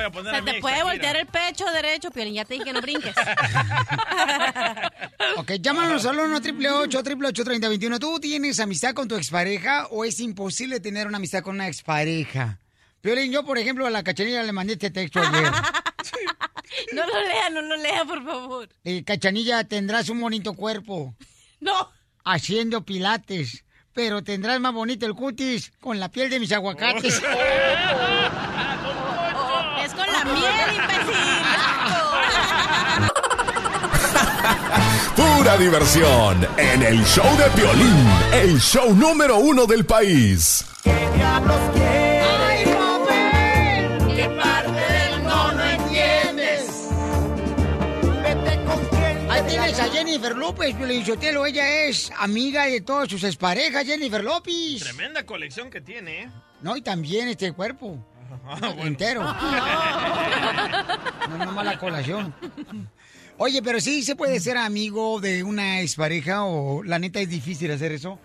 S4: Voy a poner a
S5: Se
S4: mi
S5: te puede
S4: Shakira.
S5: voltear el pecho derecho, Piolín, ya te dije que no brinques.
S3: Ok, llámanos al 1 888 3021 ¿Tú tienes amistad con tu expareja o es imposible tener una amistad con una expareja? Piolín, yo, por ejemplo, a la cachanilla le mandé este texto ayer.
S5: No lo lea, no lo lea, por favor.
S3: Eh, cachanilla, tendrás un bonito cuerpo.
S5: No.
S3: Haciendo pilates. Pero tendrás más bonito el cutis con la piel de mis aguacates.
S7: pura diversión en el show de violín, el show número uno del país. ¿Qué diablos quieres?
S3: ¡Ay, Rubén!
S22: ¿Qué parte del mono entiendes?
S3: Vete con quien Ahí tienes a Jennifer López, Violín Sotelo. Ella es amiga de todas sus exparejas, Jennifer López.
S4: Tremenda colección que tiene, ¿eh?
S3: No, y también este cuerpo. Ah, bueno. Entero. no, no mala colación. Oye, pero sí se puede ser amigo de una expareja o la neta es difícil hacer eso.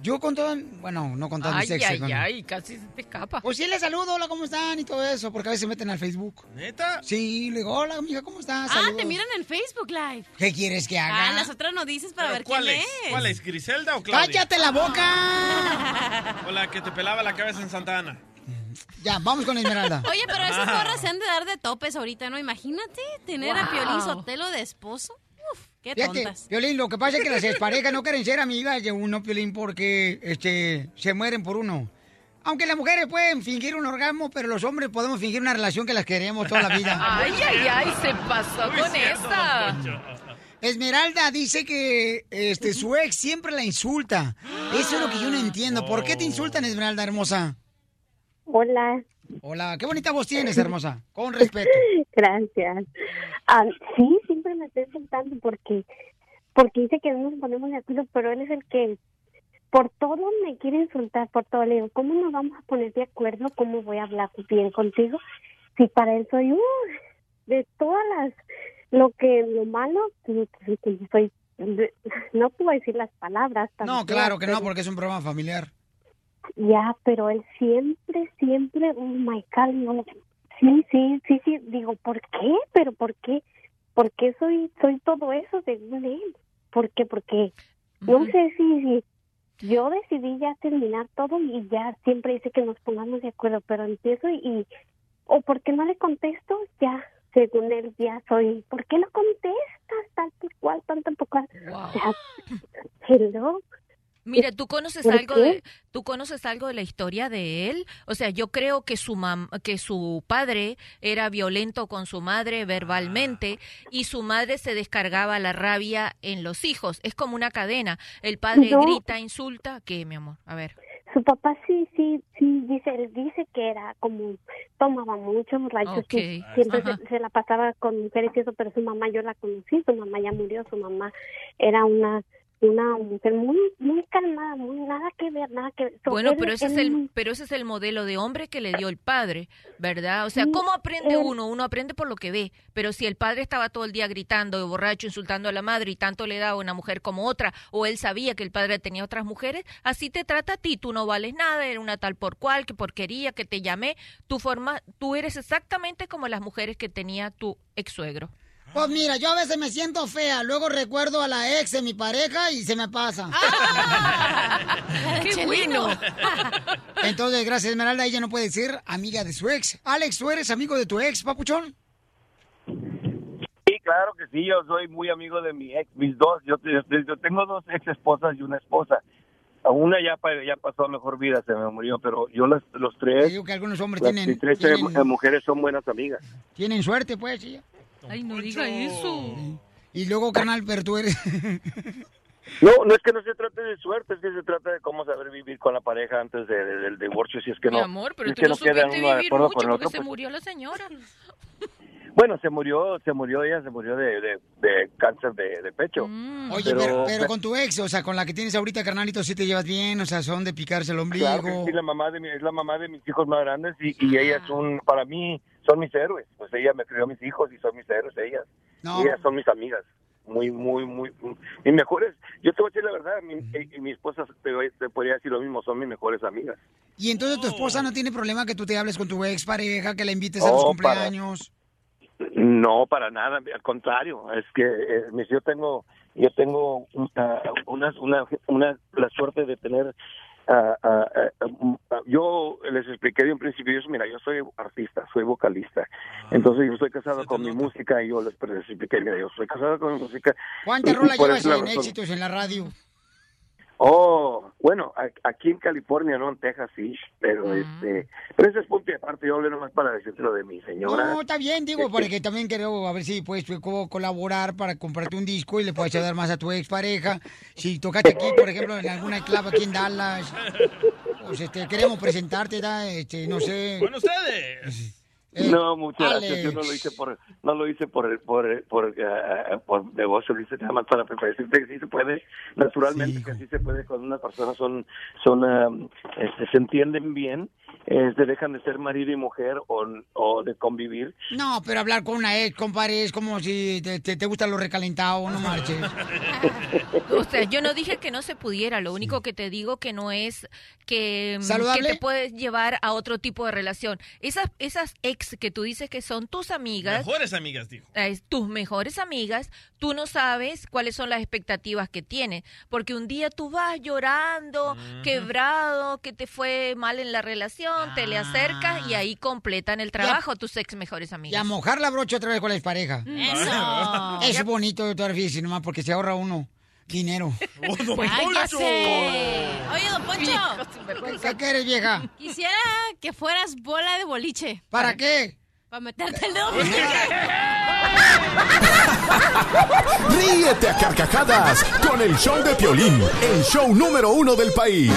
S3: Yo con todo, bueno, no con todo mi
S22: Ay,
S3: sexo.
S22: ay,
S3: con-
S22: ay, casi se te escapa.
S3: Pues sí, le saludo, hola, ¿cómo están? Y todo eso, porque a veces se meten al Facebook.
S4: ¿Neta?
S3: Sí, le digo, hola, amiga, ¿cómo estás?
S5: Ah,
S3: Saludos.
S5: te miran en Facebook Live.
S3: ¿Qué quieres que haga?
S5: Ah, las otras no dices para ver
S4: ¿Cuál
S5: quién
S4: es?
S5: es.
S4: ¿Cuál es? ¿Griselda o Claudia?
S3: ¡Cállate la boca!
S4: O la que te pelaba la cabeza en Santa Ana.
S3: Ya, vamos con Esmeralda.
S5: Oye, pero esas
S4: Ah.
S5: morras se han de dar de topes ahorita, ¿no? Imagínate tener a
S3: Wow.
S5: Piolín Sotelo de esposo. Uf, qué
S3: Fíjate,
S5: tontas.
S3: Piolín, lo que pasa es que las exparejas no quieren ser amigas de uno, Piolín, porque este, se mueren por uno. Aunque las mujeres pueden fingir un orgasmo, pero los hombres podemos fingir una relación que las queremos toda la vida.
S22: Ay, ay, ay, se pasó
S4: Muy
S22: con
S4: Poncho.
S3: Esmeralda dice que este, su ex siempre la insulta. Eso es lo que yo no entiendo. ¿Por qué te insultan, Esmeralda, hermosa?
S36: Hola.
S3: Hola, qué bonita voz tienes, hermosa. Con respeto.
S36: Gracias. Ah, sí, siempre me estoy insultando porque porque dice que no nos ponemos de acuerdo, pero él es el que por todo me quiere insultar, por todo. Le digo, ¿cómo nos vamos a poner de acuerdo? ¿Cómo voy a hablar bien contigo? Si para él soy, uh, de todas las, lo que, lo malo, pues, pues, pues, soy, de- no puedo decir las palabras.
S3: No, claro que no, porque es un programa familiar.
S36: Ya, pero él siempre, siempre, oh my God, no. Sí, sí, sí, sí, digo, ¿por qué? ¿Pero por qué? ¿Por qué soy, soy todo eso según él? ¿Por qué? Porque no sé si, si yo decidí ya terminar todo y ya siempre dice que nos pongamos de acuerdo, pero empiezo y, y o porque no le contesto, ya, según él ya soy, ¿por qué no contestas tal por cual, tanto por cual? Sea, hello.
S22: Mira, ¿tú conoces
S36: ¿Por
S22: algo
S36: qué?
S22: de tú conoces algo de la historia de él? O sea, yo creo que su mam que su padre era violento con su madre verbalmente y su madre se descargaba la rabia en los hijos. Es como una cadena. El padre
S36: No.
S22: grita, insulta, ¿qué, mi amor? A ver.
S36: Su papá sí, sí, sí, dice, él dice que era como, tomaba mucho borracho,
S22: Ok,
S36: sí, siempre se, se la pasaba con mujeres y eso, pero su mamá yo la conocí, su mamá ya murió, su mamá era una, una mujer muy, muy calmada, muy, nada que ver, nada que ver.
S22: Bueno, pero ese es el pero ese es el modelo de hombre que le dio el padre, ¿verdad? O sea, ¿cómo aprende uno? Uno aprende por lo que ve, pero si el padre estaba todo el día gritando, borracho, insultando a la madre y tanto le daba una mujer como otra, o él sabía que el padre tenía otras mujeres, así te trata a ti, tú no vales nada, eres una tal por cual, que porquería, que te llamé, tu forma, tú eres exactamente como las mujeres que tenía tu ex suegro.
S3: Pues mira, yo a veces me siento fea, luego recuerdo a la ex de mi pareja y se me pasa.
S22: ¡Qué bueno!
S3: Entonces, gracias Esmeralda, ella no puede ser amiga de su ex. Alex, ¿tú eres amigo de tu ex, papuchón?
S37: Sí, claro que sí, yo soy muy amigo de mi ex, mis dos, yo, tengo dos ex esposas y una esposa. Una ya, ya pasó a mejor vida, se me murió, pero yo las, los tres,
S3: Digo que algunos hombres
S37: las
S3: tienen,
S37: tres
S3: tienen,
S37: eh, mujeres son buenas amigas.
S3: tienen suerte, pues, sí.
S22: Ay, no diga eso.
S3: Y luego, carnal, pero tú eres...
S37: No, no es que no se trate de suerte, es que se trata de cómo saber vivir con la pareja antes de- de- del divorcio, si es que
S22: Mi
S37: no.
S22: amor,
S37: si
S22: pero
S37: es
S22: tú
S37: que
S22: no
S37: queda
S22: supiste
S37: uno de
S22: vivir
S37: acuerdo
S22: mucho
S37: con el
S22: porque
S37: otro,
S22: se
S37: pues,
S22: murió la señora.
S37: Bueno, se murió, se murió ella, se murió de, de, de cáncer de, de pecho.
S3: Oye, pero, pero con tu ex, o sea, con la que tienes ahorita, carnalito, sí te llevas bien, o sea, son de picarse el ombligo.
S37: Claro que sí, la mamá de mi, es la mamá de mis hijos más grandes y, y ellas son, para mí, son mis héroes. Pues ella me crió a mis hijos y son mis héroes ellas.
S3: No.
S37: Ellas son mis amigas. Muy, muy, muy, muy- mis mejores. Yo te voy a decir la verdad, mi, y- y mi esposa te, voy- te podría decir lo mismo, son mis mejores amigas.
S3: Y entonces tu esposa no tiene problema que tú te hables con tu ex pareja, que la invites a los
S37: para-
S3: cumpleaños.
S37: No, para nada, al contrario, es que eh, mis- yo tengo yo tengo una, una, una, una- la suerte de tener ah, yo les expliqué de un principio, yo, mira, yo soy artista, soy vocalista, entonces yo estoy casado con mi música y yo les les expliqué, mira, yo soy casado con mi música.
S3: ¿Cuántas rolas llevas en
S37: razón-
S3: éxitos en la radio?
S37: Oh, bueno, aquí en California, no en Texas, sí, pero este, pero ese es punto y aparte, yo hablé nomás para decirte lo de mi señora.
S3: No, está bien, digo,
S37: Este,
S3: porque también quiero a ver si puedes colaborar para comprarte un disco y le puedes ayudar más a tu ex pareja. Si tocaste aquí, por ejemplo, en alguna club aquí en Dallas, pues este, queremos presentarte, ¿da? este, no sé.
S4: Bueno, ustedes.
S37: No, muchas gracias. Yo no lo hice por, no lo hice por, por, por, eh, por negocio, lo hice nada más para, decirte que sí se puede, naturalmente que sí se puede cuando una persona son, son, este, se entienden bien, este, dejan de ser marido y mujer o, o de convivir.
S3: No, pero hablar con una ex, compadre, es como si te, te, te gusta lo recalentado, no marches.
S22: O sea, yo no dije que no se pudiera, lo único que te digo que no es que, mm,
S3: ¿Saludable?
S22: que te puedes llevar a otro tipo de relación. Esas, esas ex que tú dices que son tus amigas,
S4: Mejores amigas, dijo.
S22: es tus mejores amigas, tú no sabes cuáles son las expectativas que tienes, porque un día tú vas llorando, quebrado, que te fue mal en la relación, te le acercas y ahí completan el trabajo tus ex mejores
S3: Y a mojar la brocha otra vez con la expareja.
S22: Eso.
S3: Es bonito, doctor Fisi, nomás porque se ahorra uno dinero.
S5: Cállate. Oye, don Poncho.
S3: ¿Qué quieres, vieja?
S5: Quisiera que fueras bola de boliche.
S3: ¿Para qué?
S5: Para meterte el dedo.
S7: Ríete a carcajadas con el show de Piolín, el show número uno del país.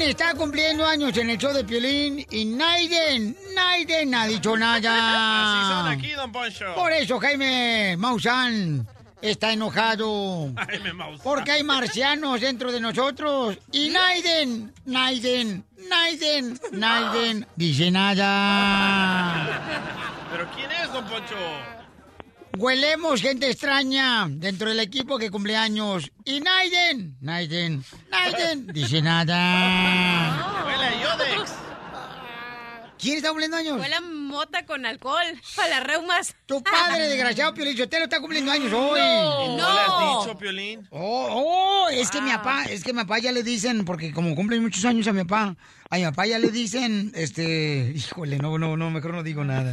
S3: Está cumpliendo años en el show de Piolín y Naiden, Naiden ha dicho nada.
S4: Así son aquí, don Poncho.
S3: Por eso Jaime Maussan está enojado.
S4: Jaime Maussan.
S3: Porque hay marcianos dentro de nosotros. Y Naiden, Naiden, Naiden, Naiden dice nada.
S4: ¿Pero quién es, don Poncho?
S3: Huelemos gente extraña dentro del equipo que cumple años. Y Naiden, Naiden, Naiden dice nada.
S4: Huele a Yodex.
S3: ¿Quién está cumpliendo años?
S5: Huele a mota con alcohol para las reumas.
S3: Tu padre, desgraciado Piolichotelo, está cumpliendo años hoy.
S4: ¿Y no le has dicho, Piolín?
S3: Oh, oh, es que mi papá, es que mi papá ya le dicen, porque como cumple muchos años a mi papá, a mi papá ya le dicen, este, híjole, no, no, no, mejor no digo nada.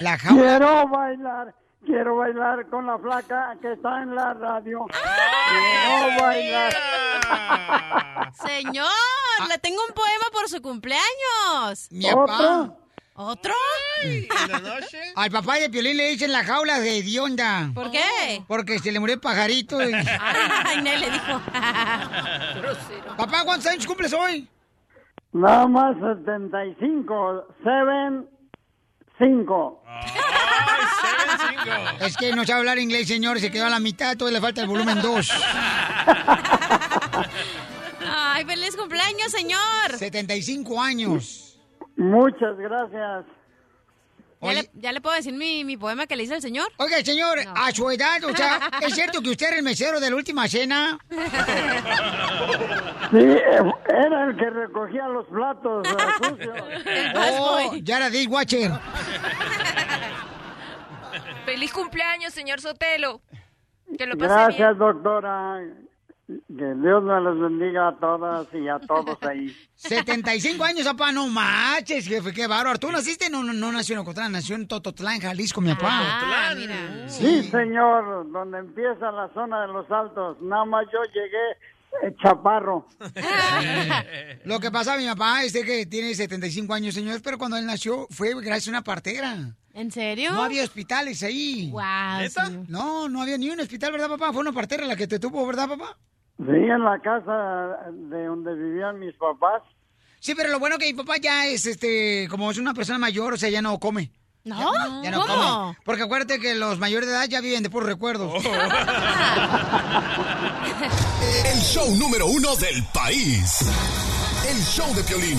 S3: La jaula.
S38: Quiero bailar, quiero bailar con la flaca que está en la radio. Quiero bailar.
S5: Señor, le tengo un poema por su cumpleaños.
S3: Mi papá.
S5: ¿Otro?
S3: Al papá de Piolín le dicen la jaula de hedionda.
S5: ¿Por qué?
S3: Porque se le murió el pajarito. y-
S5: Ay, nadie le dijo.
S3: Papá, ¿cuántos años cumples hoy?
S38: Nada más 75, 7, 5.
S3: Es que no sabe hablar inglés, señor, se quedó a la mitad, todavía le falta el volumen 2.
S5: Ay, feliz cumpleaños, señor.
S3: 75 años.
S38: Muchas gracias.
S5: ¿Ya le, ya le puedo decir mi, mi poema que le hice al señor?
S3: Oiga, señor, a su edad, o sea, ¿es cierto que usted era el mesero de la última cena?
S38: Sí, era el que recogía los platos sucios.
S3: Oh, ya era dishwasher.
S22: Feliz cumpleaños, señor Sotelo. Que lo pase
S38: Gracias, doctora. Que Dios me los bendiga a todas y a todos ahí.
S3: 75 años, papá, no manches, jefe, qué bárbaro. ¿Tú naciste? No, no, no nació en Ocotlán, nació en Tototlán, Jalisco, mi papá.
S5: Ah, mira.
S38: Sí, señor, donde empieza la zona de los altos. Nada más yo llegué eh, chaparro.
S3: Lo que pasa, mi papá, es que tiene 75 años, señor, pero cuando él nació fue gracias a una partera.
S5: ¿En serio?
S3: No había hospitales ahí.
S5: Guau,
S3: ¿Neta? No, no había ni un hospital, ¿verdad, papá? Fue una partera la que te tuvo, ¿verdad, papá?
S38: Sí, en la casa de donde vivían mis papás.
S3: Sí, pero lo bueno que mi papá ya es, este, como es una persona mayor, o sea, ya no come.
S5: ¿No?
S3: Ya, ya no
S5: ¿Cómo?
S3: come. Porque acuérdate que los mayores de edad ya viven de puros recuerdos.
S7: El show número uno del país. El show de Piolín.